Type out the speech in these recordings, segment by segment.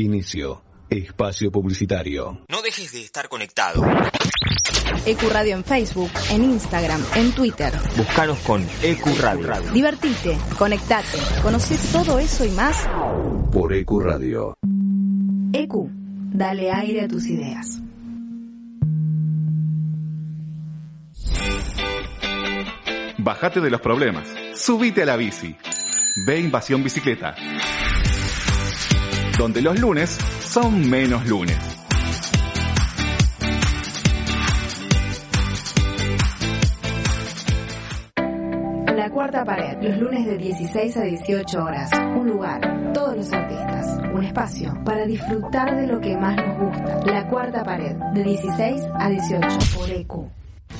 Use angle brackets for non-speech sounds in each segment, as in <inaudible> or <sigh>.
Inicio. Espacio publicitario. No dejes de estar conectado. EcuRadio en Facebook, en Instagram, en Twitter. Búscanos con EcuRadio. Divertite, conectate, conoce todo eso y más. Por EcuRadio. Ecu, dale aire a tus ideas. Bájate de los problemas. Subite a la bici. Ve Invasión Bicicleta. Donde los lunes son menos lunes. La cuarta pared, los lunes de 16 a 18 horas. Un lugar, todos los artistas. Un espacio para disfrutar de lo que más nos gusta. La cuarta pared, de 16 a 18 por EQ.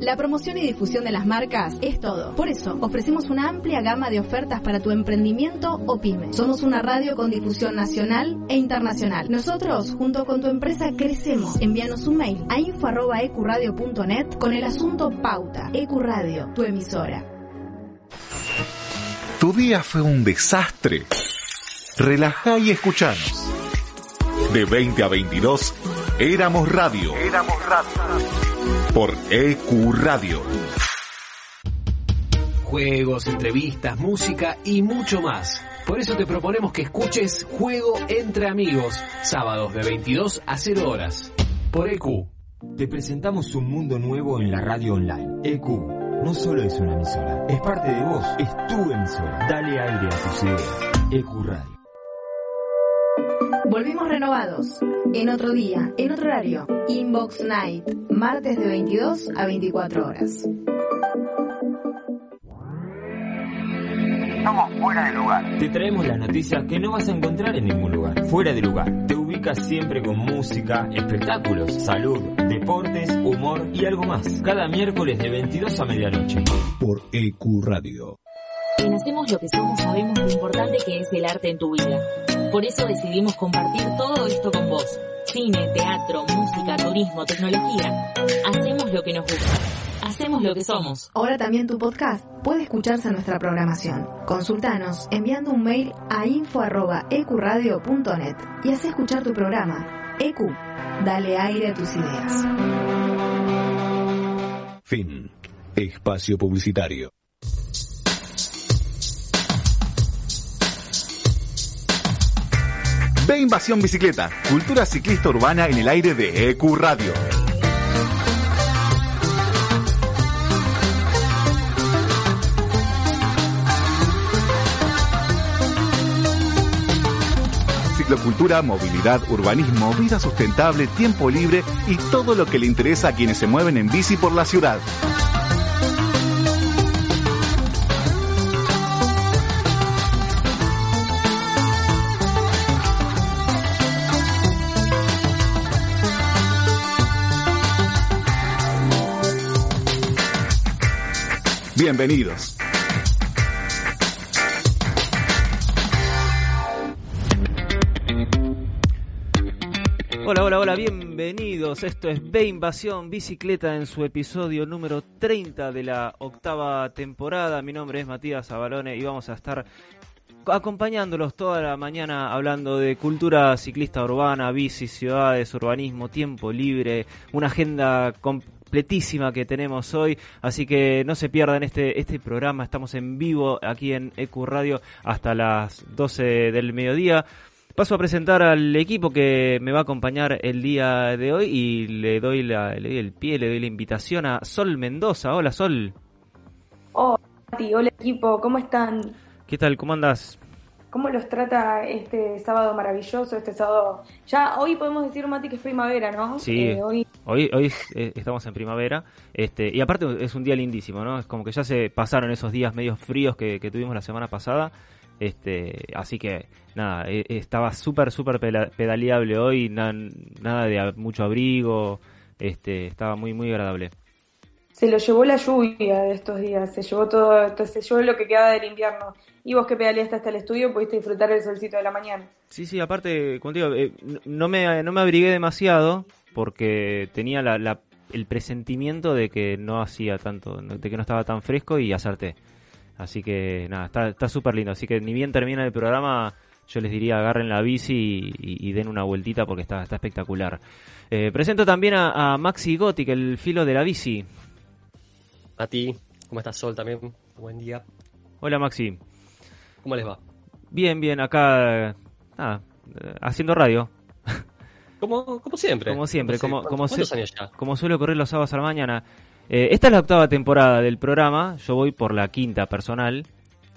La promoción y difusión de las marcas es todo. Por eso, ofrecemos una amplia gama de ofertas para tu emprendimiento o pyme. Somos una radio con difusión nacional e internacional. Nosotros, junto con tu empresa, crecemos. Envíanos un mail a info.ecuradio.net con el asunto Pauta. Ecuradio, tu emisora. ¿Tu día fue un desastre? Relajá y escuchanos. De 20 a 22, Éramos Radio. Éramos Radio. Por EQ Radio. Juegos, entrevistas, música y mucho más. Por eso te proponemos que escuches Juego entre Amigos, sábados de 22 a 0 horas. Por EQ. Te presentamos un mundo nuevo en la radio online. EQ no solo es una emisora, es parte de vos, es tu emisora. Dale aire a tus ideas. EQ Radio. Volvimos renovados. En otro día, en otro horario. Inbox Night. Martes de 22 a 24 horas. Estamos fuera de lugar. Te traemos las noticias que no vas a encontrar en ningún lugar. Fuera de lugar. Te ubicas siempre con música, espectáculos, salud, deportes, humor y algo más. Cada miércoles de 22 a medianoche. Por EQ Radio. En Hacemos lo que somos sabemos lo importante que es el arte en tu vida. Por eso decidimos compartir todo esto con vos. Cine, teatro, música, turismo, tecnología. Hacemos lo que nos gusta. Hacemos lo que somos. Ahora también tu podcast puede escucharse en nuestra programación. Consultanos enviando un mail a info.ecuradio.net y haz escuchar tu programa. EQ, dale aire a tus ideas. Fin. Espacio publicitario. Ve Invasión Bicicleta, cultura ciclista urbana en el aire de EQ Radio. Ciclocultura, movilidad, urbanismo, vida sustentable, tiempo libre y todo lo que le interesa a quienes se mueven en bici por la ciudad. Bienvenidos. Hola, hola, hola, bienvenidos. Esto es B Invasión Bicicleta en su episodio número 30 de la octava temporada. Mi nombre es Matías Abalone y vamos a estar acompañándolos toda la mañana hablando de cultura ciclista urbana, bici, ciudades, urbanismo, tiempo libre, una agenda completísima que tenemos hoy, así que no se pierdan este, este programa, estamos en vivo aquí en EQ Radio hasta las 12 del mediodía. Paso a presentar al equipo que me va a acompañar el día de hoy y le doy, la, le doy el pie, le doy la invitación a Sol Mendoza. Hola Sol. Hola Mati, hola equipo, ¿cómo están? ¿Qué tal? ¿Cómo andas? ¿Cómo los trata este sábado maravilloso, este sábado? Ya hoy podemos decir, Mati, que es primavera, ¿no? Sí, Eh, hoy hoy, hoy eh, estamos en primavera este y aparte es un día lindísimo, ¿no? Es como que ya se pasaron esos días medio fríos que, que tuvimos la semana pasada. Este, así que nada, eh, estaba súper, súper pedaleable hoy, na- nada de mucho abrigo, este, estaba muy, muy agradable. Se lo llevó la lluvia de estos días, se llevó todo, se llevó lo que quedaba del invierno. Y vos que pedaleaste hasta el estudio pudiste disfrutar el solcito de la mañana. Sí, sí, aparte, contigo, eh, no, me, no me abrigué demasiado porque tenía la, el presentimiento de que no hacía tanto, de que no estaba tan fresco y acerté. Así que nada, está súper lindo. Así que ni bien termina el programa, yo les diría agarren la bici y, den una vueltita porque está, está espectacular. Eh, presento también a, Maxi Gothic, el filo de la bici. A ti, ¿cómo estás Sol también? Buen día. Hola Maxi. ¿Cómo les va? Bien, bien, acá nada, eh, haciendo radio. Como, como siempre. Como siempre, como, como, como suele ocurrir los sábados a la mañana. Eh, esta es la octava temporada del programa, yo voy por la quinta personal.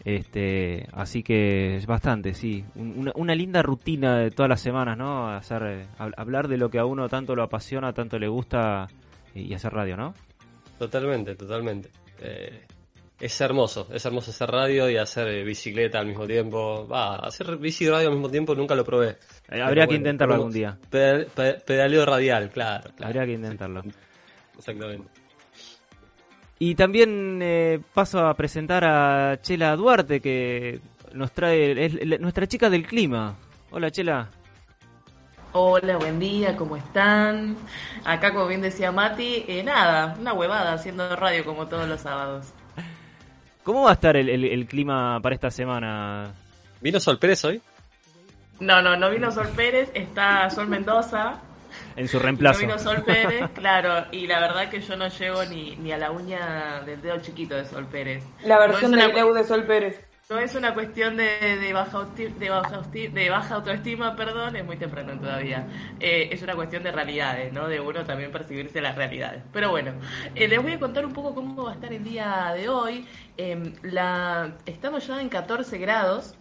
Este, así que es bastante, sí. Una, linda rutina de todas las semanas, ¿no? Hacer, eh, hablar de lo que a uno tanto lo apasiona, tanto le gusta y hacer radio, ¿no? Totalmente, totalmente. Eh, es hermoso, es hermoso hacer radio y hacer bicicleta al mismo tiempo. Va, hacer bici y radio al mismo tiempo nunca lo probé. habría que intentarlo algún día. pedaleo radial, claro, Habría que intentarlo. Exactamente. Y también eh, paso a presentar a Chela Duarte, que nos trae, es nuestra chica del clima. Hola, Chela. Hola, buen día, ¿cómo están? Acá, como bien decía Mati, eh, nada, una huevada haciendo radio como todos los sábados. ¿Cómo va a estar el, clima para esta semana? ¿Vino Sol Pérez hoy? No, no, no vino Sol Pérez, está Sol Mendoza. En su reemplazo. No vino Sol Pérez, claro, y la verdad que yo no llego ni, ni a la uña del dedo chiquito de Sol Pérez. La versión de del de Sol Pérez. No es una cuestión de, de, baja, de, baja, de baja autoestima, perdón, es muy temprano todavía. Eh, es una cuestión de realidades, ¿no? De uno también percibirse las realidades. Pero bueno, eh, les voy a contar un poco cómo va a estar el día de hoy. Em, la, estamos ya en 14 grados.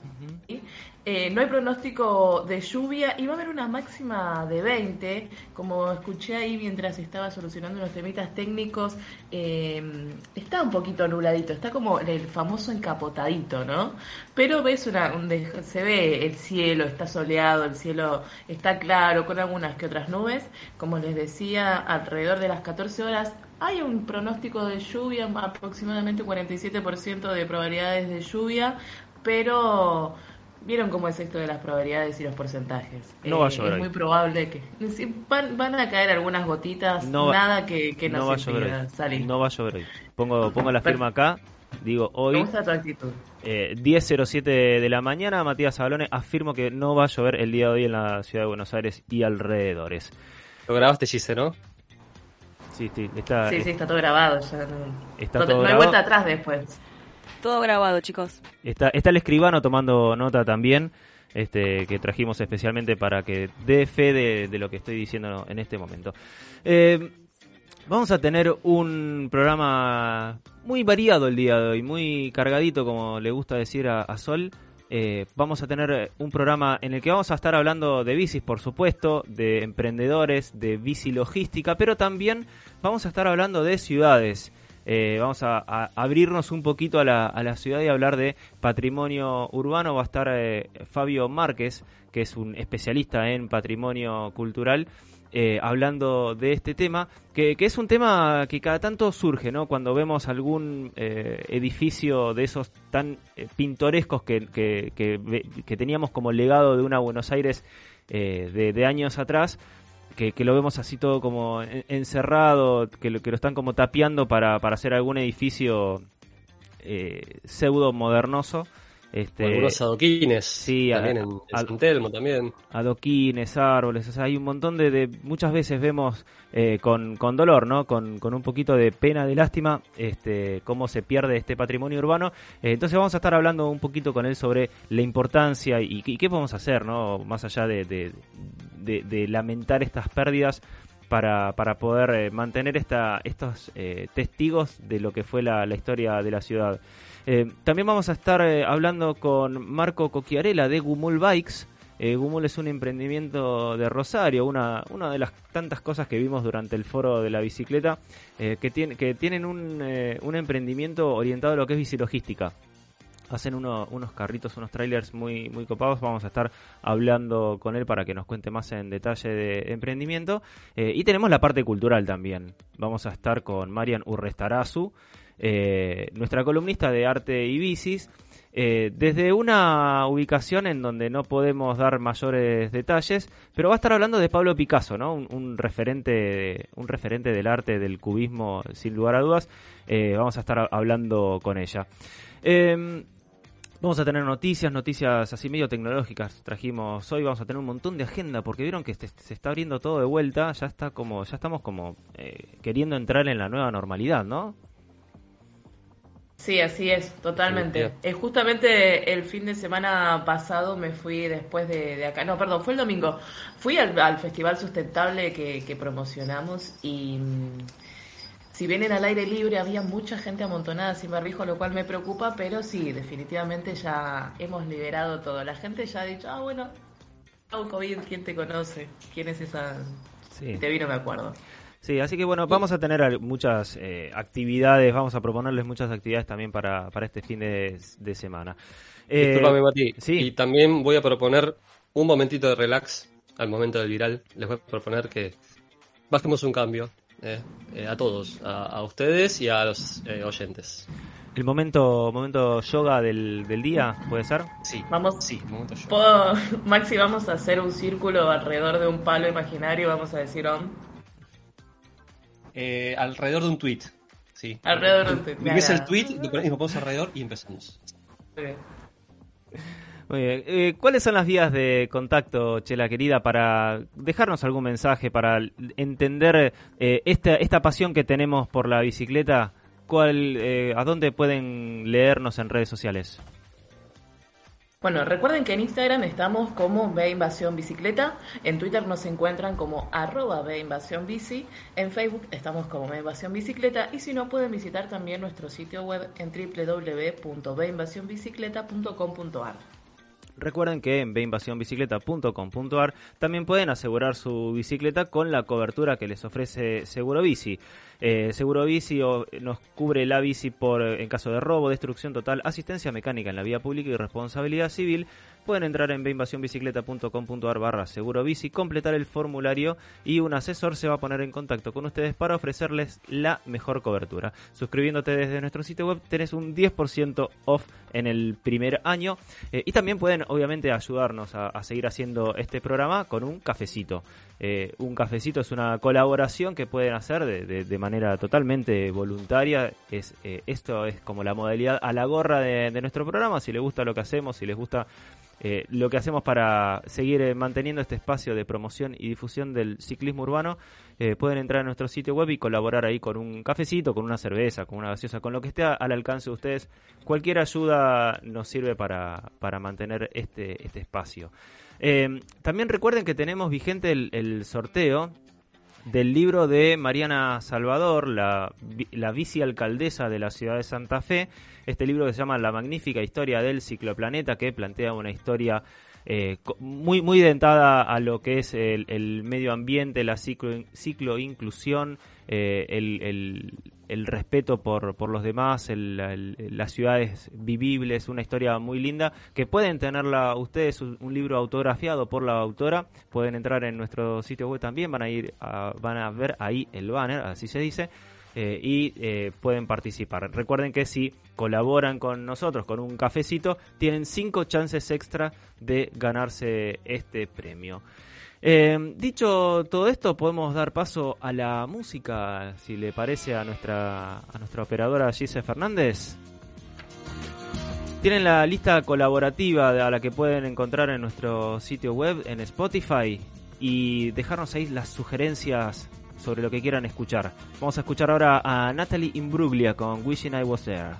Eh, no hay pronóstico de lluvia y va a haber una máxima de 20. Como escuché ahí mientras estaba solucionando unos temitas técnicos, em, está un poquito nubladito, está como el famoso encapotadito, ¿no? Pero ves una, se ve el cielo, está soleado, el cielo está claro, con algunas que otras nubes. Como les decía, alrededor de las 14 horas hay un pronóstico de lluvia, aproximadamente 47% de probabilidades de lluvia, pero Vieron cómo es esto de las probabilidades y los porcentajes. No va a eh, llover. Es muy probable que. Van, a caer algunas gotitas, nada que, que no va a salir. No va a llover hoy. Pongo, pongo la firma acá. Digo, hoy. Me gusta tu actitud. Eh, 10.07 de la mañana, Matías Sabalone, afirmo que no va a llover el día de hoy en la ciudad de Buenos Aires y alrededores. ¿Lo grabaste, Gise, no? Sí, sí, está, sí, sí, está todo grabado. Ya no, está todo no hay vuelta atrás después. Todo grabado, chicos. Está, el escribano tomando nota también, este, que trajimos especialmente para que dé fe de, lo que estoy diciendo en este momento. Eh, vamos a tener un programa muy variado el día de hoy, muy cargadito, como le gusta decir a, Sol. Eh, vamos a tener un programa en el que vamos a estar hablando de bicis, por supuesto, de emprendedores, de bici logística, pero también vamos a estar hablando de ciudades. Eh, vamos a, abrirnos un poquito a la, a la, ciudad y hablar de patrimonio urbano. Va a estar eh, Fabio Márquez, que es un especialista en patrimonio cultural. Eh, hablando de este tema, que, es un tema que cada tanto surge, ¿no? Cuando vemos algún edificio de esos tan pintorescos que, teníamos como legado de una Buenos Aires de, años atrás, que, lo vemos así todo como encerrado, que lo, que lo están como tapiando para, para hacer algún edificio eh, pseudo modernoso. Este, algunos adoquines. Sí, también en, Telmo también. Adoquines, árboles, o sea, hay un montón de, muchas veces vemos eh, con, con, dolor, ¿no? Con, con, un poquito de pena, de lástima, este, cómo se pierde este patrimonio urbano. Eh, entonces vamos a estar hablando un poquito con él sobre la importancia y, qué podemos hacer, ¿no? Más allá de, de, lamentar estas pérdidas para, para poder eh, mantener esta, estos testigos de lo que fue la, la historia de la ciudad. Eh, también vamos a estar eh, hablando con Marco Coquiarela de Gumul Bikes. Eh, Gumul es un emprendimiento de Rosario, una, una de las tantas cosas que vimos durante el foro de la bicicleta, que, tiene, que tienen un, un emprendimiento orientado a lo que es bicilogística. Hacen uno- unos carritos, unos trailers muy, muy copados. Vamos a estar hablando con él para que nos cuente más en detalle de emprendimiento. Eh, y tenemos la parte cultural también. Vamos a estar con Marian Urrestarazu, eh, nuestra columnista de arte y bicis. eh, desde una ubicación en donde no podemos dar mayores detalles, pero va a estar hablando de Pablo Picasso, ¿no? Un, referente, un referente del arte del cubismo, sin lugar a dudas. Vamos a estar hablando con ella. Eh, Vamos a tener noticias, noticias así medio tecnológicas. Trajimos hoy, vamos a tener un montón de agenda porque vieron que se, está abriendo todo de vuelta. Ya está como, ya estamos como eh, queriendo entrar en la nueva normalidad, ¿no? Sí, así es, totalmente. Sí, Eh, justamente el fin de semana pasado me fui después de, de acá, no, perdón, fue el domingo. Fui al, al Festival Sustentable que, que promocionamos y si vienen al aire libre había mucha gente amontonada sin barbijo, lo cual me preocupa, pero sí, definitivamente ya hemos liberado todo. La gente ya ha dicho, ah, bueno, chau COVID, ¿quién te conoce? ¿Quién es esa? Sí. Te vino, me acuerdo. Sí, así que bueno, vamos a tener muchas eh, actividades, vamos a proponerles muchas actividades también para, para este fin de, de semana. Eh, Disculpame, Mati. sí. Y también voy a proponer un momentito de relax al momento del viral. Les voy a proponer que bajemos un cambio eh, eh, a todos, a, a ustedes y a los eh, oyentes. el momento, momento yoga del, del día, ¿puede ser? Sí, Vamos, sí, momento yo. puedo- <laughs> Maxi, vamos a hacer un círculo alrededor de un palo imaginario, vamos a decir om. Eh, alrededor de un tweet. Sí. Alrededor de un Ves nada. el tweet, lo ponemos lo ponemos alrededor y empezamos. Muy bien. Eh, ¿Cuáles son las vías de contacto, Chela querida, para dejarnos algún mensaje, para entender eh, esta, pasión que tenemos por la bicicleta? ¿Cuál, eh, ¿A dónde pueden leernos en redes sociales? Bueno, recuerden que en Instagram estamos como Bicicleta, en Twitter nos encuentran como arroba en Facebook estamos como Invasión Bicicleta y si no pueden visitar también nuestro sitio web en www.veinvasionbicicleta.com.ar. Recuerden que en beinvasionbicicleta.com.ar también pueden asegurar su bicicleta con la cobertura que les ofrece Seguro Bici. Eh, Seguro Bici nos cubre la bici por en caso de robo, destrucción total, asistencia mecánica en la vía pública y responsabilidad civil. Pueden entrar en beinvasionbicicleta.com.ar barra seguro bici, completar el formulario y un asesor se va a poner en contacto con ustedes para ofrecerles la mejor cobertura. Suscribiéndote desde nuestro sitio web tenés un 10% off en el primer año eh, y también pueden obviamente ayudarnos a, seguir haciendo este programa con un cafecito. Eh, un cafecito es una colaboración que pueden hacer de, de- manera totalmente voluntaria. Es, eh, esto es como la modalidad a la gorra de nuestro programa. Si les gusta lo que hacemos, si les gusta eh, lo que hacemos para seguir eh, manteniendo este espacio de promoción y difusión del ciclismo urbano, eh, pueden entrar a nuestro sitio web y colaborar ahí con un cafecito, con una cerveza, con una gaseosa, con lo que esté al alcance de ustedes. Cualquier ayuda nos sirve para, para mantener este, este espacio. También recuerden que tenemos vigente el sorteo del libro de Mariana Salvador, la, la vicealcaldesa de la ciudad de Santa Fe. Este libro que se llama La magnífica historia del cicloplaneta, que plantea una historia eh, muy, muy dentada a lo que es el, el medio ambiente, la ciclo, ciclo inclusión, eh, el, el- respeto por, por los demás, el- las ciudades vivibles, una historia muy linda que pueden tenerla ustedes un, libro autografiado por la autora, pueden entrar en nuestro sitio web también, van a ir a- van a ver ahí el banner, así se dice. eh, y eh, pueden participar. Recuerden que si colaboran con nosotros con un cafecito, tienen cinco chances extra de ganarse este premio. Eh, dicho todo esto, podemos dar paso a la música, si le parece a nuestra, a nuestra operadora Gise Fernández. Tienen la lista colaborativa a la que pueden encontrar en nuestro sitio web, en Spotify, y dejarnos ahí las sugerencias sobre lo que quieran escuchar. Vamos a escuchar ahora a Natalie Imbruglia con Wishing I Was There.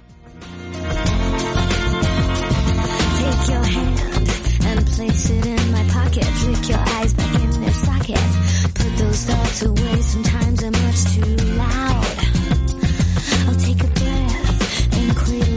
And place it in my pocket. Flick your eyes back in their sockets. Put those thoughts away. Sometimes they're much too loud. I'll take a breath and cradle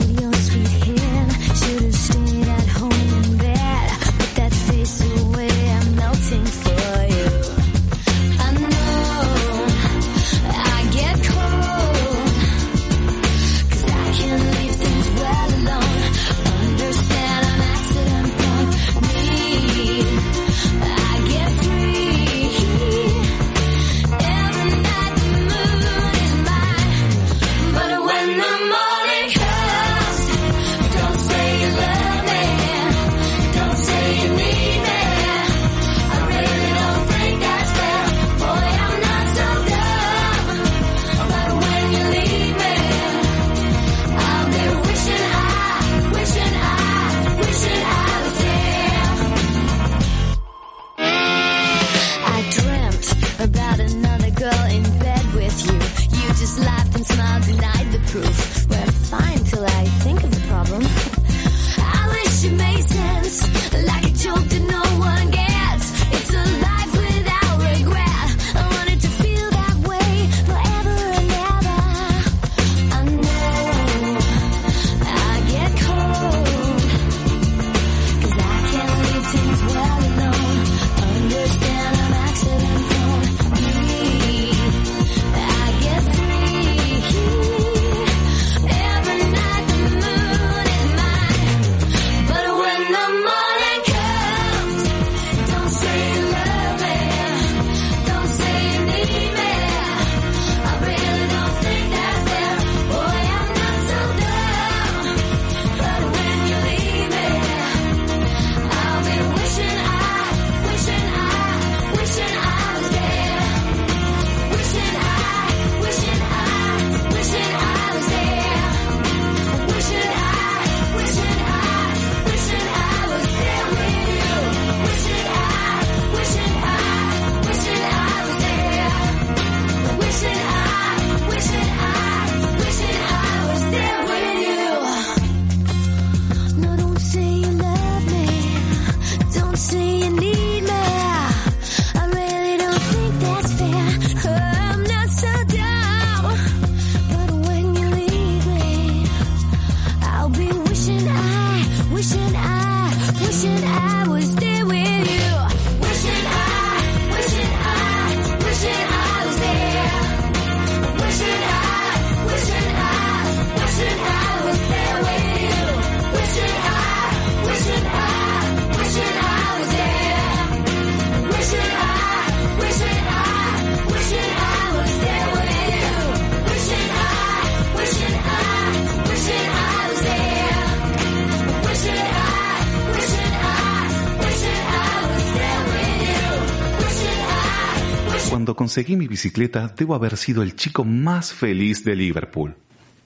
conseguí mi bicicleta, debo haber sido el chico más feliz de Liverpool.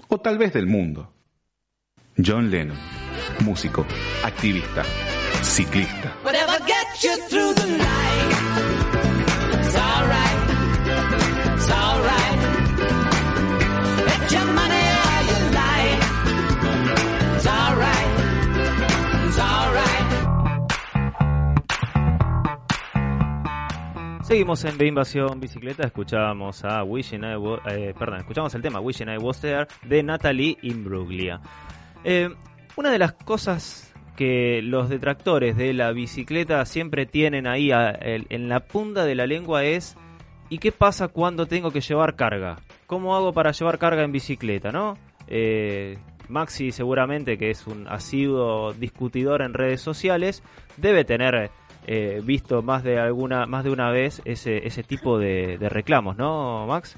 O tal vez del mundo. John Lennon, músico, activista, ciclista. Seguimos en De Invasión Bicicleta, escuchábamos a Wishing eh, perdón, escuchamos el tema Wishing I Was There de Natalie Imbruglia. Eh, una de las cosas que los detractores de la bicicleta siempre tienen ahí en la punta de la lengua es ¿y qué pasa cuando tengo que llevar carga? ¿Cómo hago para llevar carga en bicicleta, no? Eh, Maxi seguramente, que es un asiduo discutidor en redes sociales, debe tener eh, visto más de alguna, más de una vez ese, ese tipo de, de reclamos, ¿no, Max?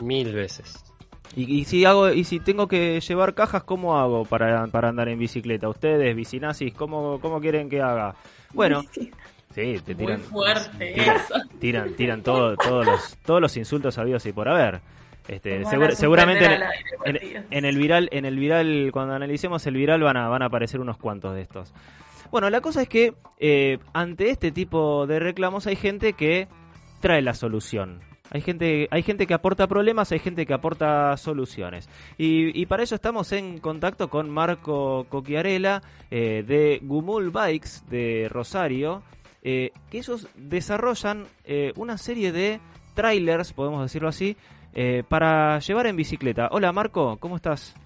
Mil veces. Y, y si hago, y si tengo que llevar cajas, ¿cómo hago para, para andar en bicicleta? Ustedes, bicinazis, ¿cómo, cómo quieren que haga? Bueno, sí, te Muy tiran, fuerte tiran, eso. tiran, tiran todo, todos los, todos los insultos habidos y por haber. Este, segura- seguramente aire, en el viral, en el viral, cuando analicemos el viral van a, van a aparecer unos cuantos de estos. Bueno, la cosa es que eh, ante este tipo de reclamos hay gente que trae la solución. Hay gente, hay gente que aporta problemas, hay gente que aporta soluciones. Y, para ello estamos en contacto con Marco Coquiarela eh, de Gumul Bikes de Rosario, eh, que ellos desarrollan eh, una serie de trailers, podemos decirlo así, para llevar en bicicleta. Hola Marco, ¿cómo estás?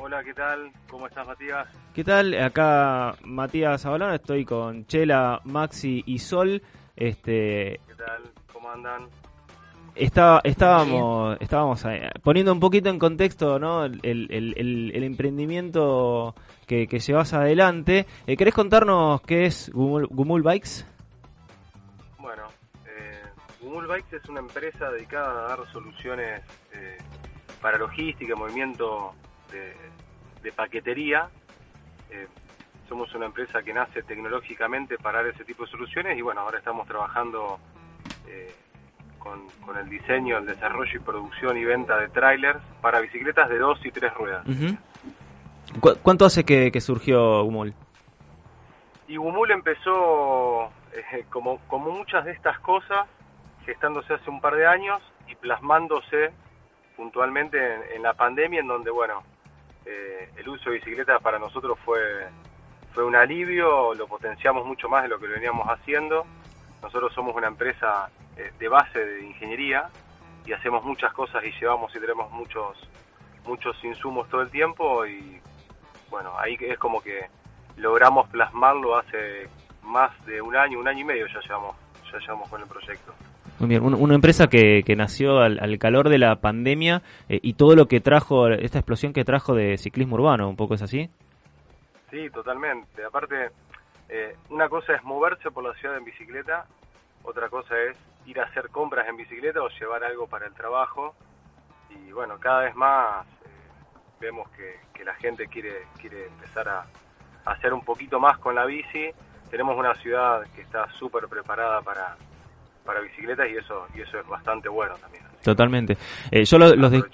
Hola, ¿qué tal? ¿Cómo estás, Matías? ¿Qué tal? Acá Matías Abalón, estoy con Chela, Maxi y Sol. Este, ¿Qué tal? ¿Cómo andan? Está, estábamos, estábamos eh, poniendo un poquito en contexto ¿no? el, el- el- el emprendimiento que, que llevas adelante. Eh, ¿Querés contarnos qué es Gumul, Gumul Bikes? Bueno, eh, Gumul Bikes es una empresa dedicada a dar soluciones eh, para logística, movimiento de, de paquetería. Eh, somos una empresa que nace tecnológicamente para dar ese tipo de soluciones y bueno, ahora estamos trabajando eh, con, con el diseño, el desarrollo y producción y venta de trailers para bicicletas de dos y tres ruedas. Ujú. ¿Cu- ¿Cuánto hace que, que surgió Gumul? Y Gumul empezó eh, como, como muchas de estas cosas, gestándose hace un par de años y plasmándose puntualmente en, en la pandemia, en donde, bueno, eh, el uso de bicicletas para nosotros fue, fue un alivio, lo potenciamos mucho más de lo que lo veníamos haciendo. Nosotros somos una empresa eh, de base de ingeniería y hacemos muchas cosas y llevamos y tenemos muchos, muchos insumos todo el tiempo y bueno, ahí es como que logramos plasmarlo hace más de un año, un año y medio ya llevamos, ya llevamos con el proyecto. Muy bien, un- una empresa que, que nació al, al calor de la pandemia eh, y todo lo que trajo, esta explosión que trajo de ciclismo urbano, ¿un poco es así? Sí, totalmente. Aparte, eh, una cosa es moverse por la ciudad en bicicleta, otra cosa es ir a hacer compras en bicicleta o llevar algo para el trabajo. Y bueno, cada vez más eh, vemos que, que la gente quiere, quiere empezar a, a hacer un poquito más con la bici. Tenemos una ciudad que está súper preparada para, para bicicletas y eso, y eso es bastante bueno también. Totalmente. Eh, yo lo- los, de-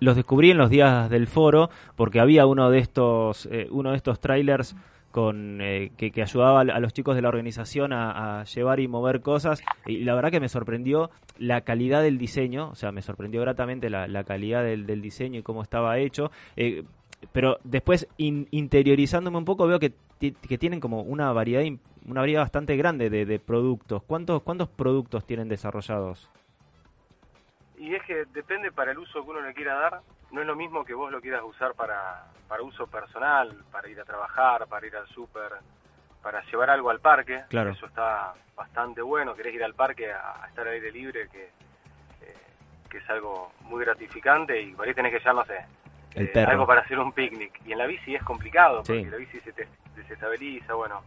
los descubrí en los días del foro porque había uno de estos, eh, uno de estos trailers con eh, que, que ayudaba a los chicos de la organización a, a llevar y mover cosas y la verdad que me sorprendió la calidad del diseño, o sea, me sorprendió gratamente la, la calidad del, del diseño y cómo estaba hecho. Eh, pero después in- interiorizándome un poco veo que, que tienen como una variedad una variedad bastante grande de, de productos. ¿Cuántos cuántos productos tienen desarrollados? Y es que depende para el uso que uno le quiera dar. No es lo mismo que vos lo quieras usar para, para uso personal, para ir a trabajar, para ir al súper, para llevar algo al parque. Claro. Eso está bastante bueno. Querés ir al parque a, a estar al aire libre, que, eh, que es algo muy gratificante. Y por ahí tenés que llevar, no sé, El eh, algo para hacer un picnic. Y en la bici es complicado, porque Sí. la bici se te desestabiliza. Bueno,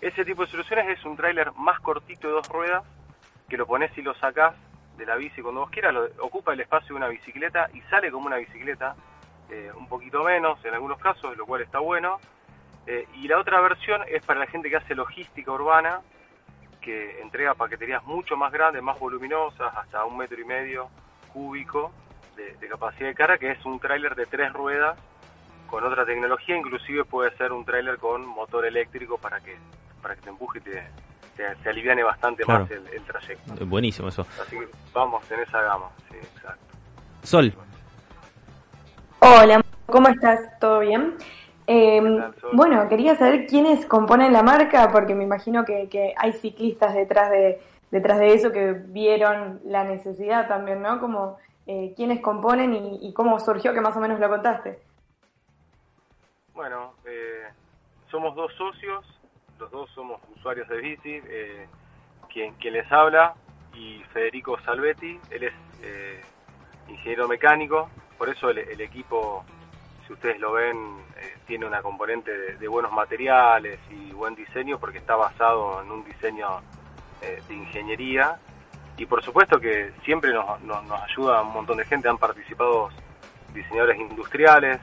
ese tipo de soluciones es un tráiler más cortito de dos ruedas, que lo pones y lo sacás de la bici cuando vos quieras, lo, ocupa el espacio de una bicicleta y sale como una bicicleta, eh, un poquito menos en algunos casos, lo cual está bueno. Eh, y la otra versión es para la gente que hace logística urbana, que entrega paqueterías mucho más grandes, más voluminosas, hasta un metro y medio cúbico de, de capacidad de carga, que es un tráiler de tres ruedas con otra tecnología, inclusive puede ser un tráiler con motor eléctrico para que para que te empuje y te, te, te aliviane bastante Claro. más el, el trayecto. Buenísimo eso. Así que vamos en esa gama, sí, exacto. Sol, Hola, ¿cómo estás? ¿Todo bien? Eh, bueno, quería saber quiénes componen la marca, porque me imagino que, que hay ciclistas detrás de, detrás de eso que vieron la necesidad también, ¿no? Como eh, quiénes componen y, y cómo surgió, que más o menos lo contaste. Bueno, eh, somos dos socios, los dos somos usuarios de bici, eh, quien, quien les habla, y Federico Salvetti, él es eh, ingeniero mecánico, por eso el, equipo, si ustedes lo ven, eh, tiene una componente de, buenos materiales y buen diseño, porque está basado en un diseño de ingeniería, y por supuesto que siempre nos, nos, ayuda un montón de gente, han participado diseñadores industriales,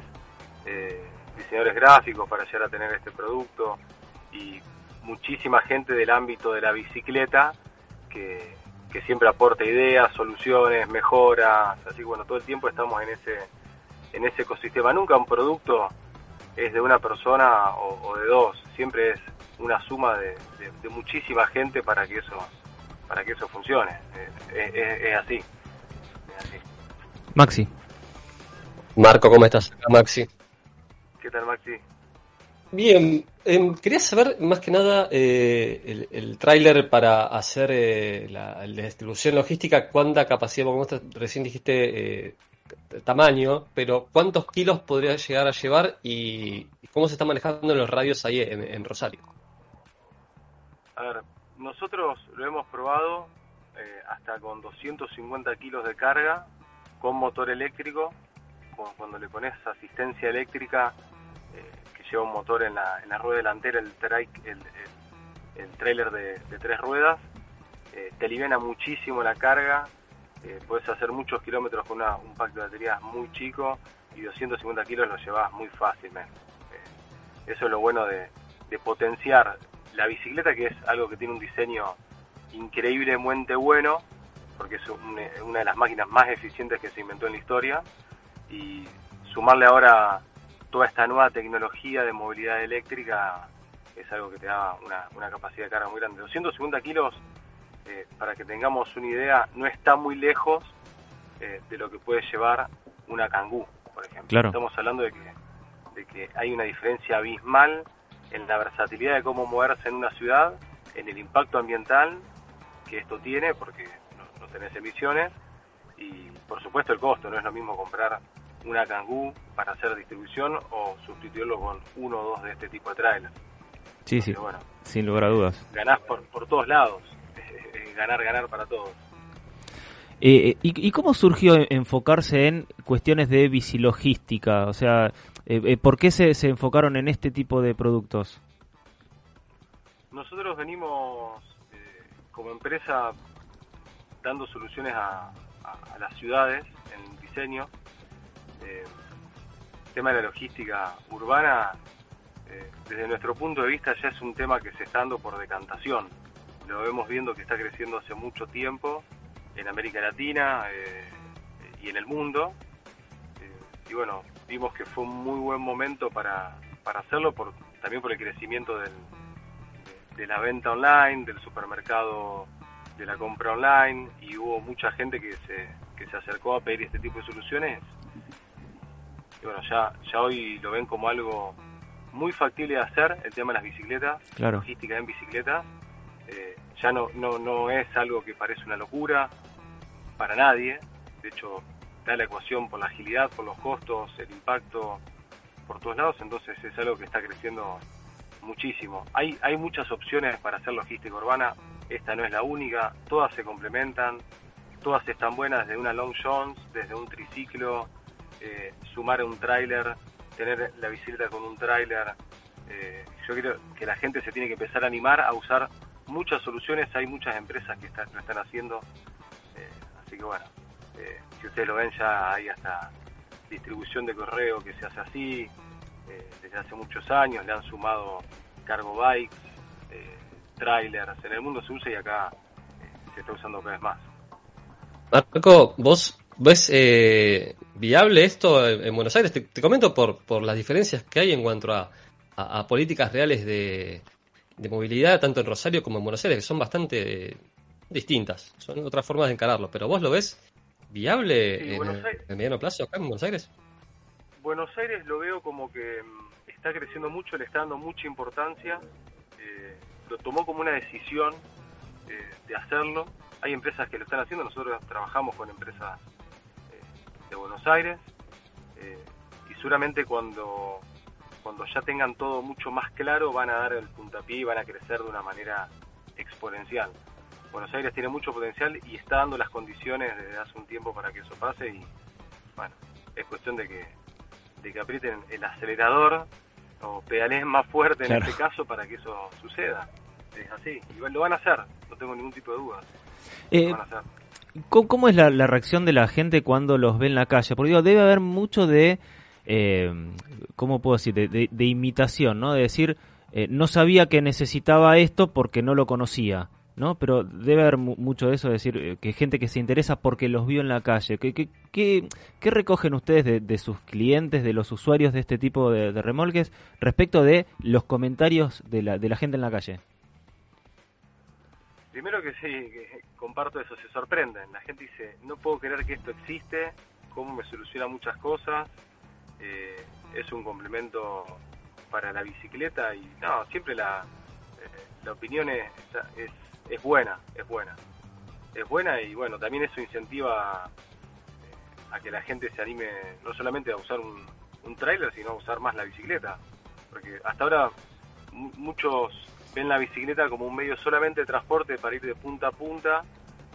diseñadores gráficos para llegar a tener este producto y muchísima gente del ámbito de la bicicleta que, que siempre aporta ideas, soluciones, mejoras, así que bueno, todo el tiempo estamos en ese en ese ecosistema. Nunca un producto es de una persona o, o de dos, siempre es una suma de, de- de muchísima gente para que eso para que eso funcione. Eh, Es, es- es así. Es así. Maxi. Marco, ¿cómo estás? Maxi. ¿Qué tal, Maxi? Bien, em, quería saber más que nada eh, el, el tráiler para hacer eh, la, distribución logística, cuánta capacidad, porque recién dijiste eh, tamaño, pero cuántos kilos podría llegar a llevar y, y cómo se está manejando los radios ahí en, en Rosario. A ver, nosotros lo hemos probado eh, hasta con 250 kilos de carga, con motor eléctrico, cu- cuando le pones asistencia eléctrica, eh, lleva un motor en la, en la rueda delantera, el, trailer de, tres ruedas, eh, te aliviana muchísimo la carga, eh, puedes hacer muchos kilómetros con un pack de baterías muy chico y 250 kilos lo llevas muy fácilmente. Eh, eso es lo bueno de, de potenciar la bicicleta, que es algo que tiene un diseño increíblemente bueno, porque es un- una de las máquinas más eficientes que se inventó en la historia, y sumarle ahora toda esta nueva tecnología de movilidad eléctrica es algo que te da una, una capacidad de carga muy grande. 250 kilos, eh, para que tengamos una idea, no está muy lejos eh, de lo que puede llevar una Kangoo, por ejemplo. Claro. Estamos hablando de que, de que hay una diferencia abismal en la versatilidad de cómo moverse en una ciudad, en el impacto ambiental que esto tiene, porque no, no tenés emisiones, y por supuesto el costo, no es lo mismo comprar una Kangoo para hacer distribución o sustituirlo con uno o dos de este tipo de trailers. Sí, sí, bueno. sin lugar a dudas. Ganás por, por todos lados, <laughs> ganar, ganar para todos. Eh, eh, ¿y, y cómo surgió enfocarse en cuestiones de bicilogística? O sea, eh, eh, ¿por qué se, se enfocaron en este tipo de productos? Nosotros venimos eh, como empresa dando soluciones a, a- a las ciudades en diseño. Eh, el tema de la logística urbana, eh, desde nuestro punto de vista, ya es un tema que se está dando por decantación. Lo vemos viendo que está creciendo hace mucho tiempo en América Latina eh, y en el mundo. Eh, y bueno, vimos que fue un muy buen momento para, para hacerlo, también por el crecimiento del, de la venta online, del supermercado, de la compra online, y hubo mucha gente que se, que se acercó a pedir este tipo de soluciones. Y bueno, ya, ya hoy lo ven como algo muy factible de hacer, el tema de las bicicletas, Claro. logística en bicicleta. Eh, ya no, no, no es algo que parece una locura para nadie, de hecho da la ecuación por la agilidad, por los costos, el impacto por todos lados, entonces es algo que está creciendo muchísimo. Hay, hay muchas opciones para hacer logística urbana, esta no es la única, todas se complementan, todas están buenas, desde una long Jones, desde un triciclo, eh, sumar un tráiler, tener la bicicleta con un tráiler. eh, yo creo que la gente se tiene que empezar a animar a usar muchas soluciones, hay muchas empresas que están- lo están haciendo, eh, así que bueno, eh, si ustedes lo ven ya hay hasta distribución de correo que se hace así, desde hace muchos años, le han sumado cargo bikes, trailers. En el mundo se usa y acá se está usando cada vez más. Marco, ¿vos ves eh, viable esto en en Buenos Aires? Te, te comento por, por las diferencias que hay en cuanto a, a- a políticas reales de, de movilidad, tanto en Rosario como en Buenos Aires, que son bastante distintas. Son otras formas de encararlo. Pero ¿vos lo ves viable Sí, en, el- en mediano plazo acá en Buenos Aires? Buenos Aires lo veo como que mm, está creciendo mucho, le está dando mucha importancia, eh, lo tomó como una decisión eh, de hacerlo. Hay empresas que lo están haciendo, nosotros trabajamos con empresas de Buenos Aires eh, y seguramente cuando, cuando ya tengan todo mucho más claro van a dar el puntapié y van a crecer de una manera exponencial. Buenos Aires tiene mucho potencial y está dando las condiciones desde hace un tiempo para que eso pase y bueno, es cuestión de que, de que aprieten el acelerador o pedaleen más fuerte en Claro. este caso para que eso suceda. Es así, y lo van a hacer, no tengo ningún tipo de dudas. Eh, Lo van a hacer. ¿Cómo, es la, reacción de la gente cuando los ve en la calle? Porque digo, debe haber mucho de, eh, ¿cómo puedo decir? De, de- imitación, ¿no? De decir, eh, no sabía que necesitaba esto porque no lo conocía, ¿no? Pero debe haber mu- mucho de eso, de decir, eh, que gente que se interesa porque los vio en la calle. ¿Qué, recogen ustedes de, de sus clientes, de los usuarios de este tipo de, de remolques respecto de los comentarios de la, de la gente en la calle? Primero que sí, que comparto eso, se sorprenden. La gente dice, no puedo creer que esto existe, cómo me soluciona muchas cosas, eh, es un complemento para la bicicleta y no, siempre la, eh, la opinión es, es, buena, es buena. Es buena y bueno, también eso incentiva eh, a que la gente se anime no solamente a usar un, un tráiler, sino a usar más la bicicleta. Porque hasta ahora mu- muchos ven la bicicleta como un medio solamente de transporte para ir de punta a punta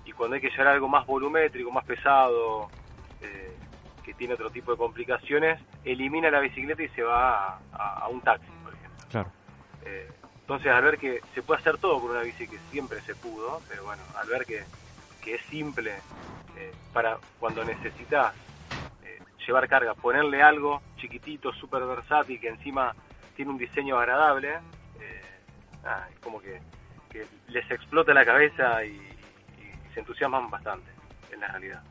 y cuando hay que llegar a algo más volumétrico, más pesado, eh, que tiene otro tipo de complicaciones, elimina la bicicleta y se va a, a- a un taxi, por ejemplo. Claro. Eh, entonces, al ver que se puede hacer todo con una bici, que siempre se pudo, pero bueno, al ver que, que es simple eh, para cuando necesitas eh, llevar carga, ponerle algo chiquitito, súper versátil, que encima tiene un diseño agradable, eh, nada, es como que, les explota la cabeza y, se entusiasman bastante, en la realidad.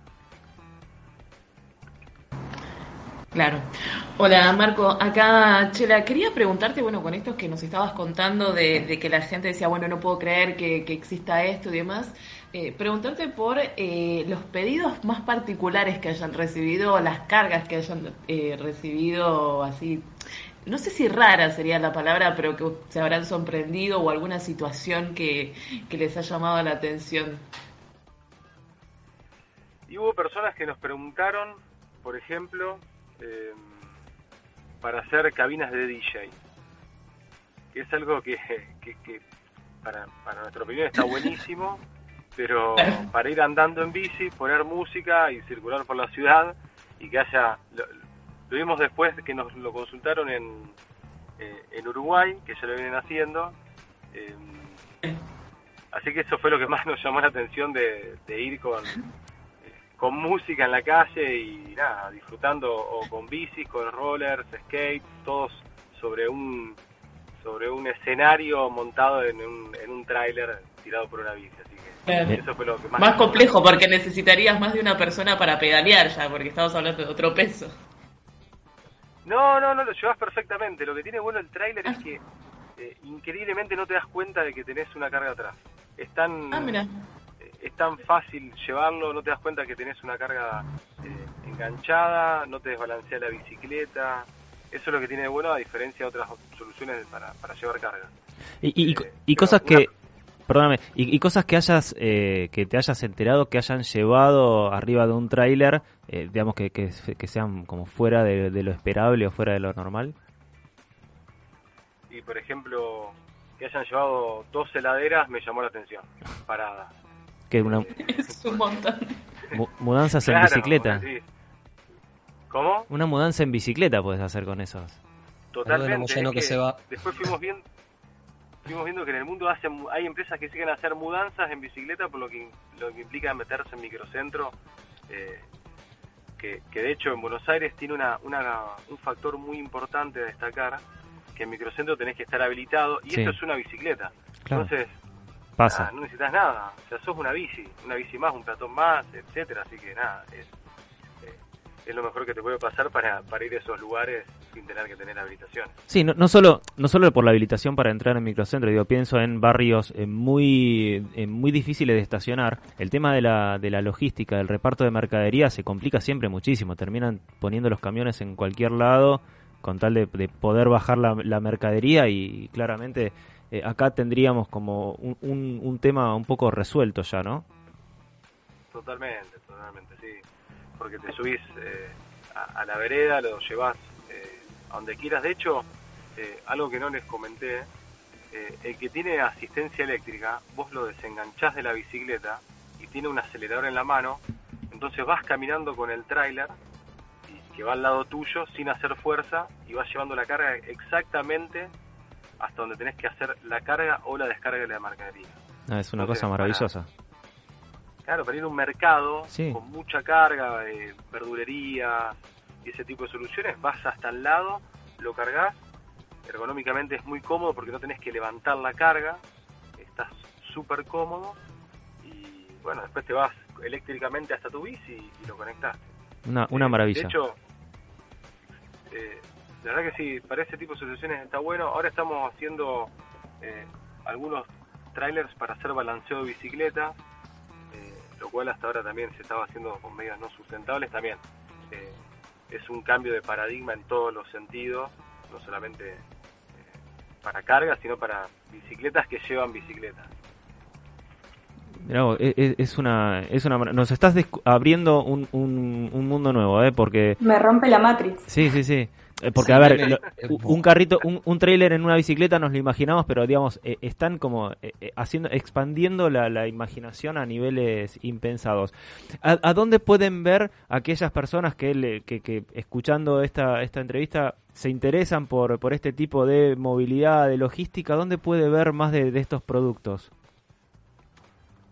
Claro. Hola Marco, acá Chela, quería preguntarte, bueno, con esto que nos estabas contando de, que la gente decía, bueno, no puedo creer que, que exista esto y demás, eh, preguntarte por eh, los pedidos más particulares que hayan recibido, las cargas que hayan eh, recibido, así, no sé si rara sería la palabra, pero que se habrán sorprendido o alguna situación que, que les ha llamado la atención. Y hubo personas que nos preguntaron, por ejemplo, eh, para hacer cabinas de DJ, que es algo que, que- que para, para nuestra opinión está buenísimo, <laughs> pero para ir andando en bici, poner música y circular por la ciudad y que haya... Lo, lo vimos después que nos lo consultaron en, eh, en Uruguay, que ya lo vienen haciendo. eh, así que eso fue lo que más <laughs> nos llamó la atención de, de ir con, con música en la calle y nada, disfrutando o con bicis, con rollers, skates, todos sobre un sobre un escenario montado en un, en un tráiler tirado por una bici, así que eso fue lo que más Más complejo porque necesitarías más de una persona para pedalear ya, porque estamos hablando de otro peso. No, no, no, lo llevas perfectamente. Lo que tiene bueno el tráiler es que eh, increíblemente no te das cuenta de que tenés una carga atrás. Es tan, Ah, mira. eh, es tan fácil llevarlo, no te das cuenta que tenés una carga eh, enganchada, no te desbalancea la bicicleta. Eso es lo que tiene de bueno a diferencia de otras soluciones para, para llevar carga. Y, y- y- Eh, cosas una- que, perdóname, y, y cosas que hayas, eh, que te hayas enterado, que hayan llevado arriba de un tráiler, eh, digamos que, que, que sean como fuera de, de lo esperable o fuera de lo normal. Y por ejemplo, que hayan llevado dos heladeras me llamó la atención. Paradas. Que una <laughs> Es un montón. mu- mudanzas en bicicleta. sí. ¿Cómo? Una mudanza en bicicleta puedes hacer con esos. Totalmente. Es que se va. Después fuimos viendo, fuimos viendo que en el mundo hacen, hay empresas que siguen a hacer mudanzas en bicicleta, por lo que, lo que implica meterse en microcentro. eh, que, que de hecho en Buenos Aires tiene una, una, un factor muy importante a destacar, que en microcentro tenés que estar habilitado, y Sí. esto es una bicicleta. Claro. Entonces, Pasa. nada, no necesitas nada. O sea, sos una bici, una bici más, un peatón más, etcétera. Así que nada, es, es lo mejor que te puede pasar para, para ir a esos lugares sin tener que tener habilitación. Sí, no, no solo no solo por la habilitación para entrar en microcentro, digo, pienso en barrios eh, muy eh, muy difíciles de estacionar. El tema de la, de la logística, del reparto de mercadería se complica siempre muchísimo. Terminan poniendo los camiones en cualquier lado con tal de, de poder bajar la, la mercadería y claramente eh, acá tendríamos como un, un, un tema un poco resuelto ya, ¿no? Totalmente, totalmente, sí. Porque te subís eh, a, a la vereda, lo llevas eh, a donde quieras. De hecho, eh, algo que no les comenté, eh, el que tiene asistencia eléctrica, vos lo desenganchás de la bicicleta y tiene un acelerador en la mano, entonces vas caminando con el tráiler que va al lado tuyo sin hacer fuerza y vas llevando la carga exactamente hasta donde tenés que hacer la carga o la descarga de la mercadería. Ah, es una Entonces, cosa maravillosa. Claro, para ir a un mercado Sí. con mucha carga, eh, verdulería y ese tipo de soluciones, vas hasta el lado, lo cargas, ergonómicamente es muy cómodo porque no tenés que levantar la carga, estás súper cómodo y bueno, después te vas eléctricamente hasta tu bici y lo conectaste. Una, una Eh, maravilla. De hecho, eh, la verdad que sí, para ese tipo de soluciones está bueno. Ahora estamos haciendo eh, algunos trailers para hacer balanceo de bicicleta, cual hasta ahora también se estaba haciendo con medios no sustentables. También eh, es un cambio de paradigma en todos los sentidos, no solamente eh, para carga, sino para bicicletas que llevan bicicletas. Mirá es, una, es una, nos estás abriendo un, un, un mundo nuevo, ¿eh? Porque, Me rompe la Matrix. sí, sí, sí. Eh, Porque, Sí, a ver, lo- un carrito, un, un trailer en una bicicleta nos lo imaginamos, pero digamos, eh, están como eh, eh, haciendo, expandiendo la, la imaginación a niveles impensados. ¿A, a dónde pueden ver aquellas personas que, le- que, que escuchando esta, esta entrevista se interesan por, por este tipo de movilidad, de logística? ¿Dónde puede ver más de, de estos productos?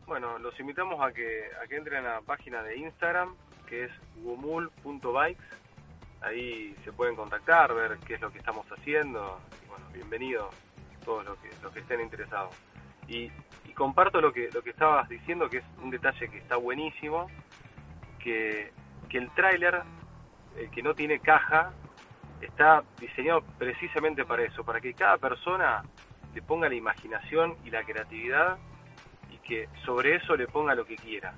Bueno, los invitamos a que, a que entren a la página de Instagram, que es gumul.bikes. Ahí se pueden contactar, ver qué es lo que estamos haciendo. Y bueno, bienvenidos todos los que, los que estén interesados. Y, y comparto lo que, lo que estabas diciendo, que es un detalle que está buenísimo, que, que el tráiler, el que no tiene caja, está diseñado precisamente para eso, para que cada persona le ponga la imaginación y la creatividad y que sobre eso le ponga lo que quiera,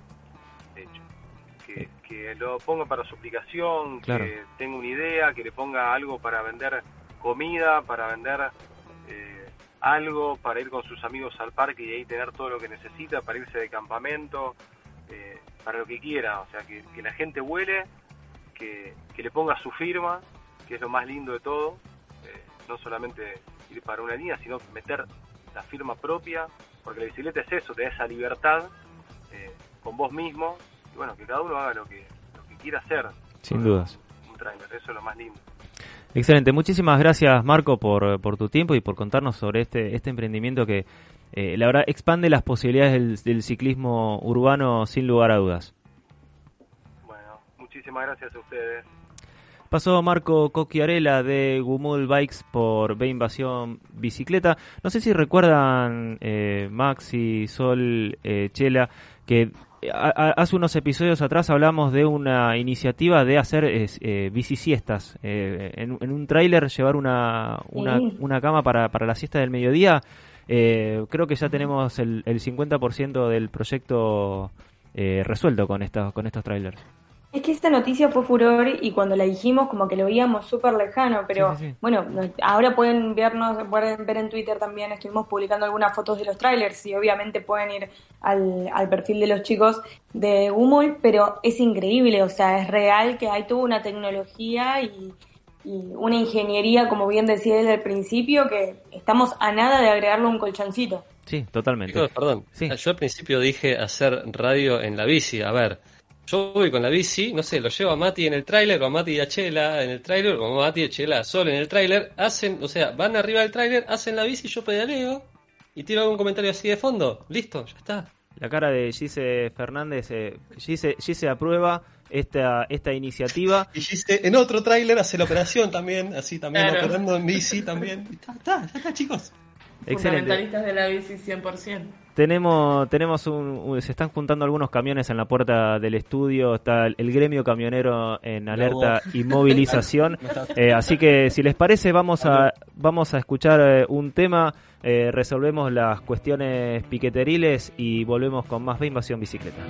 de hecho. Que, que lo ponga para su aplicación, Claro. que tenga una idea, que le ponga algo para vender comida, para vender eh, algo, para ir con sus amigos al parque y ahí tener todo lo que necesita, para irse de campamento, eh, para lo que quiera. O sea, que, que la gente huele, que, que le ponga su firma, que es lo más lindo de todo. eh, no solamente ir para una línea, sino meter la firma propia, porque la bicicleta es eso, te da esa libertad eh, con vos mismo, y bueno, que cada uno haga lo que, lo que quiera hacer. Sin dudas. Un trailer, eso es lo más lindo. Excelente, muchísimas gracias Marco por, por tu tiempo y por contarnos sobre este, este emprendimiento que eh, la verdad expande las posibilidades del, del ciclismo urbano sin lugar a dudas. Bueno, muchísimas gracias a ustedes. Pasó Marco Coquiarela de Gumul Bikes por B Invasión Bicicleta. No sé si recuerdan eh, Maxi, Sol, eh, Chela, que hace unos episodios atrás hablamos de una iniciativa de hacer eh, bicisiestas. Eh, en, en un tráiler llevar una, una, Sí. una cama para, para la siesta del mediodía. Eh, creo que ya tenemos el, el 50% del proyecto eh, resuelto con estos, con estos trailers. Es que esta noticia fue furor y cuando la dijimos como que lo veíamos súper lejano, pero Sí, sí, sí. bueno, no- ahora pueden vernos, pueden ver en Twitter también, estuvimos publicando algunas fotos de los trailers y obviamente pueden ir al, al perfil de los chicos de Gumul, pero es increíble, o sea, es real que hay toda una tecnología y, y una ingeniería, como bien decía él al principio, que estamos a nada de agregarle un colchoncito. Sí, totalmente. Chicos, perdón. Yo al principio dije hacer radio en la bici. A ver, yo voy con la bici, no sé, lo llevo a Mati en el tráiler, o a Mati y a Chela en el tráiler, o a Mati y a Chela solo en el tráiler. Hacen, o sea, van arriba del tráiler, hacen la bici, yo pedaleo y tiro algún comentario así de fondo. Listo, ya está. La cara de Gise Fernández, eh, Gise, Gise aprueba esta, esta iniciativa. Y Gise en otro tráiler hace la operación también, así también Claro. operando en bici también. <laughs> Está, está, ya está, chicos. Excelente. Fundamentalistas de la bici 100%. Tenemos, tenemos un, se están juntando algunos camiones en la puerta del estudio, está el, el gremio camionero en alerta y movilización. <laughs> Eh, así que si les parece vamos a, vamos a escuchar eh, un tema, eh, resolvemos las cuestiones piqueteriles y volvemos con más de Invasión Bicicleta.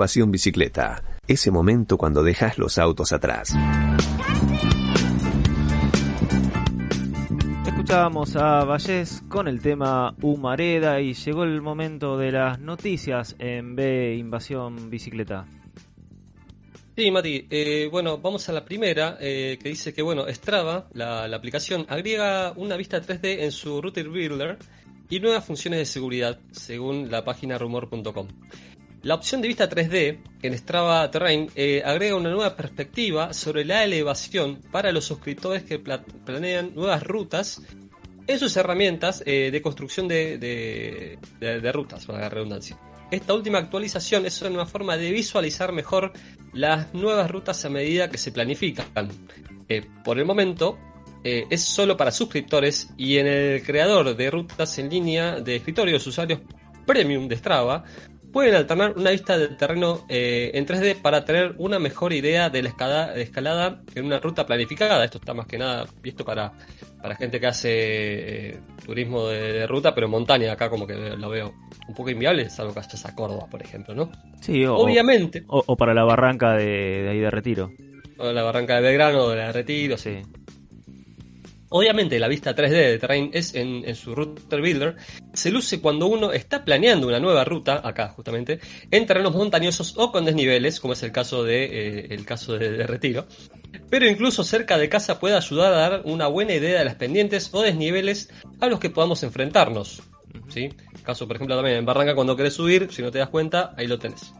Invasión Bicicleta. Ese momento cuando dejas los autos atrás. Escuchábamos a Vallés con el tema Humareda y llegó el momento de las noticias en B Invasión Bicicleta. Sí, Mati. Eh, bueno, vamos a la primera, eh, que dice que, bueno, Strava, la, la aplicación, agrega una vista 3D en su Router Builder y nuevas funciones de seguridad, según la página rumor.com. La opción de vista 3D en Strava Terrain eh, agrega una nueva perspectiva sobre la elevación para los suscriptores que pla- planean nuevas rutas en sus herramientas eh, de construcción de, rutas, para la redundancia. Esta última actualización es una forma de visualizar mejor las nuevas rutas a medida que se planifican. Eh, por el momento, es solo para suscriptores y en el creador de rutas en línea de escritorios usuarios premium de Strava pueden alternar una vista del terreno eh, en 3D para tener una mejor idea de la escada- de escalada en una ruta planificada. Esto está más que nada visto para, para gente que hace eh, turismo de, de ruta, pero montaña. Acá como que lo veo un poco inviable, salvo que vayas a Córdoba, por ejemplo, ¿no? Sí, o, Obviamente. O, o para la barranca de, de ahí de Retiro. O la Barranca de Belgrano, de la de Retiro. Sí. Obviamente la vista 3D de Terrain es en, en su Router Builder. Se luce cuando uno está planeando una nueva ruta, acá justamente, en terrenos montañosos o con desniveles, como es el caso de, eh, el caso de, de Retiro. Pero incluso cerca de casa puede ayudar a dar una buena idea de las pendientes o desniveles a los que podamos enfrentarnos. ¿sí? Caso, por ejemplo, también en Barranca cuando querés subir, si no te das cuenta, ahí lo tenés.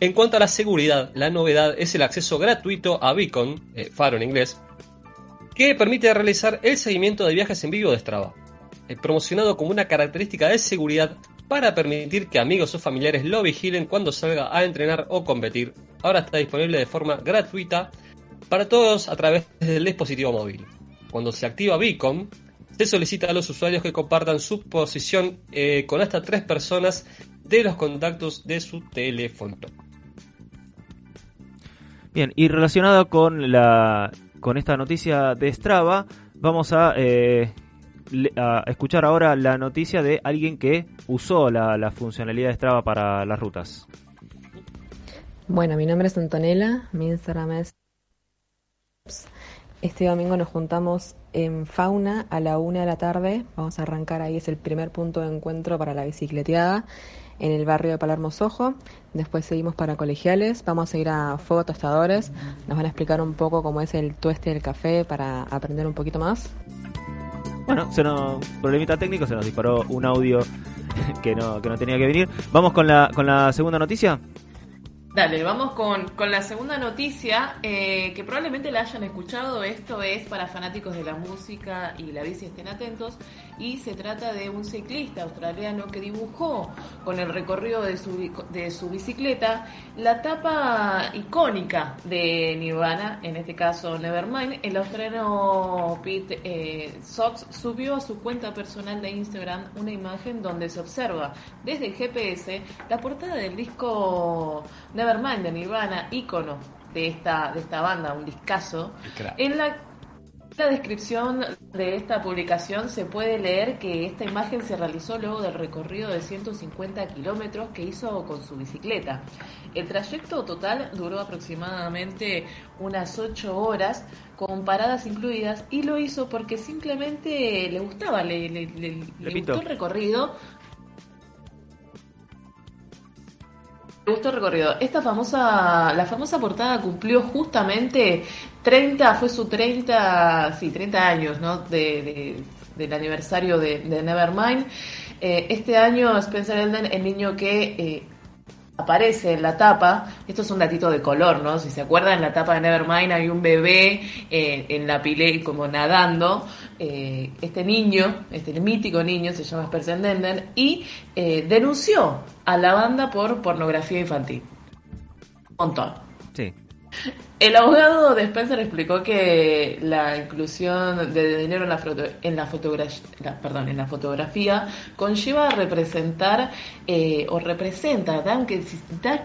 En cuanto a la seguridad, la novedad es el acceso gratuito a Beacon, eh, faro en inglés, que permite realizar el seguimiento de viajes en vivo de Strava, eh, promocionado como una característica de seguridad para permitir que amigos o familiares lo vigilen cuando salga a entrenar o competir. Ahora está disponible de forma gratuita para todos a través del dispositivo móvil. Cuando se activa Beacon, se solicita a los usuarios que compartan su posición eh, con hasta tres personas de los contactos de su teléfono. Bien, y relacionado con la con esta noticia de Strava, vamos a, eh, a escuchar ahora la noticia de alguien que usó la, la funcionalidad de Strava para las rutas. Bueno, mi nombre es Antonella, mi Instagram es... Este domingo nos juntamos en Fauna a la una de la tarde. Vamos a arrancar ahí, es el primer punto de encuentro para la bicicleteada en el barrio de Palermo Sojo. Después seguimos para colegiales. Vamos a ir a Fuego Tostadores. Nos van a explicar un poco cómo es el tueste del café para aprender un poquito más. Bueno, se nos, problemita técnico, se nos disparó un audio que no, que no tenía que venir. Vamos con la, con la segunda noticia. Dale, vamos con, con la segunda noticia, eh, que probablemente la hayan escuchado, esto es para fanáticos de la música y la bici estén atentos, y se trata de un ciclista australiano que dibujó con el recorrido de su, de su bicicleta la tapa icónica de Nirvana, en este caso Nevermind. El australiano Pete eh, Sox subió a su cuenta personal de Instagram una imagen donde se observa desde el GPS la portada del disco Nevermind de Nirvana, ícono de esta, de esta banda, un discazo. En la, la descripción de esta publicación se puede leer que esta imagen se realizó luego del recorrido de 150 kilómetros que hizo con su bicicleta. El trayecto total duró aproximadamente unas 8 horas con paradas incluidas y lo hizo porque simplemente le gustaba, le, le- le- gustó el recorrido. Gustó el recorrido. Esta famosa, la famosa portada cumplió justamente 30, fue su 30, sí, 30 años, ¿no? De, de- del aniversario de, de Nevermind. Eh, este año Spencer Elden, el niño que eh, aparece en la tapa, esto es un datito de color, ¿no? Si se acuerdan, en la tapa de Nevermind hay un bebé eh, en la pileta como nadando. Eh, este niño, este mítico niño, se llama Spencer y eh, denunció a la banda por pornografía infantil. Un montón. Sí. El abogado de Spencer explicó que la inclusión de dinero en la, foto- en la, la- fotografía conlleva representar eh, o representa, dan que si, da-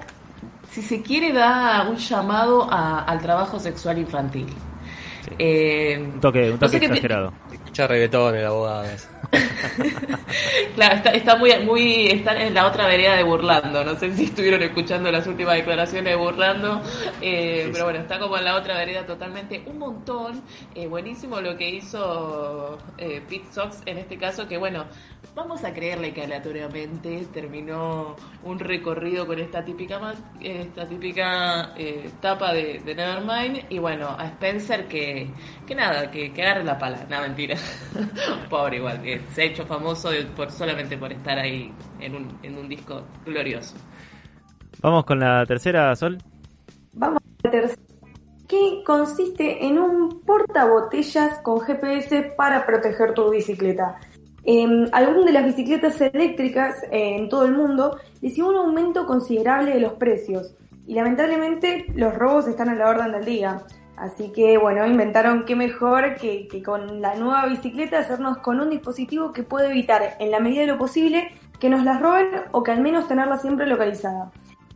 si se quiere, da un llamado a- al trabajo sexual infantil. Eh, Un toque, un no sé exagerado. Escucha reggaetón el abogado. <laughs> Claro, está, está muy, muy, están en la otra vereda de Burlando. No sé si estuvieron escuchando las últimas declaraciones de Burlando, eh, pero bueno, está como en la otra vereda totalmente. Un montón. Eh, buenísimo lo que hizo eh, Pete Sox en este caso, que bueno, vamos a creerle que aleatoriamente terminó un recorrido con esta típica, ma- esta típica eh, tapa de, de Nevermind. Y bueno, a Spencer que, que nada, que, que agarre la pala. No, mentira. <laughs> Pobre igual, que se ha hecho famoso por, solamente por estar ahí en un, en un disco glorioso. Vamos con la tercera, Sol. Vamos a la tercera, que consiste en un portabotellas con GPS para proteger tu bicicleta. Eh, algunas de las bicicletas eléctricas eh, en todo el mundo les un aumento considerable de los precios y lamentablemente los robos están a la orden del día. Así que bueno, inventaron qué mejor que, que con la nueva bicicleta hacernos con un dispositivo que puede evitar en la medida de lo posible que nos las roben o que al menos tenerla siempre localizada.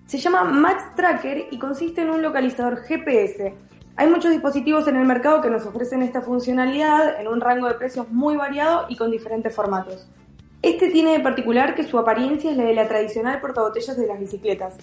Se llama Max Tracker y consiste en un localizador GPS. Hay muchos dispositivos en el mercado que nos ofrecen esta funcionalidad en un rango de precios muy variado y con diferentes formatos. Este tiene de particular que su apariencia es la de la tradicional portabotellas de las bicicletas.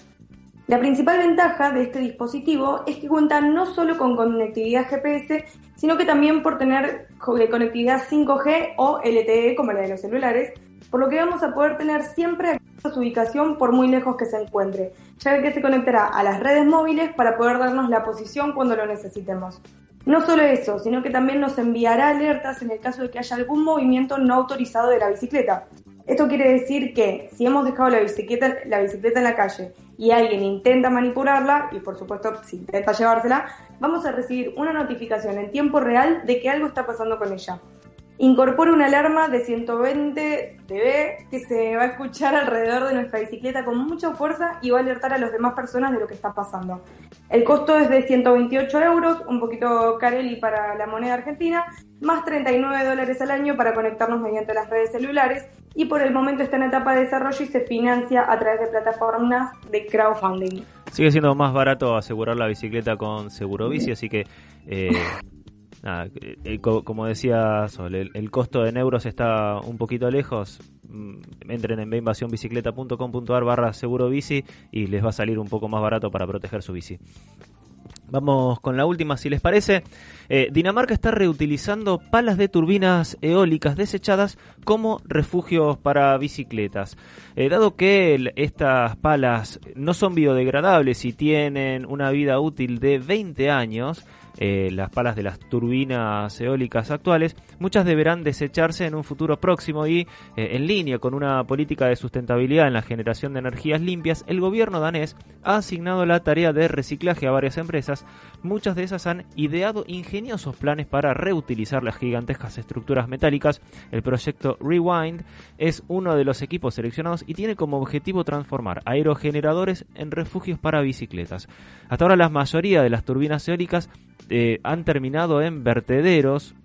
La principal ventaja de este dispositivo es que cuenta no solo con conectividad GPS, sino que también por tener eh, conectividad 5G o LTE como la de los celulares, por lo que vamos a poder tener siempre activa su ubicación por muy lejos que se encuentre, ya que se conectará a las redes móviles para poder darnos la posición cuando lo necesitemos. No solo eso, sino que también nos enviará alertas en el caso de que haya algún movimiento no autorizado de la bicicleta. Esto quiere decir que si hemos dejado la bicicleta, la bicicleta en la calle y alguien intenta manipularla, y por supuesto si intenta llevársela, vamos a recibir una notificación en tiempo real de que algo está pasando con ella. Incorpora una alarma de 120 dB que se va a escuchar alrededor de nuestra bicicleta con mucha fuerza y va a alertar a las demás personas de lo que está pasando. El costo es de 128 euros, un poquito carelli para la moneda argentina, más 39 dólares al año para conectarnos mediante las redes celulares y por el momento está en etapa de desarrollo y se financia a través de plataformas de crowdfunding. Sigue siendo más barato asegurar la bicicleta con Seguro Bici, así que, eh, eh, co- como decía Sol, el, costo en euros está un poquito lejos. Mm, Entren en beinvasionbicicleta.com.ar barra Seguro Bici y les va a salir un poco más barato para proteger su bici. Vamos con la última, si les parece. Eh, Dinamarca está reutilizando palas de turbinas eólicas desechadas como refugios para bicicletas. Eh, dado que estas palas no son biodegradables y tienen una vida útil de 20 años, eh, las palas de las turbinas eólicas actuales, muchas deberán desecharse en un futuro próximo y eh, en línea con una política de sustentabilidad en la generación de energías limpias, el gobierno danés ha asignado la tarea de reciclaje a varias empresas. Muchas de esas han ideado ingeniosos planes para reutilizar las gigantescas estructuras metálicas. El proyecto Rewind es uno de los equipos seleccionados y tiene como objetivo transformar aerogeneradores en refugios para bicicletas. Hasta ahora la mayoría de las turbinas eólicas eh, han terminado en vertederos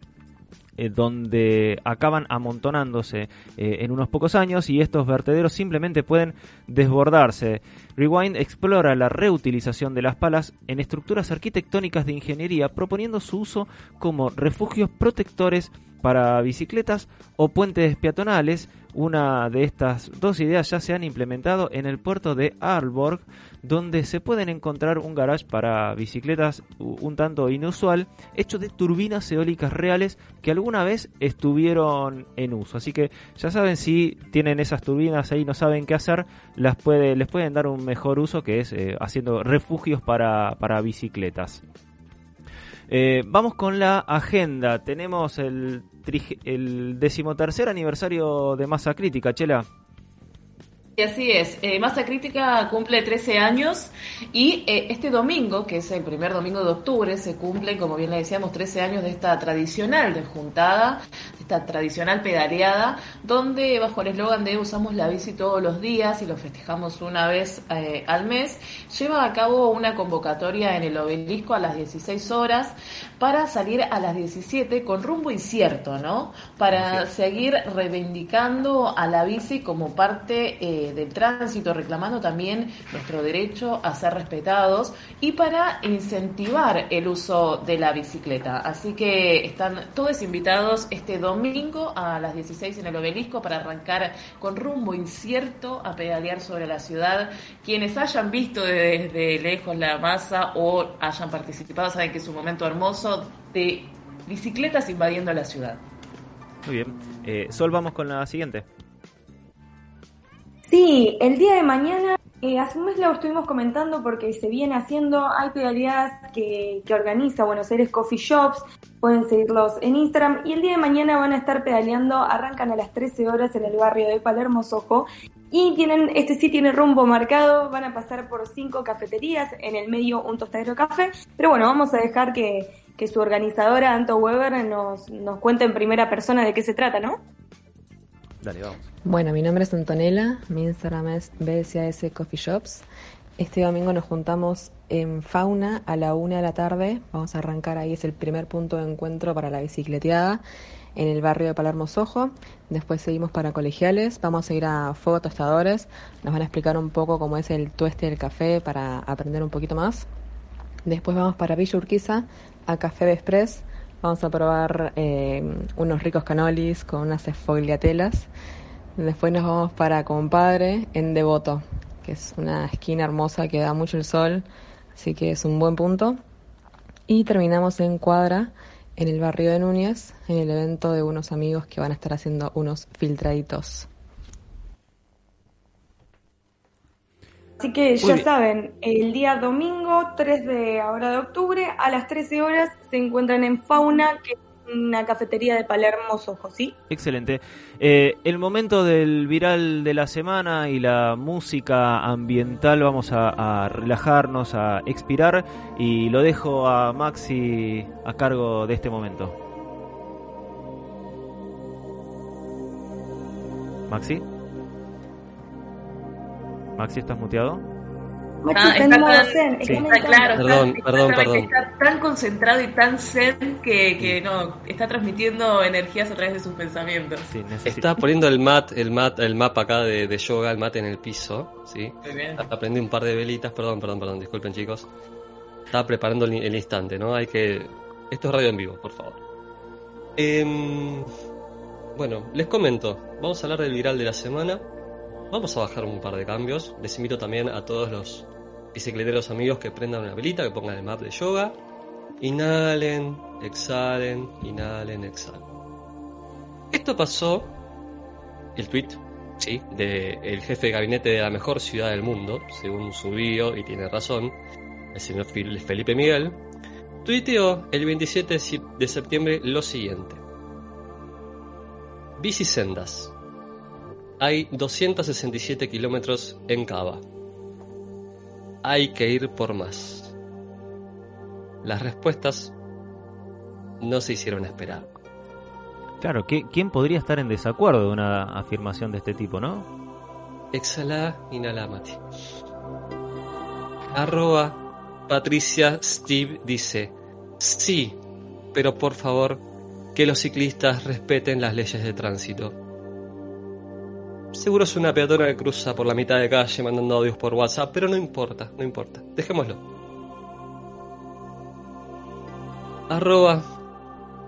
eh, donde acaban amontonándose eh, en unos pocos años y estos vertederos simplemente pueden desbordarse. Rewind explora la reutilización de las palas en estructuras arquitectónicas de ingeniería, proponiendo su uso como refugios protectores para bicicletas o puentes peatonales. Una de estas dos ideas ya se han implementado en el puerto de Aalborg, donde se pueden encontrar un garage para bicicletas un tanto inusual, hecho de turbinas eólicas reales que alguna vez estuvieron en uso. Así que ya saben si tienen esas turbinas ahí no saben qué hacer, las les pueden dar un mejor uso que es eh, haciendo refugios para bicicletas. Eh, vamos con la agenda. Tenemos el, el decimotercer aniversario de Masa Crítica, Chela. Y así es, eh, Masa Crítica cumple 13 años y eh, este domingo, que es el primer domingo de octubre, se cumplen, como bien le decíamos, 13 años de esta tradicional de juntada, de esta tradicional pedaleada, donde bajo el eslogan de usamos la bici todos los días y lo festejamos una vez eh, al mes, lleva a cabo una convocatoria en el obelisco a las 16 horas para salir a las 17 con rumbo incierto, ¿no? Para seguir reivindicando a la bici como parte del tránsito, reclamando también nuestro derecho a ser respetados y para incentivar el uso de la bicicleta. Así que están todos invitados este domingo a las 16 en el obelisco para arrancar con rumbo incierto a pedalear sobre la ciudad. Quienes hayan visto desde lejos la masa o hayan participado saben que es un momento hermoso de bicicletas invadiendo la ciudad. Muy bien. Eh, Sol, vamos con la siguiente. Sí, el día de mañana, eh, hace un mes lo estuvimos comentando porque se viene haciendo, hay pedaleadas que, que organiza Buenos Aires Coffee Shops, pueden seguirlos en Instagram y el día de mañana van a estar pedaleando, arrancan a las 13 horas en el barrio de Palermo Sojo y tienen, este sí tiene rumbo marcado, van a pasar por cinco cafeterías, en el medio un tostadero café, pero bueno, vamos a dejar que, que su organizadora Anto Weber nos, nos cuente en primera persona de qué se trata, ¿no? Dale, vamos. Bueno, mi nombre es Antonella, mi Instagram es BSAS Coffee Shops. Este domingo nos juntamos en Fauna a la una de la tarde. Vamos a arrancar ahí, es el primer punto de encuentro para la bicicleteada. en el barrio de Palermo Sojo. Después seguimos para colegiales. Vamos a ir a Fuego Tostadores. Nos van a explicar un poco cómo es el tueste del café para aprender un poquito más. Después vamos para Villa Urquiza a Café Express. Vamos a probar eh, unos ricos canolis con unas esfogliatelas. Después nos vamos para Compadre en Devoto, que es una esquina hermosa que da mucho el sol, así que es un buen punto. Y terminamos en Cuadra, en el barrio de Núñez, en el evento de unos amigos que van a estar haciendo unos filtraditos. Así que ya saben, el día domingo 3 de ahora de octubre a las 13 horas se encuentran en Fauna, que es una cafetería de Palermo Sojo, ¿sí? Excelente. Eh, el momento del viral de la semana y la música ambiental, vamos a, a relajarnos, a expirar y lo dejo a Maxi a cargo de este momento. Maxi. Maxi, ¿estás muteado? Maxi Ah, está está tan- zen, está sí, está meditando. claro, Perdón, está, perdón, perdón. está tan concentrado y tan zen que, que no, está transmitiendo energías a través de sus pensamientos. Sí, poniendo el mat, el mat, el mapa acá de, de yoga, el mat en el piso, ¿sí? Muy bien. Aprendí un par de velitas, perdón, perdón, perdón, disculpen chicos. Estaba preparando el, el instante, ¿no? Hay que... Esto es radio en vivo, por favor. Em, bueno, les comento, vamos a hablar del viral de la semana. Vamos a bajar un par de cambios. Les invito también a todos los bicicleteros amigos que prendan una velita, que pongan el map de yoga. Inhalen, exhalen, inhalen, exhalen. Esto pasó, el tweet, sí, del jefe de gabinete de la mejor ciudad del mundo, según su bio, y tiene razón, el señor Felipe Miguel, tuiteó el 27 de si- de septiembre lo siguiente. Bicisendas. Hay 267 kilómetros en Cava. Hay que ir por más. Las respuestas no se hicieron esperar. Claro, ¿qué- ¿quién podría estar en desacuerdo de una afirmación de este tipo, no? Exhala, inhala, Mati. Arroba Patricia Steve dice, sí, pero por favor que los ciclistas respeten las leyes de tránsito. Seguro es una peatona que cruza por la mitad de calle mandando audios por WhatsApp, pero no importa, no importa. Dejémoslo. Arroba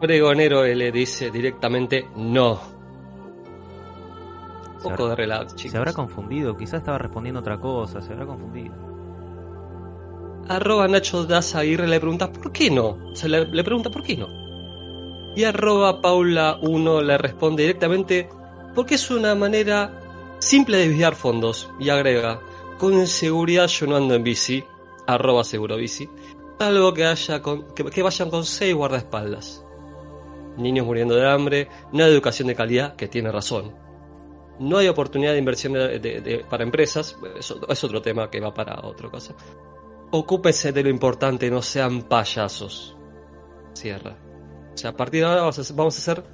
Pregonero le dice directamente no. Un poco de relax, chicos. Se habrá confundido, quizás estaba respondiendo otra cosa, se habrá confundido. Arroba Nacho Das Aguirre le pregunta ¿por qué no? O sea, le, le pregunta ¿por qué no? Y arroba Paula1 le responde directamente porque es una manera simple de desviar fondos. Y agrega, con seguridad yo no ando en bici, arroba seguro bici, salvo que, haya que, vayan con seis guardaespaldas. Niños muriendo de hambre, no hay educación de calidad, que tiene razón. No hay oportunidad de inversión de- para empresas, es otro tema que va para otra cosa. Ocúpense de lo importante, no sean payasos. Cierra. O sea, a partir de ahora vamos a vamos a ser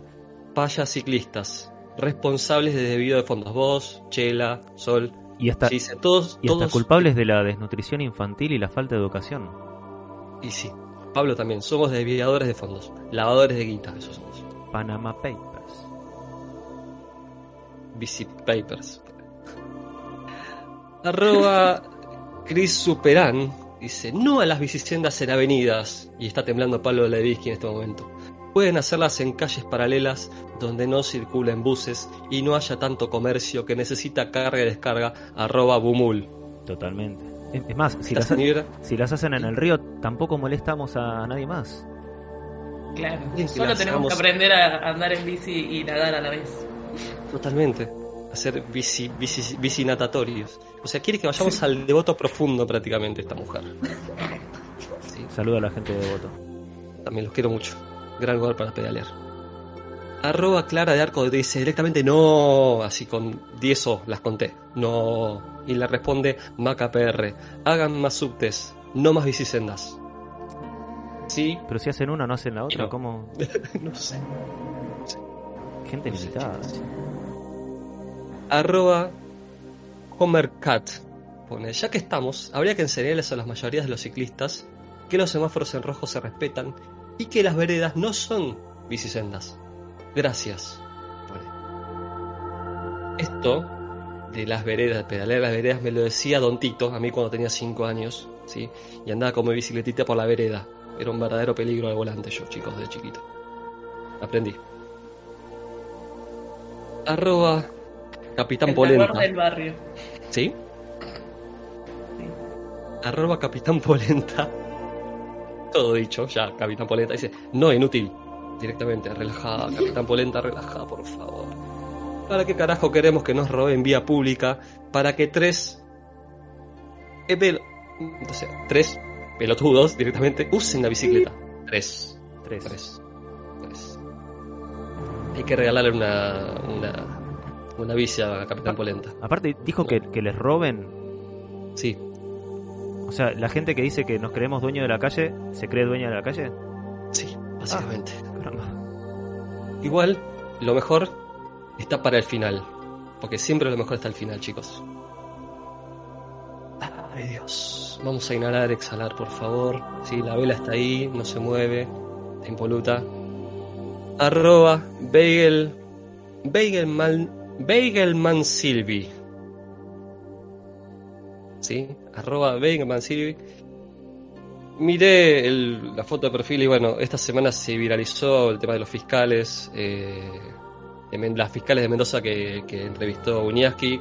payasiclistas, responsables de desvío de fondos. Vos, Chela, Sol, Y hasta, Gise, todos, y hasta todos. culpables de la desnutrición infantil y la falta de educación. Y sí, Pablo también, somos desviadores de fondos, lavadores de guita, eso somos. Panama Papers. BC Papers. Arroba Chris Superan dice, no a las bicisendas en avenidas, y está temblando Pablo Levinsky en este momento. Pueden hacerlas en calles paralelas donde no circulen buses y no haya tanto comercio que necesita carga y descarga. Arroba Bumul. Totalmente. Es más, si ¿La las, si las hacen en el río, tampoco molestamos a nadie más. Claro, solo tenemos que aprender a andar en bici y nadar a la vez. Totalmente. Hacer bici, bici, bici natatorios. O sea, quiere que vayamos al devoto profundo prácticamente esta mujer. <laughs> Sí. Saludo a la gente de Devoto. También los quiero mucho. Gran lugar para pedalear. Arroba Clara de Arco dice directamente no, así con 10 O las conté. No. Y le responde Maca PR. Hagan más subtes, no más bicisendas. Sí, Pero si hacen una, no hacen la otra, No. ¿cómo? <laughs> no sé. Gente limitada. che. Arroba HomerCat pone, ya que estamos, habría que enseñarles a las mayorías de los ciclistas que los semáforos en rojo se respetan y que las veredas no son bicisendas. Gracias. Esto de las veredas, pedalear las veredas, me lo decía Don Tito, a mí cuando tenía 5 años, ¿sí? Y andaba con mi bicicletita por la vereda. Era un verdadero peligro al volante yo, chicos, de chiquito. Aprendí. Arroba Capitán El Polenta. del barrio. ¿Sí? Arroba Capitán Polenta. Todo dicho, ya, Capitán Polenta dice, no, inútil. Directamente, relajada, Capitán Polenta, relajada, por favor. ¿Para qué carajo queremos que nos roben vía pública? Para que tres... eh, pel- O sea, tres pelotudos directamente usen la bicicleta. Tres. Tres. Tres. Tres. Hay que regalarle una, una, una bici a Capitán Polenta. Aparte, dijo que, que les roben. Sí. O sea, la gente que dice que nos creemos dueños de la calle, ¿se cree dueña de la calle? Sí, básicamente. caramba. Igual, lo mejor está para el final. Porque siempre lo mejor está al final, chicos. Ay, Dios. Vamos a inhalar, exhalar, por favor. Sí, la vela está ahí, no se mueve, está impoluta. Arroba Bagel. Bagelman. Bagelman Silvi. Sí, arroba Silvi. Miré la foto de perfil y bueno, esta semana se viralizó el tema de los fiscales, eh, las fiscales de Mendoza que, entrevistó Uñaski.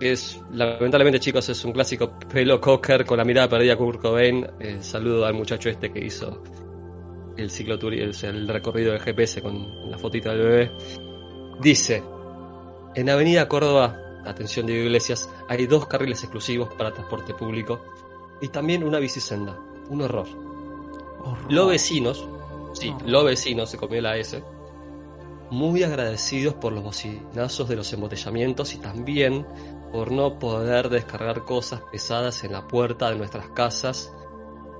Es, lamentablemente chicos, es un clásico pelo cocker con la mirada perdida Kurt Cobain. Eh, saludo al muchacho este que hizo el ciclo tour, el, el recorrido del GPS con la fotita del bebé. Dice, en Avenida Córdoba, atención Diego Iglesias, hay dos carriles exclusivos para transporte público y también una bicisenda. Un horror. Los vecinos, sí, los vecinos, se comió la S, muy agradecidos por los bocinazos de los embotellamientos y también por no poder descargar cosas pesadas en la puerta de nuestras casas,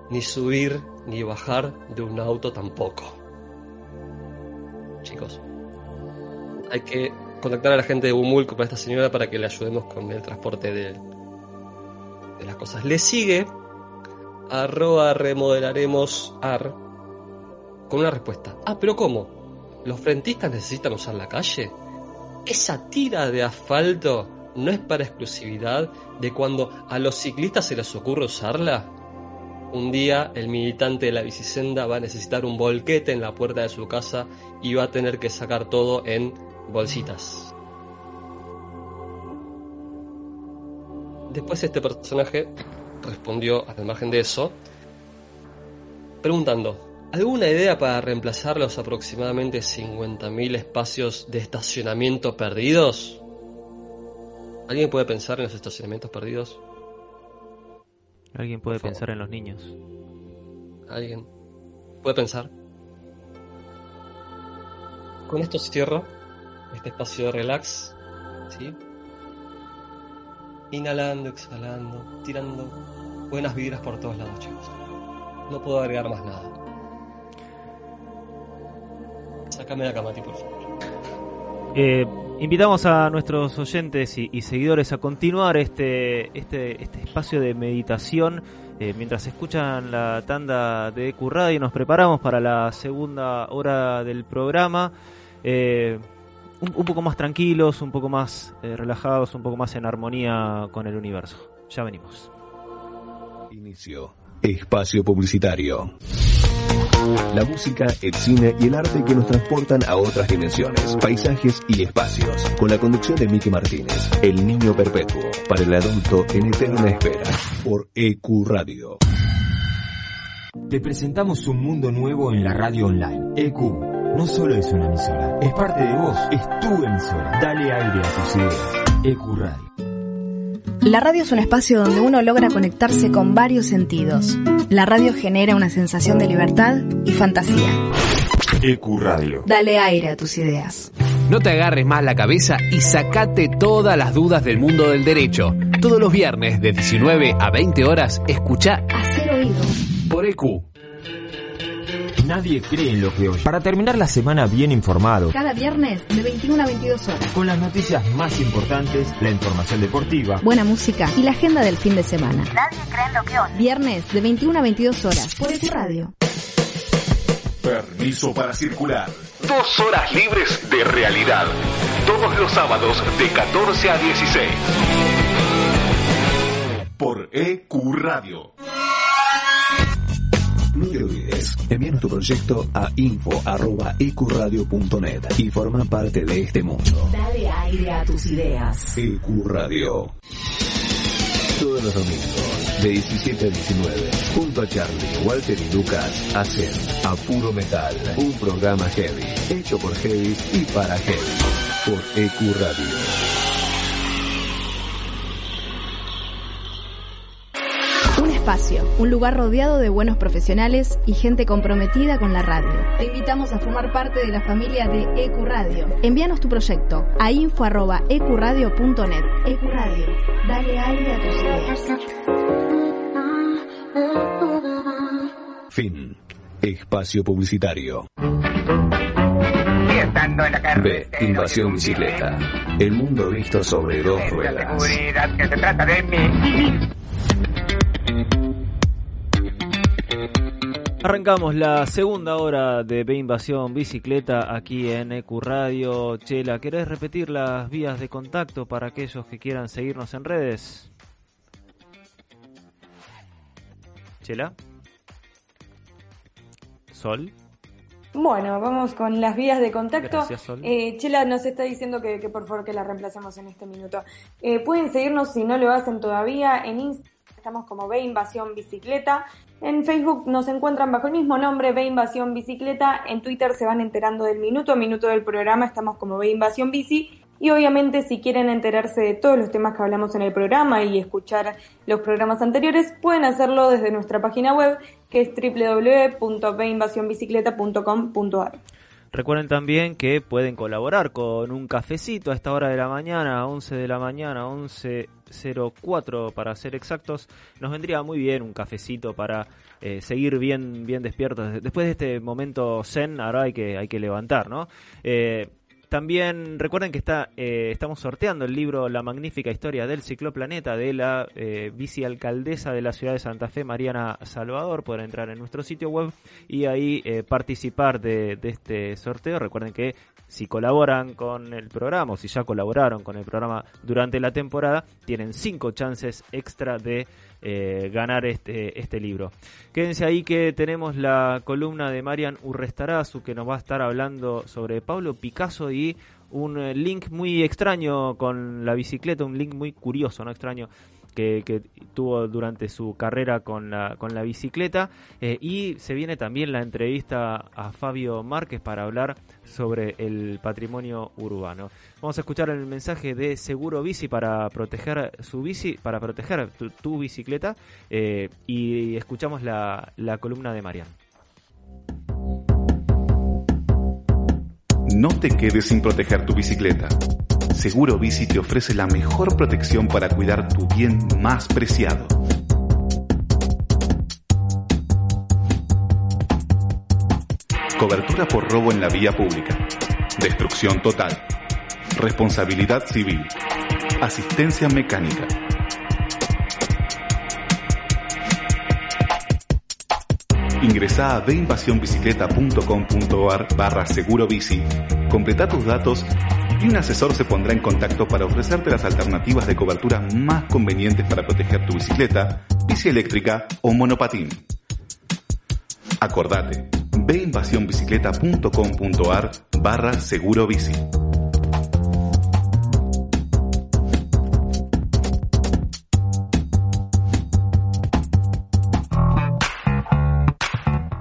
ni subir ni bajar de un auto tampoco. Chicos, hay que contactar a la gente de Bumulco para esta señora para que le ayudemos con el transporte de, las cosas. Le sigue arroba remodelaremos ar con una respuesta. Ah, pero ¿cómo? ¿Los frentistas necesitan usar la calle? Esa tira de asfalto no es para exclusividad de cuando a los ciclistas se les ocurre usarla. Un día el militante de la bicisenda va a necesitar un volquete en la puerta de su casa y va a tener que sacar todo en bolsitas. Después este personaje respondió al margen de eso, preguntando, ¿alguna idea para reemplazar los aproximadamente 50.000 espacios de estacionamiento perdidos? ¿Alguien puede pensar en los estacionamientos perdidos? Alguien puede pensar en los niños. ¿Alguien puede pensar? Con esto cierro este espacio de relax, ¿sí? Inhalando, exhalando, tirando buenas vibras por todos lados, chicos. No puedo agregar más nada. Sácame la Camati, por favor. Eh, invitamos a nuestros oyentes y, seguidores a continuar este, este, este espacio de meditación eh, mientras escuchan la tanda de EQ Radio. Nos preparamos para la segunda hora del programa. Eh, un, un poco más tranquilos, un poco más eh, relajados, un poco más en armonía con el universo. Ya venimos. Inicio. Espacio publicitario. La música, el cine y el arte que nos transportan a otras dimensiones, paisajes y espacios. Con la conducción de Miki Martínez, El Niño Perpetuo, para el adulto en eterna espera, por EQ Radio. Te presentamos un mundo nuevo en la radio online. EQ no solo es una emisora, es parte de vos, es tu emisora. Dale aire a tus ideas. EQ Radio. La radio es un espacio donde uno logra conectarse con varios sentidos. La radio genera una sensación de libertad y fantasía. EQ Radio. Dale aire a tus ideas. No te agarres más la cabeza y sacate todas las dudas del mundo del derecho. Todos los viernes de 19 a 20 horas, escucha Hacer oído. por EQ. Nadie cree en lo que oye. Para terminar la semana bien informado, Cada viernes de 21 a 22 horas. con las noticias más importantes, la información deportiva, Buena música y la agenda del fin de semana. Nadie cree en lo que oye. Viernes de 21 a 22 horas. Por EQ Radio. Permiso para circular. Dos horas libres de realidad. Todos los sábados de 14 a 16. Por EQ Radio. Envíanos tu proyecto a info.ecuradio.net y forma parte de este mundo. Dale aire a tus ideas. EQ Radio. Todos los domingos, de 17 a 19, junto a Charlie, Walter y Lucas, hacen A Puro Metal, un programa heavy, hecho por heavy y para heavy, por EQ espacio, un lugar rodeado de buenos profesionales y gente comprometida con la radio. Te invitamos a formar parte de la familia de EQ Radio. Envíanos tu proyecto a info.ecuradio.net. EQ Radio, dale aire a tus ideas. Fin. Espacio publicitario. B. Invasión bicicleta. El mundo visto sobre dos ruedas. Arrancamos la segunda hora de B Invasión Bicicleta aquí en EQ Radio. Chela, ¿querés repetir las vías de contacto para aquellos que quieran seguirnos en redes? Chela. Sol. Bueno, vamos con las vías de contacto. Gracias, Sol. Eh, Chela nos está diciendo que, que por favor que la reemplacemos en este minuto. Eh, pueden seguirnos si no lo hacen todavía en Instagram. Estamos como B Invasión Bicicleta. En Facebook nos encuentran bajo el mismo nombre, B Invasión Bicicleta. En Twitter se van enterando del minuto a minuto del programa. Estamos como B Invasión Bici. Y obviamente si quieren enterarse de todos los temas que hablamos en el programa y escuchar los programas anteriores, pueden hacerlo desde nuestra página web que es www.binvasionbicicleta.com.ar. Recuerden también que pueden colaborar con un cafecito a esta hora de la mañana, 11 de la mañana, 11.04 para ser exactos. Nos vendría muy bien un cafecito para eh, seguir bien, bien despiertos. Después de este momento zen, ahora hay que, hay que levantar, ¿no? Eh, también recuerden que está, eh, estamos sorteando el libro La magnífica historia del cicloplaneta de la eh, vicealcaldesa de la ciudad de Santa Fe, Mariana Salvador. Pueden entrar en nuestro sitio web y ahí eh, participar de, de este sorteo. Recuerden que si colaboran con el programa o si ya colaboraron con el programa durante la temporada, tienen cinco chances extra de eh, ganar este, este libro. Quédense ahí que tenemos la columna de Marian Urrestarazu que nos va a estar hablando sobre Pablo Picasso y un eh, link muy extraño con la bicicleta, un link muy curioso, no extraño. Que, tuvo durante su carrera con la, con la bicicleta eh, y se viene también la entrevista a Fabio Márquez para hablar sobre el patrimonio urbano. Vamos a escuchar el mensaje de Seguro Bici para proteger su bici, para proteger tu, tu bicicleta eh, y escuchamos la, la columna de Marian. No te quedes sin proteger tu bicicleta. Seguro Bici te ofrece la mejor protección para cuidar tu bien más preciado. Cobertura por robo en la vía pública. Destrucción total. Responsabilidad civil. Asistencia mecánica. Ingresa a beinvasionbicicleta.com.ar barra seguro completa tus datos y un asesor se pondrá en contacto para ofrecerte las alternativas de cobertura más convenientes para proteger tu bicicleta, bici eléctrica o monopatín. Acordate, beinvasionbicicleta.com.ar barra seguro.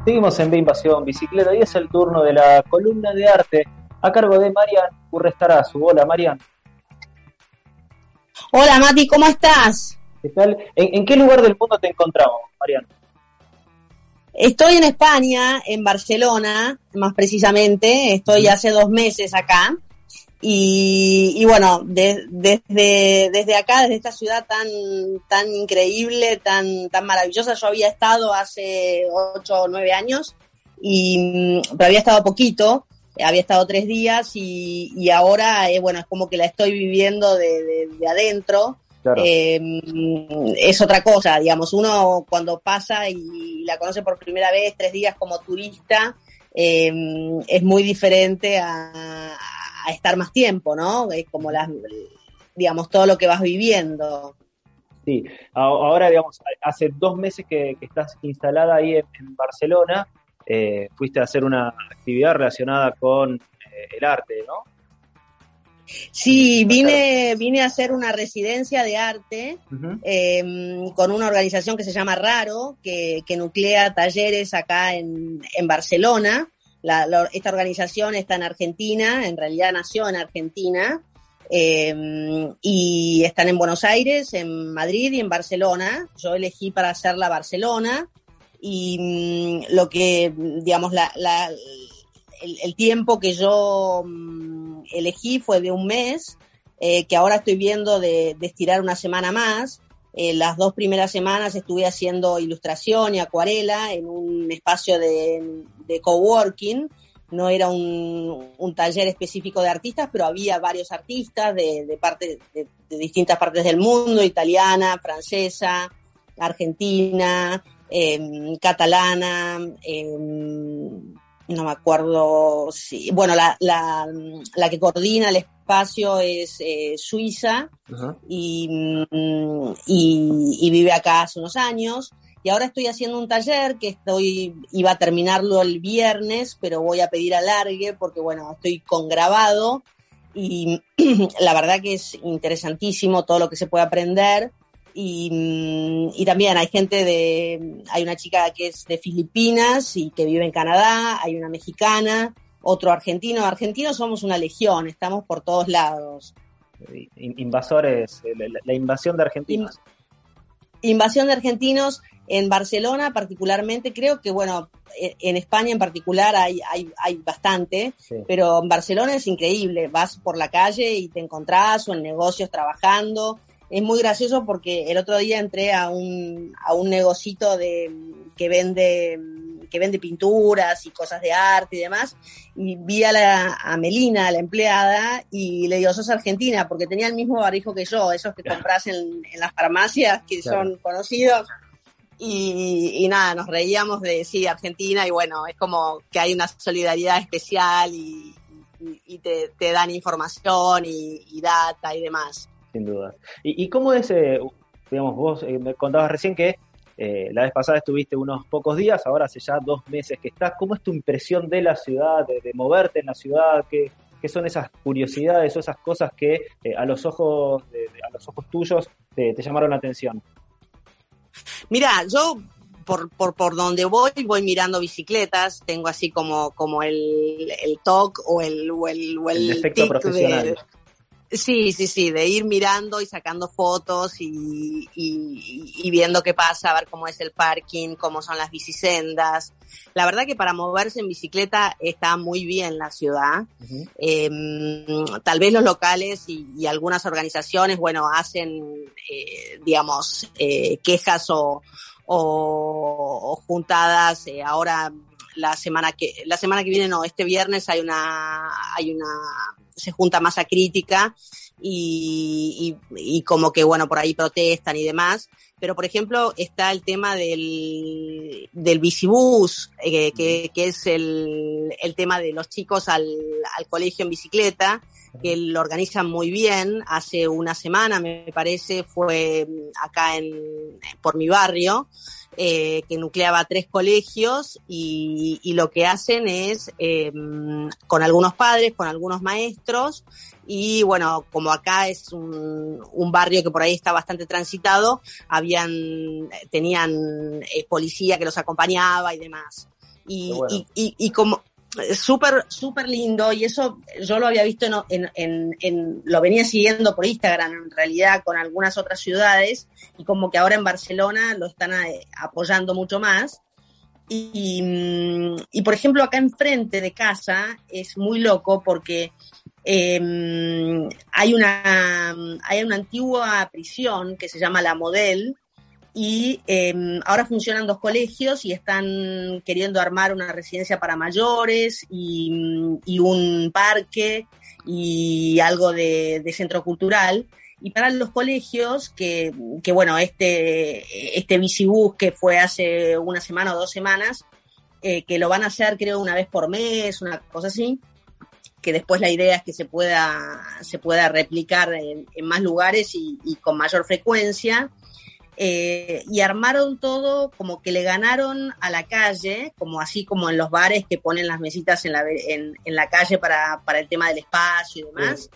Seguimos en B Bicicleta y es el turno de la columna de arte a cargo de Marian Urrestarazu. Hola Marian. Hola Mati, ¿cómo estás? ¿Qué tal? ¿En, en qué lugar del mundo te encontramos, Marian? Estoy en España, en Barcelona, más precisamente. Estoy hace dos meses acá. Y, y bueno, de- desde, desde acá, desde esta ciudad tan, tan increíble, tan, tan maravillosa, yo había estado hace ocho o nueve años, y, mm, pero había estado poquito, había estado tres días y, y ahora, eh, bueno, es como que la estoy viviendo de, de- de adentro. Claro. Eh, es otra cosa, digamos, uno cuando pasa y la conoce por primera vez, tres días como turista, eh, es muy diferente a, a estar más tiempo, ¿no? Es como las, digamos, todo lo que vas viviendo. Sí, ahora, digamos, hace dos meses que, que estás instalada ahí en, en Barcelona, eh, fuiste a hacer una actividad relacionada con eh, el arte, ¿no? Sí, vine, vine a hacer una residencia de arte eh, con una organización que se llama Raro, que, que nuclea talleres acá en, en Barcelona. La- la- esta organización está en Argentina, en realidad nació en Argentina, eh, y están en Buenos Aires, en Madrid y en Barcelona. Yo elegí para hacerla Barcelona y mm, lo que, digamos, la, la- el, el tiempo que yo mm, elegí fue de un mes, eh, que ahora estoy viendo de, de estirar una semana más. Eh, las dos primeras semanas estuve haciendo ilustración y acuarela en un espacio de, de coworking. No era un, un taller específico de artistas, pero había varios artistas de, de, parte, de distintas partes del mundo, italiana, francesa, argentina, em, catalana, em, no me acuerdo si, bueno, la, la, la que coordina el espacio es eh, suiza y, y, y vive acá hace unos años. Y ahora estoy haciendo un taller que estoy, iba a terminarlo el viernes, pero voy a pedir alargue porque, bueno, estoy con grabado y <clears throat> la verdad que es interesantísimo todo lo que se puede aprender. Y, y también hay gente de, hay una chica que es de Filipinas y que vive en Canadá, hay una mexicana, otro argentino. Argentinos somos una legión, estamos por todos lados. In- Invasores, eh, la, la invasión de argentinos. Invasión de argentinos en Barcelona particularmente, creo que bueno, e- en España en particular hay, hay, hay bastante, Sí. pero en Barcelona es increíble, vas por la calle y te encontrás o en negocios trabajando. Es muy gracioso porque el otro día entré a un, a un negocito de, que vende que vende pinturas y cosas de arte y demás, y vi a, la, a Melina, a la empleada, y le digo, sos argentina, porque tenía el mismo barbijo que yo, esos que compras en, en las farmacias, que Claro. son conocidos, y, y nada, nos reíamos de, sí, Argentina, y bueno, es como que hay una solidaridad especial y, y- y te, te dan información y, y data y demás. Sin duda. ¿Y, y cómo es, eh, digamos, vos eh, me contabas recién que eh, la vez pasada estuviste unos pocos días, ahora hace ya dos meses que estás. ¿Cómo es tu impresión de la ciudad, de, de moverte en la ciudad? ¿Qué, qué son esas curiosidades o esas cosas que a los ojos a los ojos tuyos te, te llamaron la atención? Mira, yo por, por, por donde voy, voy mirando bicicletas, tengo así como, como el, el TOC o el, o el, o el, El defecto tic profesional. de- Sí, sí, sí, de ir mirando y sacando fotos y, y, y viendo qué pasa, a ver cómo es el parking, cómo son las bicisendas. La verdad que para moverse en bicicleta está muy bien la ciudad. Eh, tal vez los locales y, y algunas organizaciones, bueno, hacen, eh, digamos, eh, quejas o, o, o juntadas. eh, ahora la semana que la semana que viene, no, este viernes hay una hay una se junta masa crítica y, y, y como que bueno por ahí protestan y demás. Pero por ejemplo está el tema del del bicibús, eh, que, que es el, el tema de los chicos al, al colegio en bicicleta que lo organizan muy bien. Hace una semana, me parece, fue acá en, por mi barrio, eh, que nucleaba tres colegios y, y lo que hacen es eh, con algunos padres, con algunos maestros y bueno, como acá es un, un barrio que por ahí está bastante transitado, habían, tenían eh, policía que los acompañaba y demás. Y, bueno. y, y, y como, súper, súper lindo y eso yo lo había visto en, en, en, lo venía siguiendo por Instagram en realidad con algunas otras ciudades y como que ahora en Barcelona lo están eh, apoyando mucho más. Y, y, por ejemplo acá enfrente de casa es muy loco porque eh, hay una hay una antigua prisión que se llama La Model y eh, ahora funcionan dos colegios y están queriendo armar una residencia para mayores y, y un parque y algo de, centro cultural. Y para los colegios, que, que bueno, este, este bicibús que fue hace una semana o dos semanas, eh, que lo van a hacer creo una vez por mes, una cosa así, que después la idea es que se pueda, se pueda replicar en, en más lugares y con mayor frecuencia. Eh, y armaron todo como que le ganaron a la calle, como así como en los bares que ponen las mesitas en la, en, en la calle para, para el tema del espacio y demás,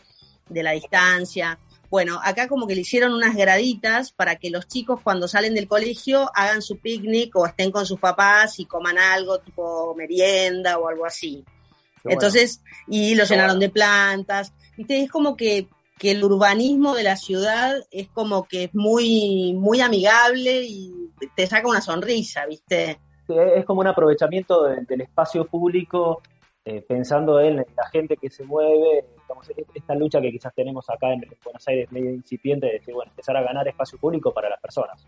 de la distancia. Bueno, acá como que le hicieron unas graditas para que los chicos cuando salen del colegio hagan su picnic o estén con sus papás y coman algo tipo merienda o algo así. Qué bueno. Entonces, y lo Qué llenaron bueno. de plantas. ¿Viste? Es como que, que el urbanismo de la ciudad es como que es muy, muy amigable y te saca una sonrisa, ¿viste? Es como un aprovechamiento de- del espacio público, eh, pensando en la gente que se mueve, digamos, esta lucha que quizás tenemos acá en Buenos Aires medio incipiente, de decir, bueno, empezar a ganar espacio público para las personas.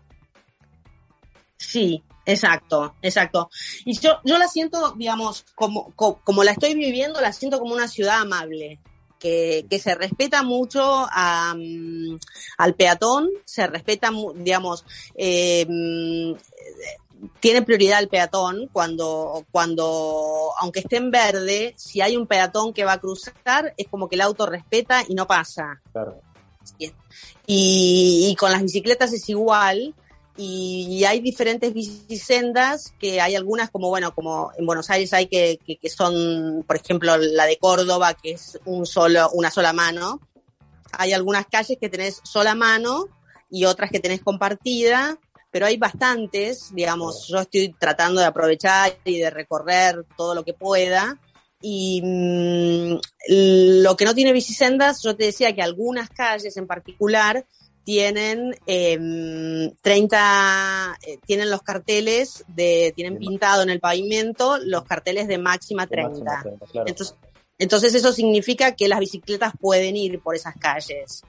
Sí, exacto, exacto. Y yo, yo la siento, digamos, como, co- como, la estoy viviendo, la siento como una ciudad amable, que, que se respeta mucho a, mm, al peatón, se respeta, digamos, eh, mm, tiene prioridad el peatón cuando, cuando, aunque esté en verde, si hay un peatón que va a cruzar, es como que el auto respeta y no pasa. Claro. Y, y con las bicicletas es igual. Y, hay diferentes bicisendas que hay algunas como, bueno, como en Buenos Aires hay que, que, que son, por ejemplo, la de Córdoba, que es un solo, una sola mano. Hay algunas calles que tenés sola mano y otras que tenés compartida, pero hay bastantes, digamos, yo estoy tratando de aprovechar y de recorrer todo lo que pueda. Y mm, lo que no tiene bicisendas, yo te decía que algunas calles en particular tienen em, 30, eh, tienen los carteles de, tienen pintado en el pavimento los carteles de máxima 30. máxima 30, claro. Entonces, entonces eso significa que las bicicletas pueden ir por esas calles.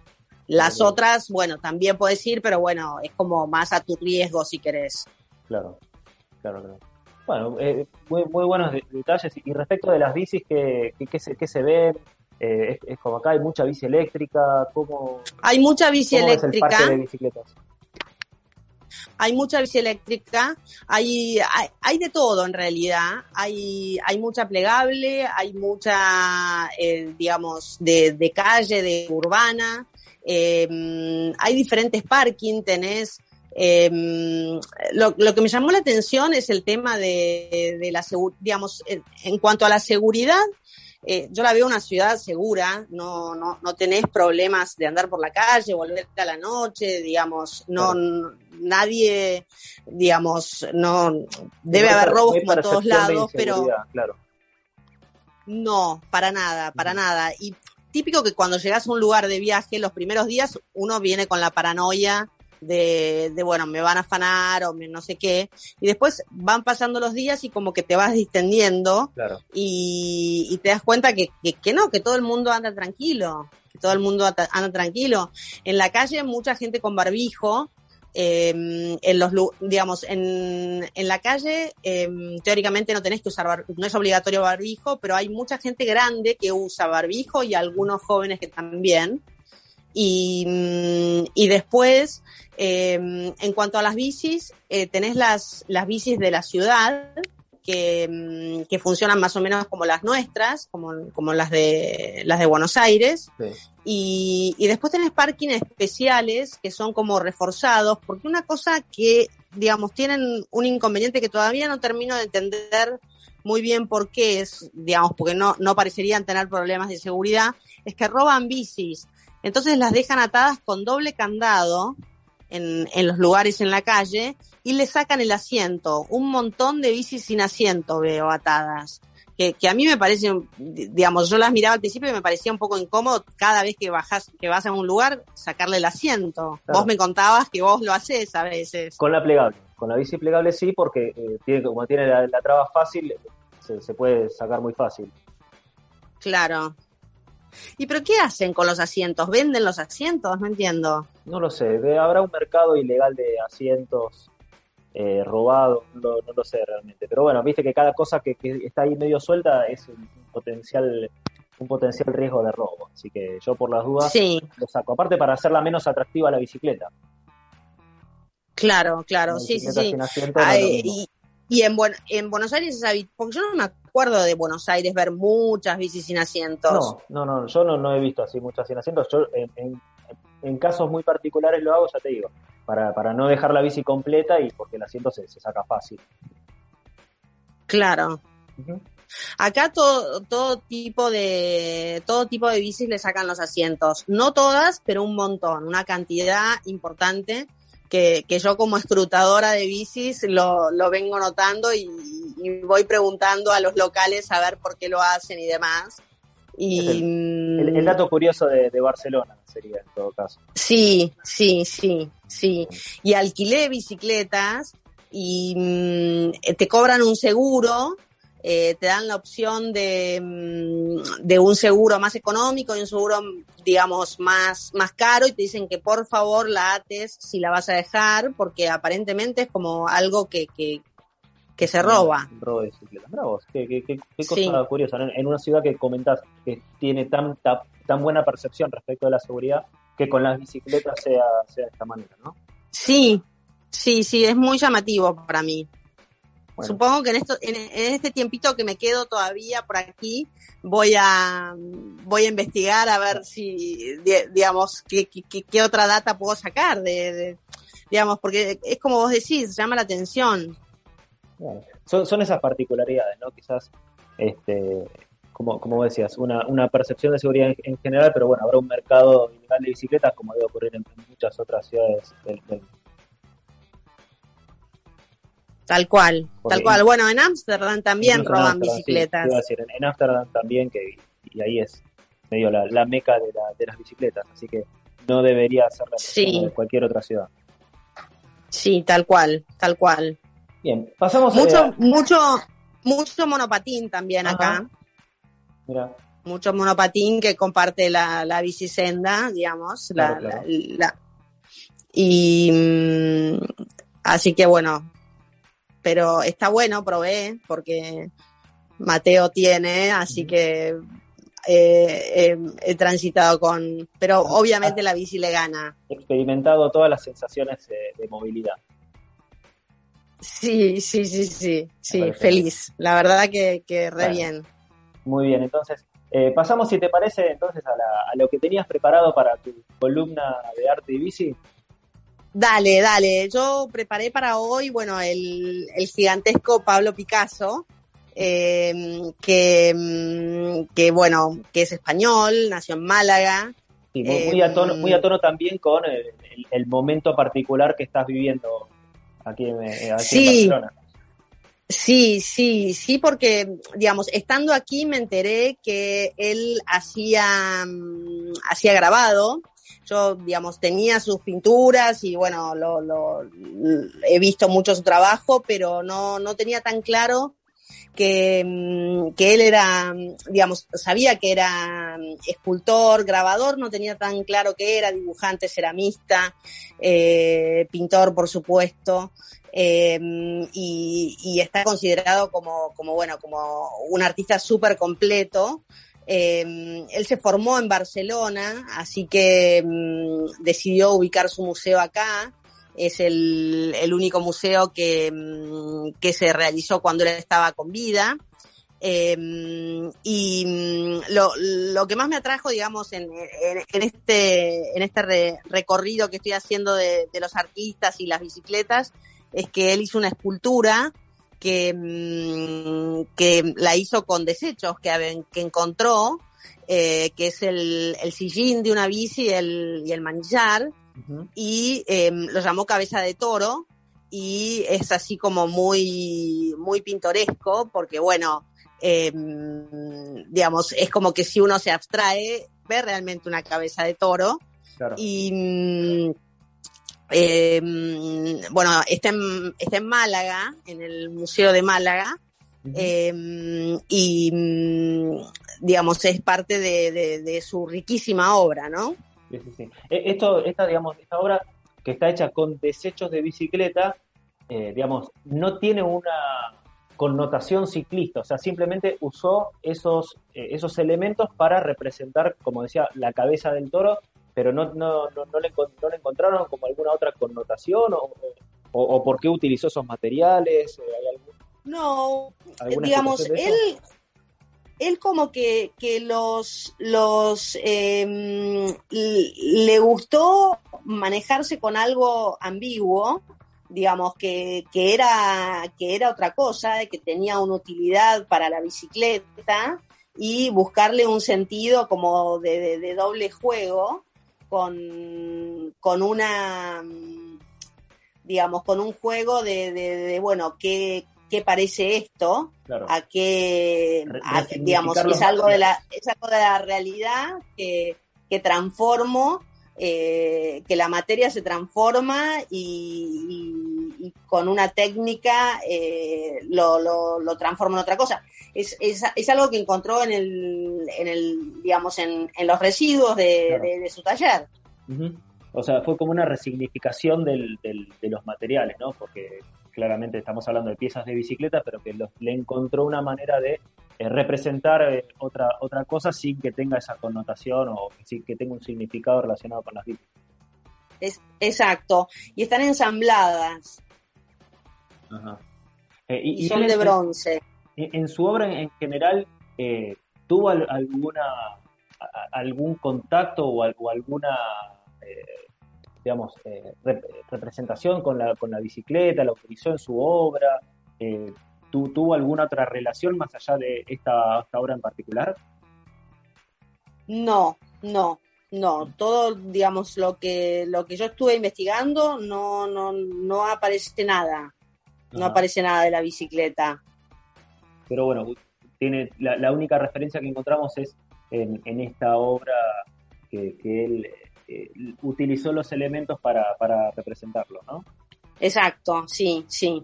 Las otras, bueno, también puedes ir, pero bueno, es como más a tu riesgo si querés. Claro, claro, claro. Bueno, eh, muy, muy buenos de- detalles. Y respecto de las bicis, ¿qué, qué, qué se, qué se ven? Eh, es, es como acá hay mucha bici eléctrica. ¿Cómo, Hay mucha bici cómo es el eléctrica. parque de bicicletas? hay mucha bici eléctrica, hay, hay, hay de todo en realidad, hay, hay mucha plegable, hay mucha, eh, digamos, de, de calle, de urbana, eh, hay diferentes parking, tenés, eh, lo, lo que me llamó la atención es el tema de, de la seguridad, digamos, en, en cuanto a la seguridad, eh, yo la veo una ciudad segura, no, no, no tenés problemas de andar por la calle, volver a la noche, digamos, no, nadie, digamos, no, debe No haber robos en todos lados, pero Claro. no, para nada, para nada. Y típico que cuando llegas a un lugar de viaje, los primeros días uno viene con la paranoia de, de bueno, me van a afanar o me no sé qué. Y después van pasando los días y como que te vas distendiendo Claro. y, y te das cuenta que, que, que no, que todo el mundo anda tranquilo, que todo el mundo anda tranquilo. En la calle mucha gente con barbijo, eh, en los digamos en, en la calle eh, teóricamente no tenés que usar bar- no es obligatorio barbijo pero hay mucha gente grande que usa barbijo y algunos jóvenes que también y, mm, y después eh, en cuanto a las bicis eh, tenés las las bicis de la ciudad que, mm, que funcionan más o menos como las nuestras como, como las de las de Buenos Aires Sí. y, y después tenés parking especiales que son como reforzados, porque una cosa que, digamos, tienen un inconveniente que todavía no termino de entender muy bien por qué es, digamos, porque no, no parecerían tener problemas de seguridad, es que roban bicis. Entonces las dejan atadas con doble candado en, en los lugares en la calle y le sacan el asiento. Un montón de bicis sin asiento veo atadas que, que a mí me parece, digamos, yo las miraba al principio y me parecía un poco incómodo cada vez que bajas, que vas a un lugar, sacarle el asiento. Claro. Vos me contabas que vos lo haces a veces. Con la plegable. Con la bici plegable sí, porque eh, tiene, como tiene la, la traba fácil, se, se puede sacar muy fácil. Claro. ¿Y pero qué hacen con los asientos? ¿Venden los asientos? No entiendo. No lo sé, habrá un mercado ilegal de asientos eh, robados, no, lo- no lo sé realmente. Pero bueno, viste que cada cosa que, que está ahí medio suelta es un potencial un potencial riesgo de robo. Así que yo por las dudas Sí. lo saco. Aparte para hacerla menos atractiva la bicicleta. Claro, claro, sí, sí, sí. no Y en, Buen- en Buenos Aires es habitual, porque yo no me acuerdo de Buenos Aires ver muchas bicis sin asientos. No, no, no, yo no, no he visto así muchas sin asientos. Yo en, en- en casos muy particulares lo hago, ya te digo, para, para no dejar la bici completa y porque el asiento se, se saca fácil. Claro. Acá todo, todo tipo de todo tipo de bicis le sacan los asientos. No todas, pero un montón, una cantidad importante que, que yo como escrutadora de bicis lo, lo vengo notando y, y voy preguntando a los locales a ver por qué lo hacen y demás. Y Es El, el dato curioso de, de Barcelona sería en todo caso. Sí, sí, sí, sí. Y alquilé bicicletas y mm, te cobran un seguro, eh, te dan la opción de, mm, de un seguro más económico y un seguro, digamos, más, más caro y te dicen que por favor la ates si la vas a dejar porque aparentemente es como algo que, que, que se roba. Robo de bicicleta. Mirá vos, qué, qué- qué- qué cosa Sí. curiosa. En una ciudad que comentás que tiene tan, ta- tan buena percepción respecto de la seguridad, que con las bicicletas sea, sea de esta manera, ¿no? Sí, sí, sí, es muy llamativo para mí. Bueno. Supongo que en, esto, en, en este tiempito que me quedo todavía por aquí, voy a, voy a investigar a ver si, di- digamos, qué, qué- qué- qué otra data puedo sacar de, de- digamos, porque es como vos decís, llama la atención. Bueno, son, son esas particularidades, ¿no? Quizás, este, como, como decías, una, una percepción de seguridad en, en general, pero bueno, habrá un mercado ilegal de bicicletas como debe ocurrir en, muchas otras ciudades del, del- Tal cual, Porque tal cual. Bueno, en Ámsterdam también roban bicicletas. decir, en, Ámsterdam también, que y ahí es medio la, la meca de, la- de las bicicletas, así que no debería ser la Sí. de cualquier otra ciudad. Sí, tal cual, tal cual. Bien, pasamos Mucho, a... mucho, mucho monopatín también Ajá. acá. Mira, mucho monopatín que comparte la, la bicisenda, digamos. la- Claro, claro. la- la- y mm, así que bueno, pero está bueno, probé, porque Mateo tiene, así que eh, eh, he transitado con, pero obviamente la bici le gana. experimentado todas las sensaciones de, de movilidad. Sí, sí, sí, sí, sí, feliz. La verdad que, que re Bueno. bien. Muy bien, entonces eh, pasamos, si te parece, entonces a, la- a lo que tenías preparado para tu columna de arte y bici. Dale, dale. Yo preparé para hoy, bueno, el, el gigantesco Pablo Picasso, eh, que, mm, que, bueno, que es español, nació en Málaga. Sí, muy, muy a tono, Eh, muy a tono también con el, el- el momento particular que estás viviendo aquí en, eh, aquí Sí. en Barcelona. Sí, sí, sí, porque, digamos, estando aquí me enteré que él hacía, mm, hacía grabado. Yo, digamos, tenía sus pinturas y, bueno, lo, lo- he visto mucho su trabajo, pero no, no tenía tan claro que, mm, que él era, mm, digamos, sabía que era mm, escultor, grabador, no tenía tan claro que era, dibujante, ceramista, eh, pintor, por supuesto, eh, y, y está considerado como, como, bueno, como un artista súper completo. Eh, él se formó en Barcelona, así que decidió ubicar su museo acá. Es el, el único museo que, mm, que se realizó cuando él estaba con vida. Eh, y mm, lo, lo que más me atrajo, digamos, en, en- este, en este re- recorrido que estoy haciendo de, de los artistas y las bicicletas, es que él hizo una escultura que, mm, que la hizo con desechos que, que encontró, eh, que es el, el sillín de una bici y el, y el manillar, y eh, lo llamó cabeza de toro, y es así como muy, muy pintoresco, porque bueno, eh, digamos, es como que si uno se abstrae, ve realmente una cabeza de toro. Claro. Y eh, mm, bueno, está en, está en Málaga, en el Museo de Málaga, eh, y digamos, es parte de, de- de su riquísima obra, ¿no? Sí, sí, sí. Eh, Esto, esta, digamos, esta obra que está hecha con desechos de bicicleta, eh, digamos, no tiene una connotación ciclista, o sea, simplemente usó esos, eh, esos elementos para representar, como decía, la cabeza del toro, pero no, no, no, no le, encon- no le encontraron como alguna otra connotación o, o, o por qué utilizó esos materiales, ¿hay algún- No, ¿Alguna digamos, eso? Él, como que, que los, los l- le gustó manejarse con algo ambiguo, digamos, que, que era, que era otra cosa, que tenía una utilidad para la bicicleta y buscarle un sentido como de, de- doble juego con, con una digamos, con un juego de, de- de, bueno, ¿qué, qué parece esto? Claro. A qué, a- digamos, es algo de la, es algo de la realidad que, que transformo, eh, que la materia se transforma y, y- y con una técnica eh, lo, lo, lo transforma en otra cosa. Es, es, es algo que encontró en el, en el digamos, en, en los residuos de, Claro. de- de su taller. Ujú. O sea, fue como una resignificación del, del- de los materiales, ¿no? Porque claramente estamos hablando de piezas de bicicleta, pero que los- le encontró una manera de eh, representar eh, otra, otra cosa sin que tenga esa connotación o sin que tenga un significado relacionado con las bicis. Es, exacto. Y están ensambladas Ajá. Eh, y, y son de en- bronce. En, en su obra en, en general, ¿tuvo al- alguna algún contacto o, al- o alguna, digamos, eh, rep- representación con la, con la bicicleta? ¿La utilizó en su obra? Eh, ¿tu- ¿Tuvo alguna otra relación más allá de esta, esta obra en particular? No, no, no. Todo, digamos, lo que, lo que yo estuve investigando, no, no, no aparece nada. No Ajá. aparece nada de la bicicleta. Pero bueno, tiene, la, la única referencia que encontramos es en, en esta obra que, que él eh, utilizó los elementos para, para representarlo, ¿no? Exacto, sí, sí.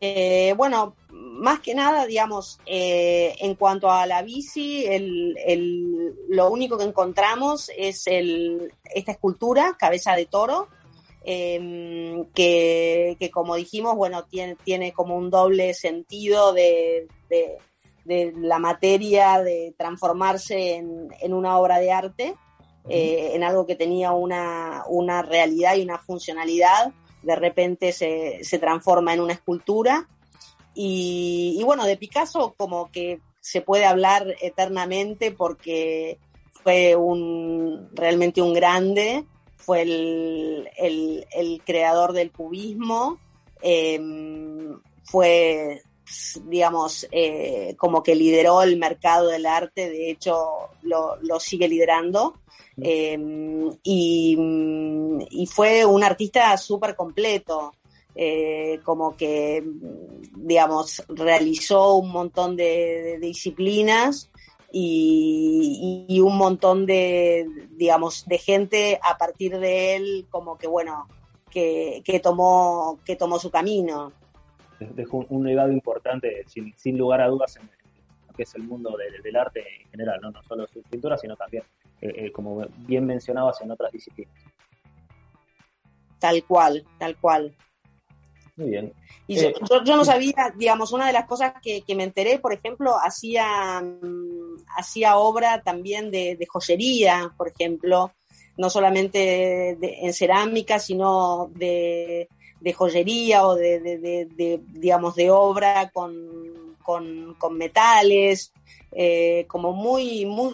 Eh, bueno, más que nada, digamos, eh, en cuanto a la bici, el, el- lo único que encontramos es el, esta escultura, cabeza de toro, eh, que, que como dijimos, bueno, tiene, tiene como un doble sentido de, de- de la materia, de transformarse en, en una obra de arte, eh, en algo que tenía una, una realidad y una funcionalidad, de repente se, se transforma en una escultura. Y, y bueno, de Picasso como que se puede hablar eternamente porque fue un realmente un grande, fue el, el- el creador del cubismo, eh, fue, digamos, eh, como que lideró el mercado del arte, de hecho lo, lo sigue liderando. Eh, y, y fue un artista súper completo, eh, como que, digamos, realizó un montón de, de disciplinas y, un montón de, digamos, de gente a partir de él, como que, bueno, que, que tomó, que tomó su camino. dejó un- legado importante, sin, sin lugar a dudas, en lo que es el mundo de- del arte en general, ¿no? no solo su pintura, sino también, eh, eh, como bien mencionabas, en otras disciplinas. Tal cual, tal cual. Muy bien. Y yo, Eh, yo- yo no sabía, digamos, una de las cosas que, que me enteré, por ejemplo, hacía, mm, hacía obra también de, de joyería, por ejemplo, no solamente de- en cerámica, sino de, de joyería o de, digamos, de obra con, con, con metales, eh, como muy, muy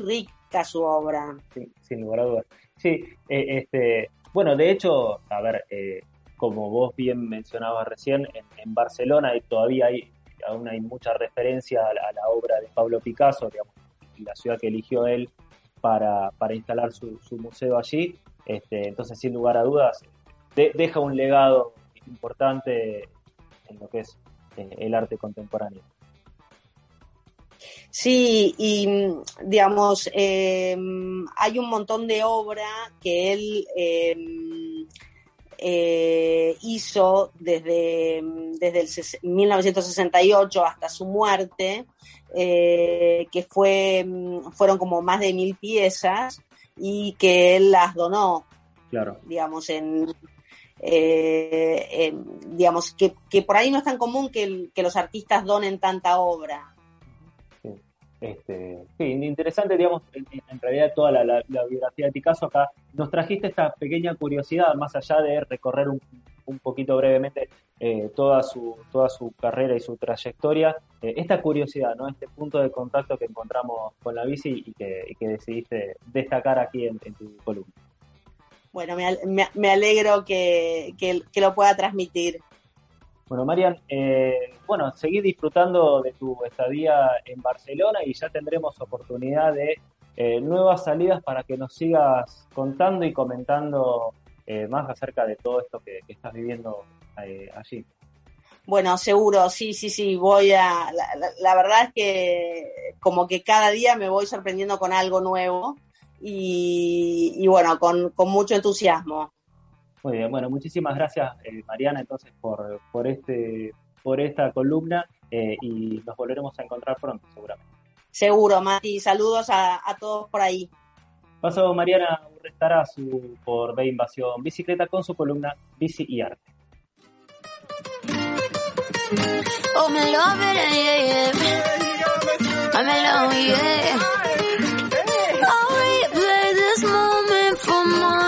rica su obra. Sí, sin lugar a dudas. Sí, eh, este, bueno, de hecho, a ver, eh, como vos bien mencionabas recién, en, Barcelona y todavía hay, aún hay mucha referencia a la, obra de Pablo Picasso, digamos, la ciudad que eligió él para, para instalar su, su museo allí. Este, entonces, sin lugar a dudas, de- deja un legado importante en lo que es eh, el arte contemporáneo. Sí, y mm, digamos, eh, hay un montón de obra que él eh, eh, hizo desde, desde el ses- 1968 hasta su muerte, eh, que fue, mm, fueron como más de mil piezas y que él las donó, Claro. digamos, en, eh, digamos, que, que por ahí no es tan común que, que los artistas donen tanta obra. Este, sí, interesante, digamos, en, realidad toda la, la- la biografía de Picasso acá. Nos trajiste esta pequeña curiosidad, más allá de recorrer un un poquito brevemente eh, toda, su, toda su carrera y su trayectoria. Eh, esta curiosidad, ¿no? este punto de contacto que encontramos con la bici y que, que decidiste destacar aquí en, tu columna. Bueno, me, me- me alegro que- que lo pueda transmitir. Bueno, Marian, eh, bueno, seguí disfrutando de tu estadía en Barcelona y ya tendremos oportunidad de eh, nuevas salidas para que nos sigas contando y comentando eh, más acerca de todo esto que, estás viviendo eh, allí. Bueno, seguro, sí, sí, sí, voy a... La, verdad es que como que cada día me voy sorprendiendo con algo nuevo y, y bueno, con mucho entusiasmo. Muy bien, bueno, muchísimas gracias eh, Mariana entonces por, por, este, por esta columna eh, y nos volveremos a encontrar pronto seguramente. Seguro, Mati. Saludos a, a todos por ahí. Paso Mariana Urrestarazu por B Invasión Bicicleta con su columna Bici y Arte. Oh, me love it, yeah, yeah. I'm in love, yeah. I'll replay this moment for months.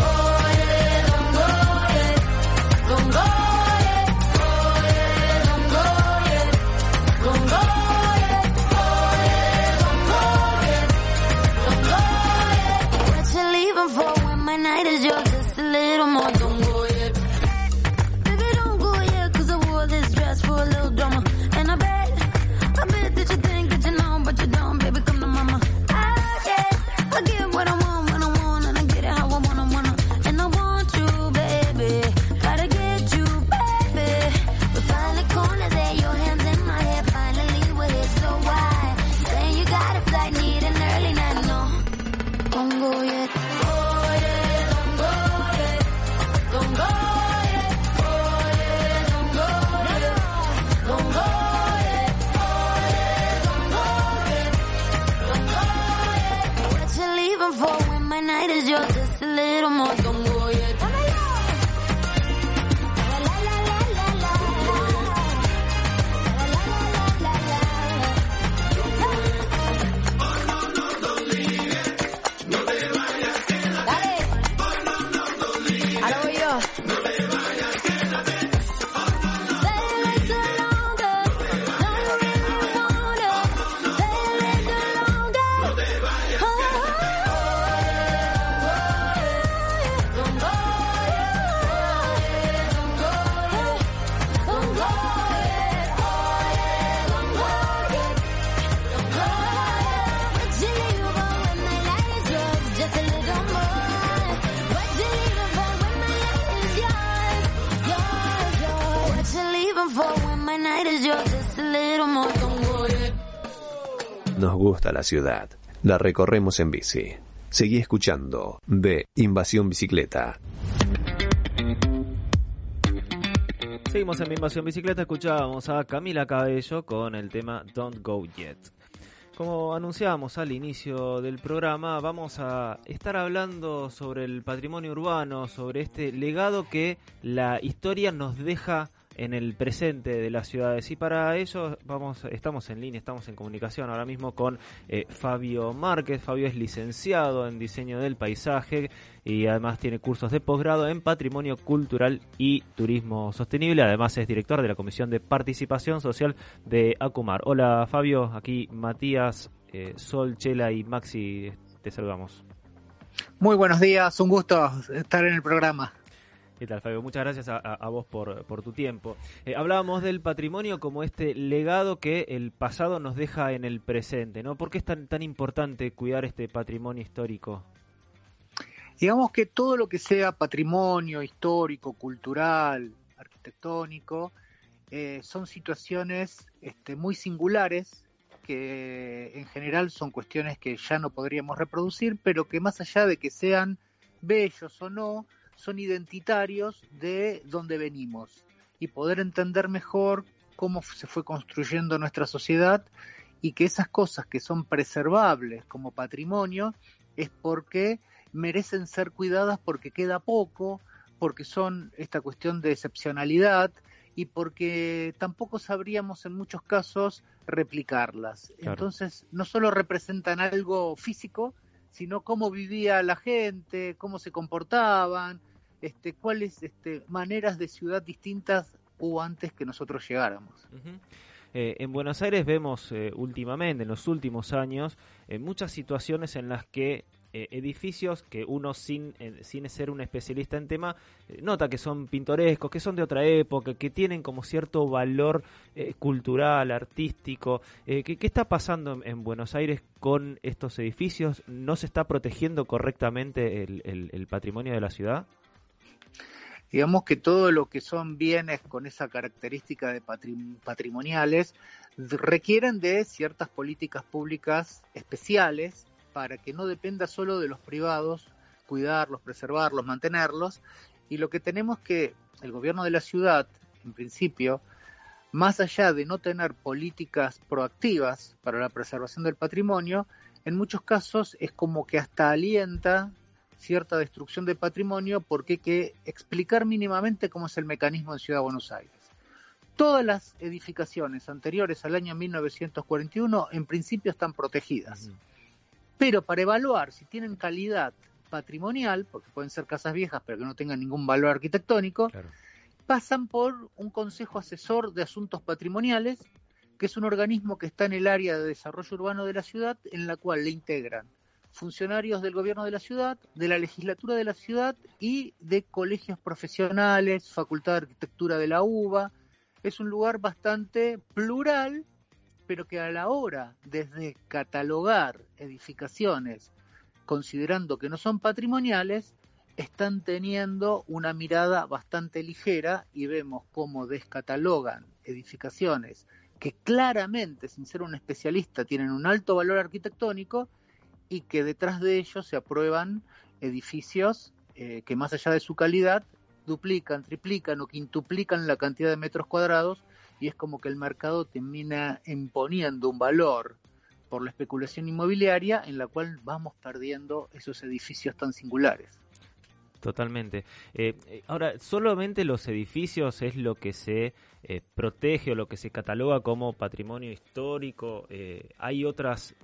Night is yours? Just a little more. La ciudad. La recorremos en bici. Seguí escuchando de Invasión Bicicleta. Seguimos en invasión bicicleta, escuchábamos a Camila Cabello con el tema Don't Go Yet. Como anunciábamos al inicio del programa, vamos a estar hablando sobre el patrimonio urbano, sobre este legado que la historia nos deja en el presente de las ciudades. Y para ello vamos, estamos en línea, estamos en comunicación ahora mismo con eh, Fabio Márquez. Fabio es licenciado en diseño del paisaje y además tiene cursos de posgrado en patrimonio cultural y turismo sostenible. Además es director de la Comisión de Participación Social de Acumar. Hola Fabio, aquí Matías, eh, Sol, Chela y Maxi, te saludamos. Muy buenos días, un gusto estar en el programa. ¿Qué tal, Fabio? Muchas gracias a, vos por, por tu tiempo. Eh, hablábamos del patrimonio como este legado que el pasado nos deja en el presente, ¿no? ¿Por qué es tan, tan importante cuidar este patrimonio histórico? Digamos que todo lo que sea patrimonio histórico, cultural, arquitectónico, eh, son situaciones este, muy singulares que en general son cuestiones que ya no podríamos reproducir, pero que más allá de que sean bellos o no, son identitarios de donde venimos y poder entender mejor cómo se fue construyendo nuestra sociedad y que esas cosas que son preservables como patrimonio es porque merecen ser cuidadas porque queda poco, porque son esta cuestión de excepcionalidad y porque tampoco sabríamos en muchos casos replicarlas. Claro. Entonces, no solo representan algo físico, sino cómo vivía la gente, cómo se comportaban, este, cuáles este, maneras de ciudad distintas hubo antes que nosotros llegáramos. Eh, en Buenos Aires vemos eh, últimamente, en los últimos años, eh, muchas situaciones en las que eh, edificios que uno sin, sin ser un especialista en tema nota que son pintorescos, que son de otra época, que tienen como cierto valor cultural, artístico. ¿qué, está pasando en, en Buenos Aires con estos edificios? ¿No se está protegiendo correctamente el patrimonio de la ciudad? Digamos que todo lo que son bienes con esa característica de patrim- patrimoniales requieren de ciertas políticas públicas especiales para que no dependa solo de los privados cuidarlos, preservarlos, mantenerlos. Y lo que tenemos que el gobierno de la ciudad, en principio, más allá de no tener políticas proactivas para la preservación del patrimonio, en muchos casos es como que hasta alienta cierta destrucción de patrimonio porque hay que explicar mínimamente cómo es el mecanismo en Ciudad de Buenos Aires. Todas las edificaciones anteriores al año 1941 en principio están protegidas, pero para evaluar si tienen calidad patrimonial, porque pueden ser casas viejas pero que no tengan ningún valor arquitectónico, pasan por un Consejo Asesor de Asuntos Patrimoniales, que es un organismo que está en el área de desarrollo urbano de la ciudad, en la cual le integran funcionarios del gobierno de la ciudad, de la legislatura de la ciudad y de colegios profesionales, Facultad de Arquitectura de la UBA. Es un lugar bastante plural, pero que a la hora desde catalogar edificaciones, considerando que no son patrimoniales, están teniendo una mirada bastante ligera y vemos cómo descatalogan edificaciones que claramente, sin ser un especialista, tienen un alto valor arquitectónico y que detrás de ellos se aprueban edificios eh, que más allá de su calidad duplican, triplican o quintuplican la cantidad de metros cuadrados y es como que el mercado termina imponiendo un valor por la especulación inmobiliaria en la cual vamos perdiendo esos edificios tan singulares. Totalmente. Eh, eh, ahora, solamente los edificios es lo que se eh, protege o lo que se cataloga como patrimonio histórico. Hay otras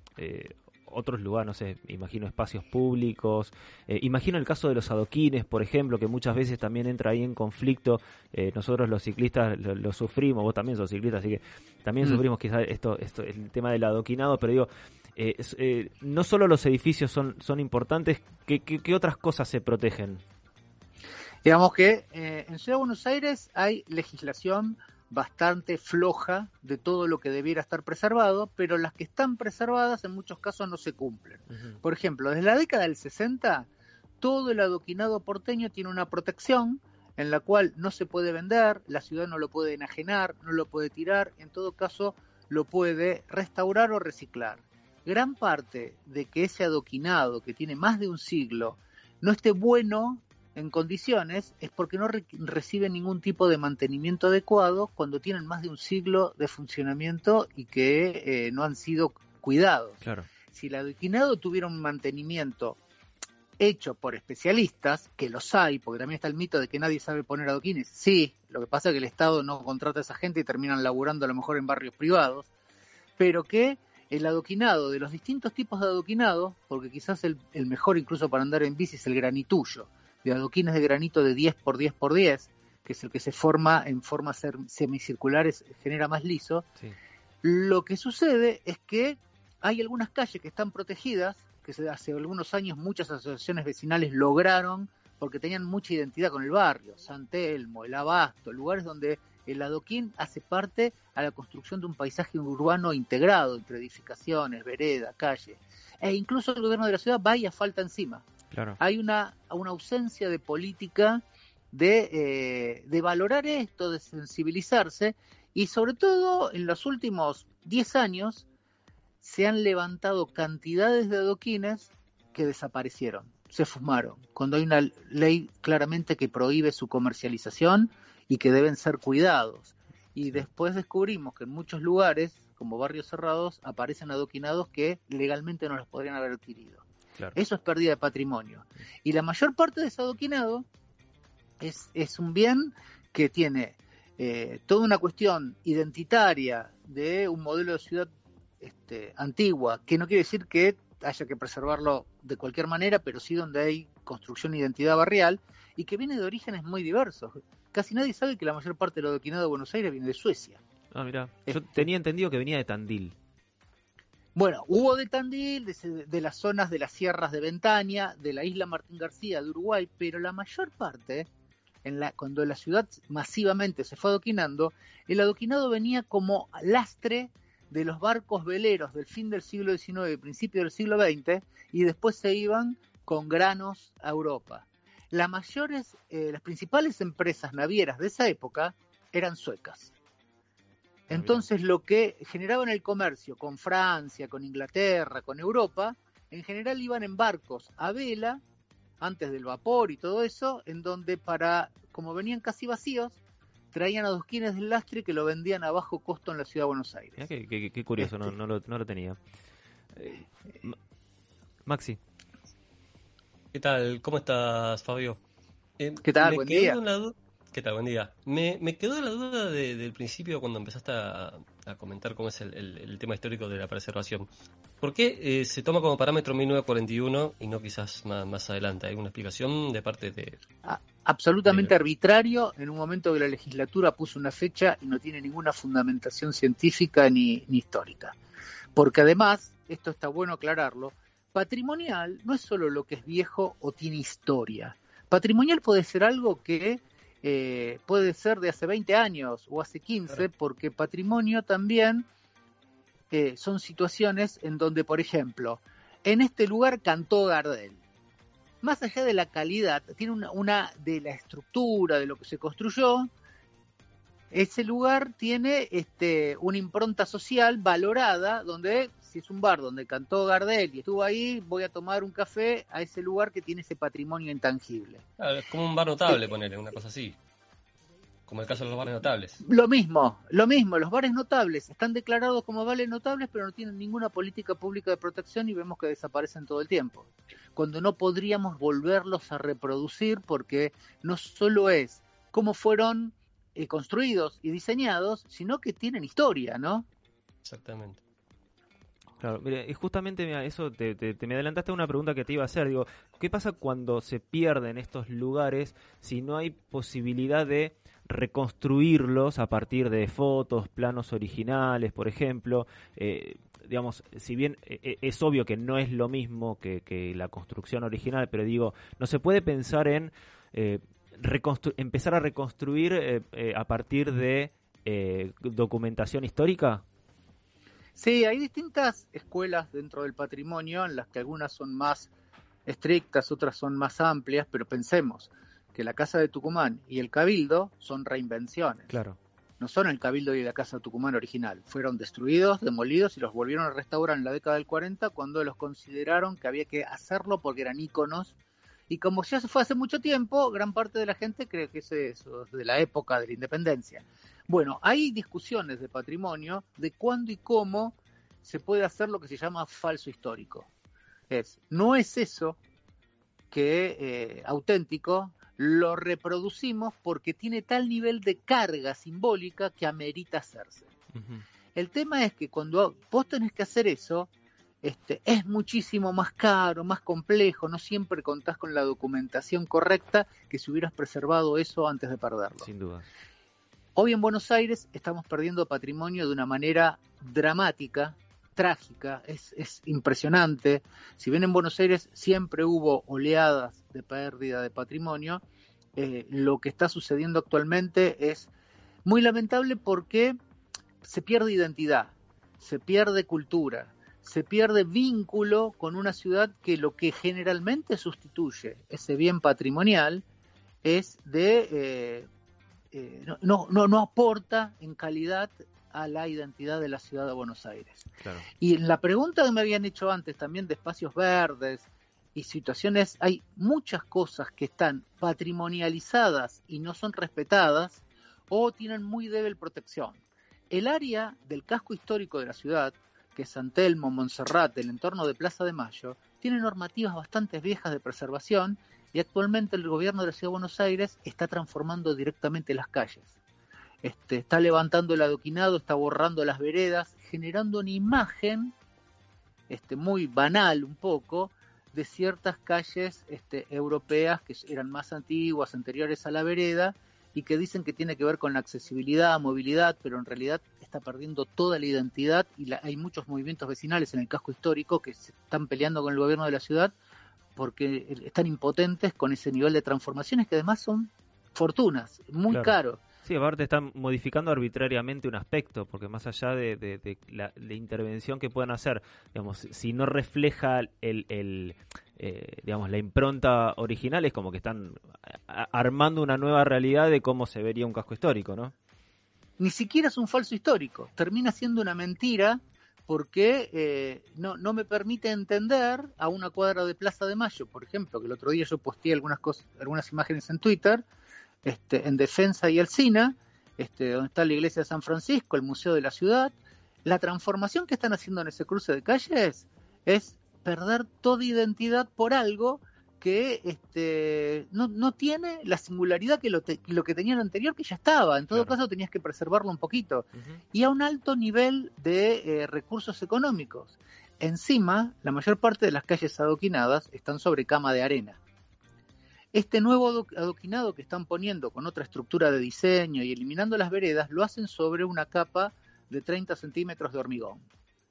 otros lugares, no sé, imagino espacios públicos. Eh, imagino el caso de los adoquines, por ejemplo, que muchas veces también entra ahí en conflicto. Eh, nosotros los ciclistas lo, lo sufrimos, vos también sos ciclista, así que también Mm. sufrimos quizás esto, esto, el tema del adoquinado, pero digo, eh, no solo los edificios son, son importantes, ¿qué, qué, qué otras cosas se protegen? Digamos que en Ciudad de Buenos Aires hay legislación bastante floja de todo lo que debiera estar preservado, pero las que están preservadas en muchos casos no se cumplen. Por ejemplo, desde la década del 60, todo el adoquinado porteño tiene una protección en la cual no se puede vender, la ciudad no lo puede enajenar, no lo puede tirar, en todo caso lo puede restaurar o reciclar. Gran parte de que ese adoquinado, que tiene más de un siglo, no esté bueno en condiciones es porque no re- reciben ningún tipo de mantenimiento adecuado cuando tienen más de un siglo de funcionamiento y que eh, no han sido cuidados. Claro. Si el adoquinado tuviera un mantenimiento hecho por especialistas, que los hay, porque también está el mito de que nadie sabe poner adoquines. Sí, lo que pasa es que el Estado no contrata a esa gente y terminan laburando a lo mejor en barrios privados, pero que el adoquinado de los distintos tipos de adoquinado, porque quizás el, el mejor incluso para andar en bici es el granitullo, de adoquines de granito de 10 por 10 por 10, que es el que se forma en formas semicirculares, genera más liso. Lo que sucede es que hay algunas calles que están protegidas, que hace algunos años muchas asociaciones vecinales lograron, porque tenían mucha identidad con el barrio, San Telmo, el Abasto, lugares donde el adoquín hace parte a la construcción de un paisaje urbano integrado entre edificaciones, vereda, calle. E incluso el gobierno de la ciudad vaya falta encima. Claro. Hay una, una ausencia de política de, eh, de valorar esto, de sensibilizarse y sobre todo en los últimos 10 años se han levantado cantidades de adoquines que desaparecieron. se fumaron, cuando hay una ley claramente que prohíbe su comercialización y que deben ser cuidados. Y después descubrimos que en muchos lugares, como barrios cerrados, aparecen adoquinados que legalmente no los podrían haber adquirido. Claro. Eso es pérdida de patrimonio. Y la mayor parte de ese adoquinado es, es un bien que tiene eh, toda una cuestión identitaria de un modelo de ciudad este, antigua, que no quiere decir que haya que preservarlo de cualquier manera, pero sí donde hay construcción e identidad barrial, y que viene de orígenes muy diversos. Casi nadie sabe que la mayor parte del adoquinado de Buenos Aires viene de Suecia. Ah, mira, yo Este- tenía entendido que venía de Tandil. Bueno, hubo de Tandil, de, las zonas de las sierras de Ventaña, de la isla Martín García, de Uruguay, pero la mayor parte, en la, cuando la ciudad masivamente se fue adoquinando, el adoquinado venía como lastre de los barcos veleros del fin del siglo XIX y principio del siglo XX, y después se iban con granos a Europa. Las mayores, eh, las principales empresas navieras de esa época eran suecas. Entonces lo que generaban el comercio con Francia, con Inglaterra, con Europa, en general iban en barcos a vela, antes del vapor y todo eso, en donde para, como venían casi vacíos, traían adoquines del lastre que lo vendían a bajo costo en la ciudad de Buenos Aires. Qué, qué- qué curioso, no, Este. no lo, no lo tenía. Eh, Ma- Maxi. ¿Qué tal? ¿Cómo estás, Fabio? Eh, ¿Qué tal? me Buen día. ¿Qué tal? Buen día. Me, me quedó la duda de- del principio cuando empezaste a, a comentar cómo es el, el- el tema histórico de la preservación. ¿Por qué eh, se toma como parámetro 1941 y no quizás más, más adelante? ¿Hay una explicación de parte de... A- absolutamente arbitrario en un momento que la legislatura puso una fecha y no tiene ninguna fundamentación científica ni, ni histórica. Porque además, esto está bueno aclararlo, patrimonial no es solo lo que es viejo o tiene historia. Patrimonial puede ser algo que eh, puede ser de hace 20 años o hace 15, porque patrimonio también eh, son situaciones en donde, por ejemplo, en este lugar cantó Gardel. Más allá de la calidad, tiene una, una de la estructura, de lo que se construyó, ese lugar tiene este, una impronta social valorada, donde si es un bar donde cantó Gardel y estuvo ahí, voy a tomar un café a ese lugar que tiene ese patrimonio intangible. Ah, es como un bar notable, ponerle, una cosa así. Como el caso de los bares notables. Lo mismo, lo mismo, los bares notables están declarados como bares notables, pero no tienen ninguna política pública de protección y vemos que desaparecen todo el tiempo. Cuando no podríamos volverlos a reproducir porque no solo es cómo fueron eh, construidos y diseñados, sino que tienen historia, ¿no? Exactamente. Claro, mire, y justamente mira, eso te, te- te me adelantaste a una pregunta que te iba a hacer. Digo, ¿qué pasa cuando se pierden estos lugares si no hay posibilidad de reconstruirlos a partir de fotos, planos originales, por ejemplo? Eh, digamos, si bien eh, eh, es obvio que no es lo mismo que, que la construcción original, pero digo, ¿no se puede pensar en eh, empezar a reconstruir eh, a partir de documentación histórica? Sí, hay distintas escuelas dentro del patrimonio en las que algunas son más estrictas, otras son más amplias, pero pensemos que la Casa de Tucumán y el Cabildo son reinvenciones. Claro. No son el Cabildo y la Casa de Tucumán original. Fueron destruidos, demolidos y los volvieron a restaurar en la década del 40 cuando los consideraron que había que hacerlo porque eran íconos. Y como ya se fue hace mucho tiempo, gran parte de la gente cree que es eso, de la época de la independencia. Bueno, hay discusiones de patrimonio de cuándo y cómo se puede hacer lo que se llama falso histórico. Es, no es eso que eh, auténtico, lo reproducimos porque tiene tal nivel de carga simbólica que amerita hacerse. El tema es que cuando vos tenés que hacer eso, este, es muchísimo más caro, más complejo, no siempre contás con la documentación correcta que si hubieras preservado eso antes de perderlo. Sin duda. Hoy en Buenos Aires estamos perdiendo patrimonio de una manera dramática, trágica, es, es impresionante. Si bien en Buenos Aires siempre hubo oleadas de pérdida de patrimonio, eh, lo que está sucediendo actualmente es muy lamentable porque se pierde identidad, se pierde cultura, se pierde vínculo con una ciudad que lo que generalmente sustituye ese bien patrimonial es de eh, eh, no, no, no, aporta en calidad a la identidad de la ciudad de Buenos Aires. Claro. Y en la pregunta que me habían hecho antes también de espacios verdes y situaciones, hay muchas cosas que están patrimonializadas y no son respetadas o tienen muy débil protección. El área del casco histórico de la ciudad, que es San Telmo, Montserrat, el entorno de Plaza de Mayo, tiene normativas bastante viejas de preservación y actualmente el gobierno de la Ciudad de Buenos Aires está transformando directamente las calles. Este, está levantando el adoquinado, está borrando las veredas, generando una imagen este, muy banal un poco de ciertas calles este, europeas que eran más antiguas, anteriores a la vereda, y que dicen que tiene que ver con la accesibilidad, movilidad, pero en realidad está perdiendo toda la identidad y la- hay muchos movimientos vecinales en el casco histórico que se están peleando con el gobierno de la ciudad porque están impotentes con ese nivel de transformaciones que además son fortunas, muy Claro. caro. Sí, aparte están modificando arbitrariamente un aspecto, porque más allá de, de- de la de intervención que puedan hacer, digamos, si no refleja el, el, eh, digamos, la impronta original, es como que están armando una nueva realidad de cómo se vería un casco histórico, ¿no? ni siquiera es un falso histórico, termina siendo una mentira porque eh, no, no me permite entender a una cuadra de Plaza de Mayo, por ejemplo, que el otro día yo posteé algunas cosas, algunas imágenes en Twitter, este, en Defensa y Alcina, este, donde está la iglesia de San Francisco, el Museo de la Ciudad, la transformación que están haciendo en ese cruce de calles es perder toda identidad por algo que este, no, no tiene la singularidad que lo, te- lo que tenía el anterior, que ya estaba. En todo caso, tenías que preservarlo un poquito. Y a un alto nivel de eh, recursos económicos. Encima, la mayor parte de las calles adoquinadas están sobre cama de arena. Este nuevo ado- adoquinado que están poniendo con otra estructura de diseño y eliminando las veredas, lo hacen sobre una capa de 30 centímetros de hormigón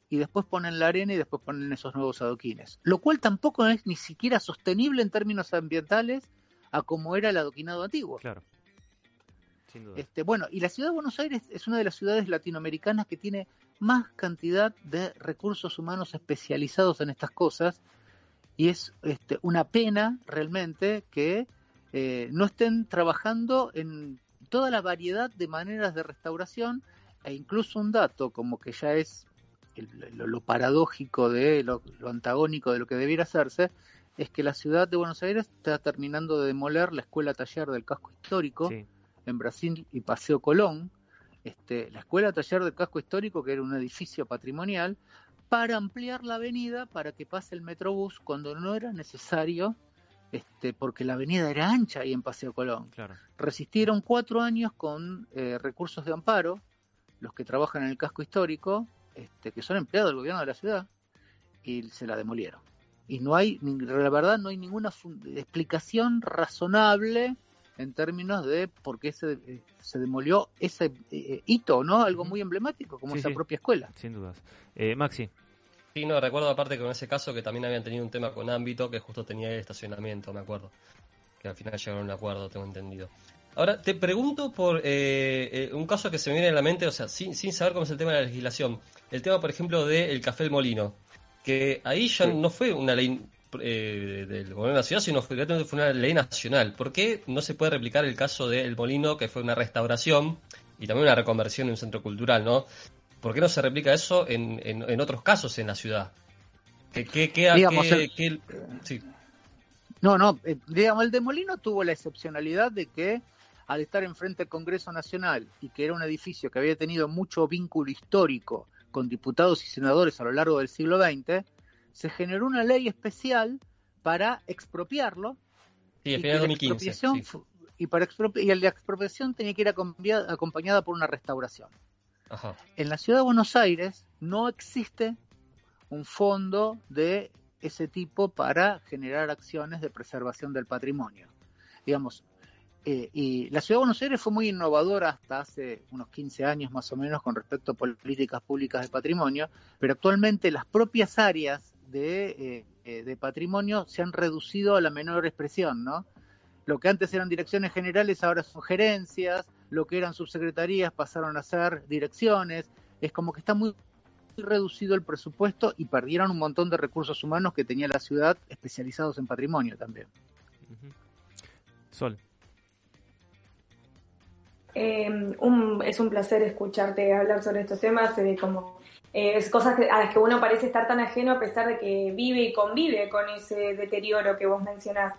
y después ponen la arena y después ponen esos nuevos adoquines. Lo cual tampoco es ni siquiera sostenible en términos ambientales a como era el adoquinado antiguo. Claro. Sin duda. Este, bueno, y la ciudad de Buenos Aires es una de las ciudades latinoamericanas que tiene más cantidad de recursos humanos especializados en estas cosas y es este, una pena realmente que eh, no estén trabajando en toda la variedad de maneras de restauración e incluso un dato como que ya es el- lo, lo paradójico de lo, lo antagónico de lo que debiera hacerse es que la ciudad de Buenos Aires está terminando de demoler la escuela taller del casco histórico en Brasil y Paseo Colón, este, la escuela taller del casco histórico, que era un edificio patrimonial, para ampliar la avenida para que pase el metrobús cuando no era necesario, este, porque la avenida era ancha ahí en Paseo Colón. Claro. Resistieron cuatro años con eh, recursos de amparo, los que trabajan en el casco histórico, este, que son empleados del gobierno de la ciudad, y se la demolieron. Y no hay, ni- la verdad, no hay ninguna fun- explicación razonable en términos de por qué se, eh, se demolió ese eh, hito, ¿no? Algo muy emblemático, como Sí, esa sí. propia escuela. Sin dudas. Eh, Maxi. Sí, no, recuerdo aparte con ese caso que también habían tenido un tema con ámbito que justo tenía el estacionamiento, me acuerdo. Que al final llegaron a un acuerdo, tengo entendido. Ahora, te pregunto por eh, eh, un caso que se me viene a la mente, o sea, sin, sin saber cómo es el tema de la legislación. El tema, por ejemplo, del Café El Molino. Que ahí ya no fue una ley eh, del gobierno de la ciudad, sino fue, una ley nacional. ¿Por qué no se puede replicar el caso de El Molino, que fue una restauración y también una reconversión en un centro cultural, ¿no? ¿Por qué no se replica eso en, en, en otros casos en la ciudad? ¿Qué, qué, qué, Digamos, qué- el- qué- sí. No, no, eh, digamos, el de Molino tuvo la excepcionalidad de que al estar enfrente del Congreso Nacional y que era un edificio que había tenido mucho vínculo histórico con diputados y senadores a lo largo del siglo XX, se generó una ley especial para expropiarlo Sí, y, final que de la 2015. expropiación sí. fu- y, para expropi- y la expropiación tenía que ir acompañada, acompañada por una restauración. Ajá. En la ciudad de Buenos Aires no existe un fondo de ese tipo para generar acciones de preservación del patrimonio. Digamos, eh, y la ciudad de Buenos Aires fue muy innovadora hasta hace unos 15 años más o menos con respecto a políticas públicas de patrimonio, pero actualmente las propias áreas de, eh, eh, de patrimonio se han reducido a la menor expresión, ¿no? Lo que antes eran direcciones generales ahora son gerencias, lo que eran subsecretarías pasaron a ser direcciones, es como que está muy reducido el presupuesto y perdieron un montón de recursos humanos que tenía la ciudad especializados en patrimonio también. Sol. Eh, es un placer escucharte hablar sobre estos temas. eh, como eh, es cosas que- a las que uno parece estar tan ajeno a pesar de que vive y convive con ese deterioro que vos mencionás.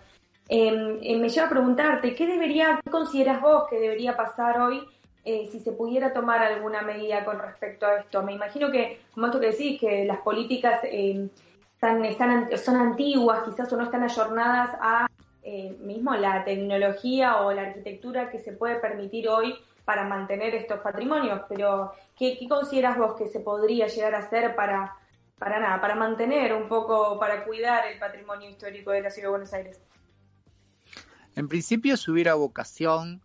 Eh, eh, me lleva a preguntarte, ¿qué debería, qué consideras vos que debería pasar hoy si se pudiera tomar alguna medida con respecto a esto? Me imagino que, como esto que decís, que las políticas eh, están, están, son antiguas quizás o no están ayornadas a eh, mismo la tecnología o la arquitectura que se puede permitir hoy para mantener estos patrimonios, pero ¿qué, consideras vos que se podría llegar a hacer para, para nada, para mantener un poco, para cuidar el patrimonio histórico de la ciudad de Buenos Aires? En principio, si hubiera vocación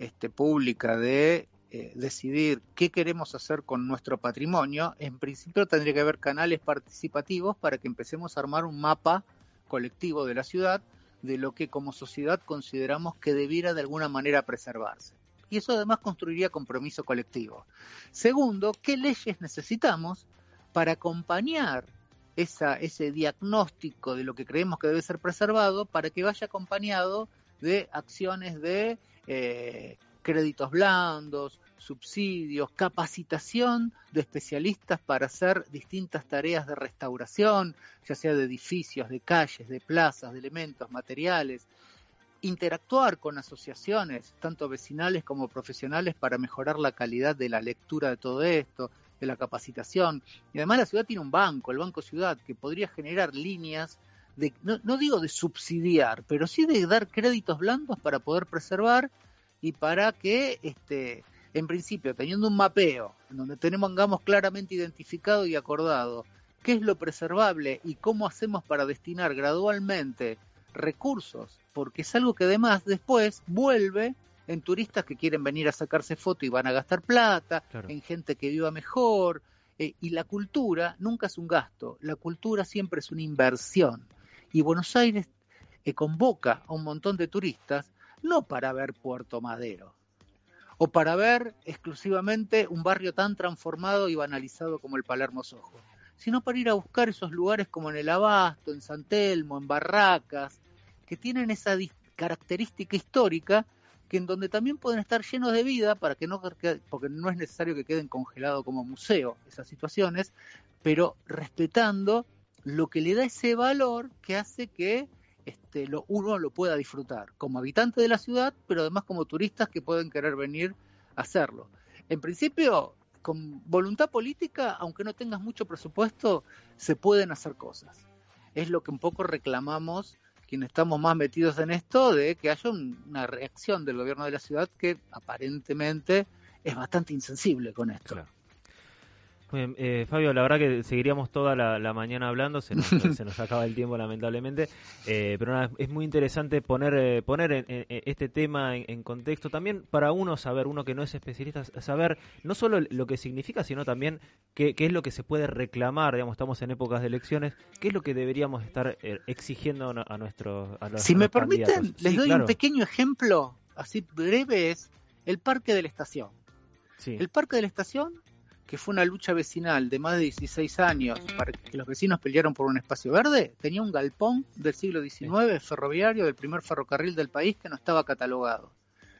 este, pública de eh, decidir qué queremos hacer con nuestro patrimonio, en principio tendría que haber canales participativos para que empecemos a armar un mapa colectivo de la ciudad de lo que como sociedad consideramos que debiera de alguna manera preservarse. Y eso además construiría compromiso colectivo. Segundo, ¿qué leyes necesitamos para acompañar esa, ese diagnóstico de lo que creemos que debe ser preservado para que vaya acompañado de acciones de eh, créditos blandos, subsidios, capacitación de especialistas para hacer distintas tareas de restauración, ya sea de edificios, de calles, de plazas, de elementos, materiales, interactuar con asociaciones, tanto vecinales como profesionales, para mejorar la calidad de la lectura de todo esto, de la capacitación. Y además la ciudad tiene un banco, el Banco Ciudad, que podría generar líneas de, no, no digo de subsidiar, pero sí de dar créditos blandos para poder preservar y para que, este, en principio, teniendo un mapeo, en donde tenemos claramente identificado y acordado qué es lo preservable y cómo hacemos para destinar gradualmente recursos, porque es algo que además después vuelve en turistas que quieren venir a sacarse foto y van a gastar plata, Claro. en gente que viva mejor, eh, y la cultura nunca es un gasto, la cultura siempre es una inversión. Y Buenos Aires eh, convoca a un montón de turistas no para ver Puerto Madero, o para ver exclusivamente un barrio tan transformado y banalizado como el Palermo Sojo, sino para ir a buscar esos lugares como en el Abasto, en San Telmo, en Barracas, que tienen esa característica histórica que en donde también pueden estar llenos de vida para que no porque no es necesario que queden congelados como museo esas situaciones, pero respetando lo que le da ese valor que hace que este, lo, uno lo pueda disfrutar como habitante de la ciudad, pero además como turistas que pueden querer venir a hacerlo. En principio, con voluntad política, aunque no tengas mucho presupuesto, se pueden hacer cosas. Es lo que un poco reclamamos quienes estamos más metidos en esto, de que haya un- una reacción del gobierno de la ciudad que aparentemente es bastante insensible con esto. Muy bien, eh, Fabio, la verdad que seguiríamos toda la, la mañana hablando, se nos, <laughs> se nos acaba el tiempo lamentablemente, eh, pero nada, es muy interesante poner eh, poner en- este tema en, en contexto, también para uno saber, uno que no es especialista, saber no solo lo que significa, sino también qué, qué es lo que se puede reclamar, digamos, estamos en épocas de elecciones, qué es lo que deberíamos estar eh, exigiendo a, a nuestros a los- Si a me los permiten, candidatos. les Sí, doy claro. un pequeño ejemplo, así breve, es el Parque de la Estación. Sí. El Parque de la Estación, que fue una lucha vecinal de más de 16 años para que los vecinos pelearon por un espacio verde, tenía un galpón del siglo XIX ferroviario del primer ferrocarril del país que no estaba catalogado.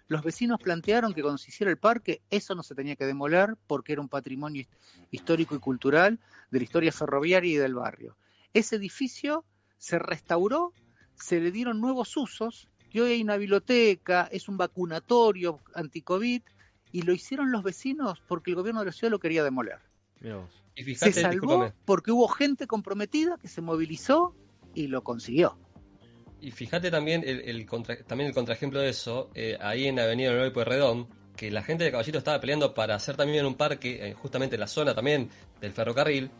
Los vecinos plantearon que cuando se hiciera el parque eso no se tenía que demoler porque era un patrimonio his- histórico y cultural de la historia ferroviaria y del barrio. Ese edificio se restauró, se le dieron nuevos usos y hoy hay una biblioteca, es un vacunatorio anti-COVID y lo hicieron los vecinos porque el gobierno de la ciudad lo quería demoler. Y Se fíjate, salvó discúlpame, porque hubo gente comprometida que se movilizó y lo consiguió. y fíjate también el, el contra- también el contraejemplo de eso, eh, ahí en Avenida Nuevo y Pueyrredón, que la gente de Caballito estaba peleando para hacer también un parque, eh, justamente en la zona también del ferrocarril,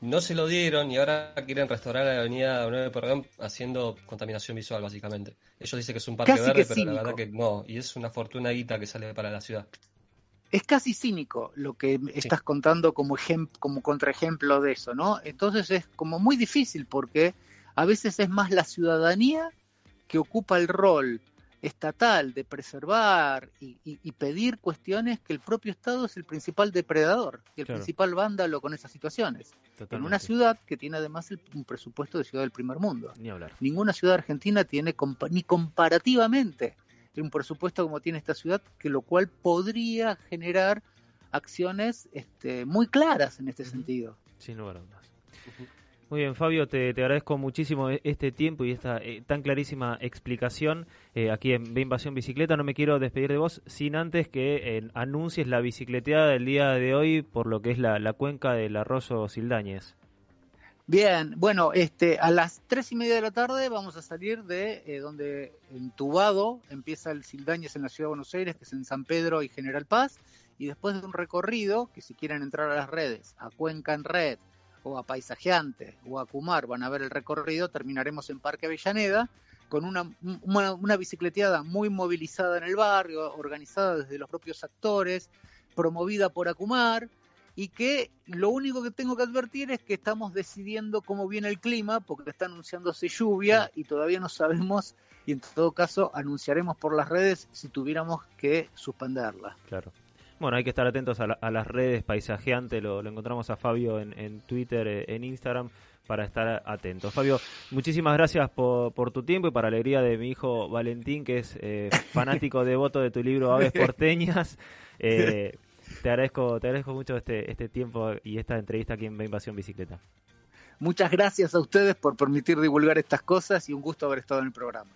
no se lo dieron y ahora quieren restaurar la Avenida Nuevo y Pueyrredón haciendo contaminación visual, básicamente. Ellos dicen que es un parque Casi verde, pero la verdad que no, y es una fortuna guita que sale para la ciudad. Es casi cínico lo que estás contando como, como contraejemplo de eso, ¿no? Entonces es como muy difícil porque a veces es más la ciudadanía que ocupa el rol estatal de preservar y, y- y pedir cuestiones que el propio Estado es el principal depredador y el Claro. principal vándalo con esas situaciones. En una ciudad que tiene además el- un presupuesto de ciudad del primer mundo. Ni hablar. Ninguna ciudad argentina tiene compa- ni comparativamente un presupuesto como tiene esta ciudad, que lo cual podría generar acciones este, muy claras en este sentido. Sin lugar a dudas. Muy bien, Fabio, te, te agradezco muchísimo e- este tiempo y esta eh, tan clarísima explicación eh, aquí en Ve Invasión Bicicleta. No me quiero despedir de vos sin antes que eh, anuncies la bicicleteada del día de hoy por lo que es la, la cuenca del arroyo Sildañez. Bien, bueno, este, a las tres y media de la tarde vamos a salir de donde en Tubado empieza el Sildañez en la ciudad de Buenos Aires, que es en San Pedro y General Paz, y después de un recorrido, que si quieren entrar a las redes, a Cuenca en Red, o a Paisajeante, o a Cumar, van a ver el recorrido, terminaremos en Parque Avellaneda, con una, una, una bicicleteada muy movilizada en el barrio, organizada desde los propios actores, promovida por Acumar, y que lo único que tengo que advertir es que estamos decidiendo cómo viene el clima, porque está anunciándose lluvia y todavía no sabemos, y en todo caso anunciaremos por las redes si tuviéramos que suspenderla. Claro. Bueno, hay que estar atentos a, la- a las redes paisajeante, lo, lo encontramos a Fabio en, en Twitter, eh, en Instagram, para estar atentos. Fabio, muchísimas gracias por, por tu tiempo y para alegría de mi hijo Valentín, que es eh, <laughs> fanático devoto de tu libro Aves <laughs> Porteñas. Eh, te agradezco, te agradezco mucho este, este tiempo y esta entrevista aquí en Invasión Bicicleta. Muchas gracias a ustedes por permitir divulgar estas cosas y un gusto haber estado en el programa.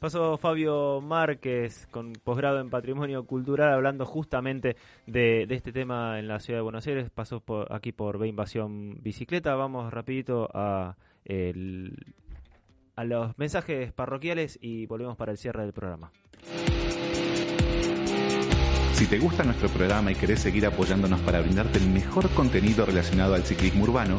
Pasó Fabio Márquez con posgrado en Patrimonio Cultural hablando justamente de, este tema en la ciudad de Buenos Aires. Pasó por, aquí por Ve Invasión Bicicleta. Vamos rapidito a, a los mensajes parroquiales y volvemos para el cierre del programa. Si te gusta nuestro programa y querés seguir apoyándonos para brindarte el mejor contenido relacionado al ciclismo urbano,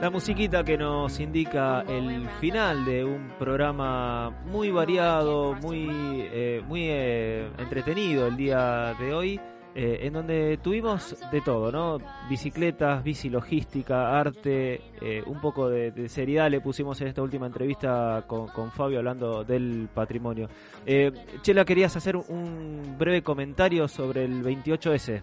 La musiquita que nos indica el final de un programa muy variado, muy, eh, muy eh, entretenido el día de hoy, eh, en donde tuvimos de todo, ¿no? Bicicletas, bici logística, arte, eh, un poco de, seriedad le pusimos en esta última entrevista con, con Fabio hablando del patrimonio. Eh, Chela, querías hacer un breve comentario sobre el 28S.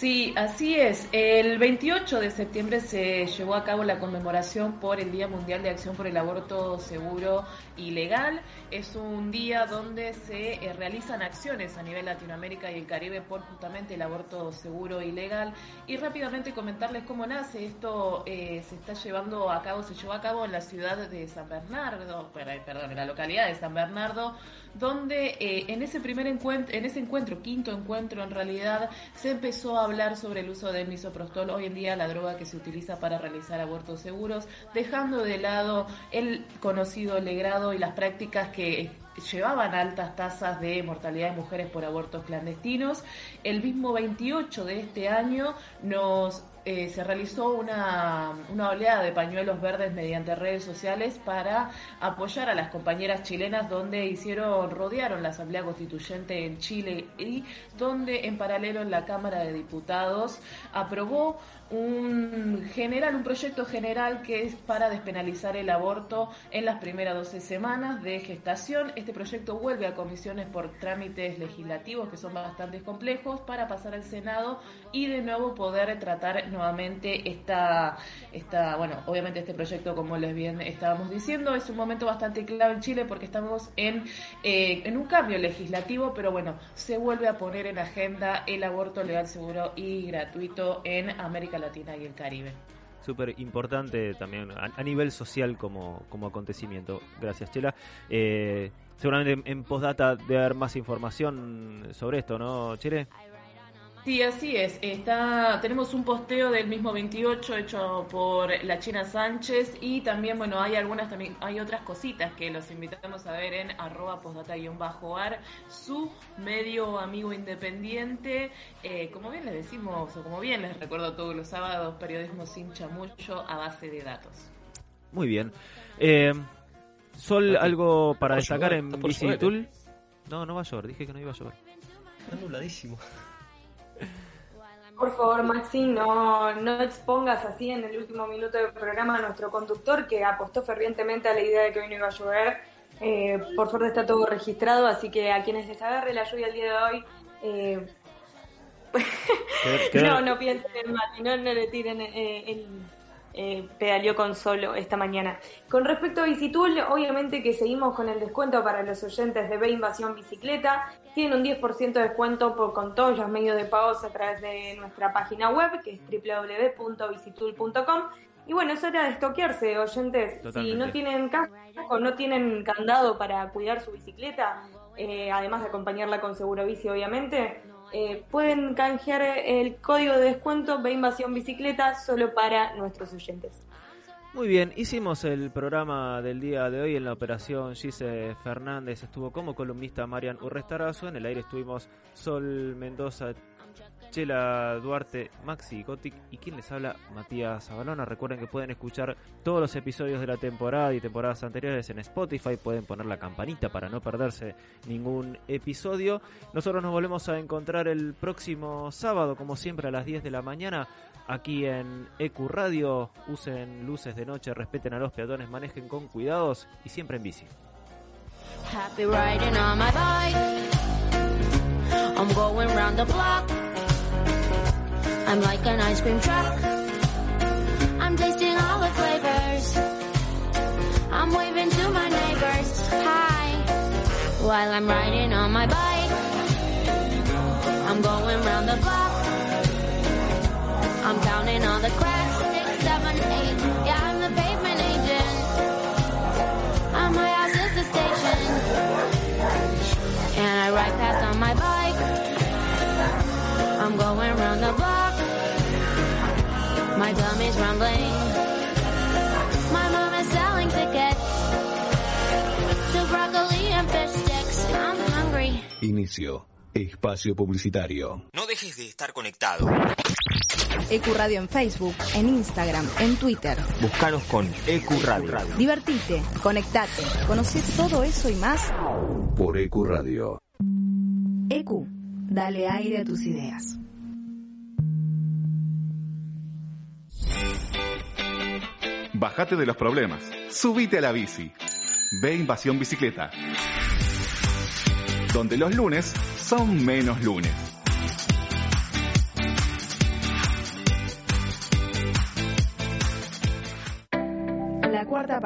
Sí, así es. El 28 de septiembre se llevó a cabo la conmemoración por el Día Mundial de Acción por el Aborto Seguro y Legal. Es un día donde se eh, realizan acciones a nivel Latinoamérica y el Caribe por justamente el aborto seguro y legal. Y rápidamente comentarles cómo nace. Esto eh, se está llevando a cabo, se llevó a cabo en la ciudad de San Bernardo, per- perdón, en la localidad de San Bernardo, donde eh, en ese primer encuentro, en ese encuentro, quinto encuentro en realidad, se empezó a hablar sobre el uso del misoprostol, hoy en día la droga que se utiliza para realizar abortos seguros, dejando de lado el conocido legrado y las prácticas que llevaban altas tasas de mortalidad de mujeres por abortos clandestinos. El mismo 28 de este año nos eh, se realizó una, una oleada de pañuelos verdes mediante redes sociales para apoyar a las compañeras chilenas donde hicieron, rodearon la Asamblea Constituyente en Chile y donde en paralelo en la Cámara de Diputados aprobó un general, un proyecto general que es para despenalizar el aborto en las primeras 12 semanas de gestación. Este proyecto vuelve a comisiones por trámites legislativos que son bastante complejos para pasar al Senado y de nuevo poder tratar nuevamente esta, esta, bueno, obviamente este proyecto, como les bien estábamos diciendo, es un momento bastante clave en Chile porque estamos en, eh, en un cambio legislativo, pero bueno, se vuelve a poner en agenda el aborto legal, seguro y gratuito en América Latina y el Caribe. súper importante también a, a nivel social como, como acontecimiento. Gracias, Chela. Eh, seguramente en, en postdata debe haber más información sobre esto, ¿no, Chile? Sí, así es. Está, tenemos un posteo del mismo 28 hecho por la China Sánchez y también, bueno, hay algunas, también hay otras cositas que los invitamos a ver en arroba postdata-ar, su medio amigo independiente, eh, como bien les decimos, o como bien les recuerdo todos los sábados, periodismo sin chamullo a base de datos. Muy bien. Eh, Sol, algo para destacar en Bicitool. No, no va a llover, dije que no iba a llover. Está nubladísimo. Por favor, Maxi, no, no expongas así en el último minuto del programa a nuestro conductor que apostó fervientemente a la idea de que hoy no iba a llover. Eh, por suerte está todo registrado, así que a quienes les agarre la lluvia el día de hoy, eh, <laughs> no, no piensen en Mati, no, no le tiren eh, el eh, pedaleó con solo esta mañana. Con respecto a Bicitool, obviamente que seguimos con el descuento para los oyentes de B Invasión Bicicleta. Tienen un 10% de descuento por, con todos los medios de pagos a través de nuestra página web, que es www.bicitool.com. Y bueno, es hora de estoquearse, oyentes. Totalmente. Si no tienen casco, no tienen candado para cuidar su bicicleta, eh, además de acompañarla con seguro bici, obviamente, eh, pueden canjear el código de descuento B Invasión Bicicleta solo para nuestros oyentes. Muy bien, hicimos el programa del día de hoy en la operación Gise Fernández, estuvo como columnista Marian Urrestarazo, en el aire estuvimos Sol Mendoza, Chela Duarte, Maxi Gotic y quien les habla, Matías Zabalona. Recuerden que pueden escuchar todos los episodios de la temporada y temporadas anteriores en Spotify, pueden poner la campanita para no perderse ningún episodio. Nosotros nos volvemos a encontrar el próximo sábado, como siempre a las 10 de la mañana, aquí en EQ Radio. Usen luces de noche, respeten a los peatones, manejen con cuidados y siempre en bici. Happy riding on my bike. I'm going round the block. I'm like an ice cream truck. I'm tasting all the flavors. I'm waving to my neighbors. Hi. While I'm riding on my bike. I'm going round the block. I'm counting all the cracks. Six, seven, eight. Yeah, I'm the pavement agent. And my house is the station. And I ride past on my bike. I'm going round the block. My tummy's rumbling. My mom is selling tickets to broccoli and fish sticks. I'm hungry. Inicio. Espacio publicitario. No dejes de estar conectado. Ecuradio en Facebook, en Instagram, en Twitter. Búscanos con EQ Radio. Divertite, conectate, conoce todo eso y más. Por EQ Radio. EQ, dale aire a tus ideas. Bájate de los problemas. Subite a la bici. Ve Invasión Bicicleta. Donde los lunes son menos lunes. La cuarta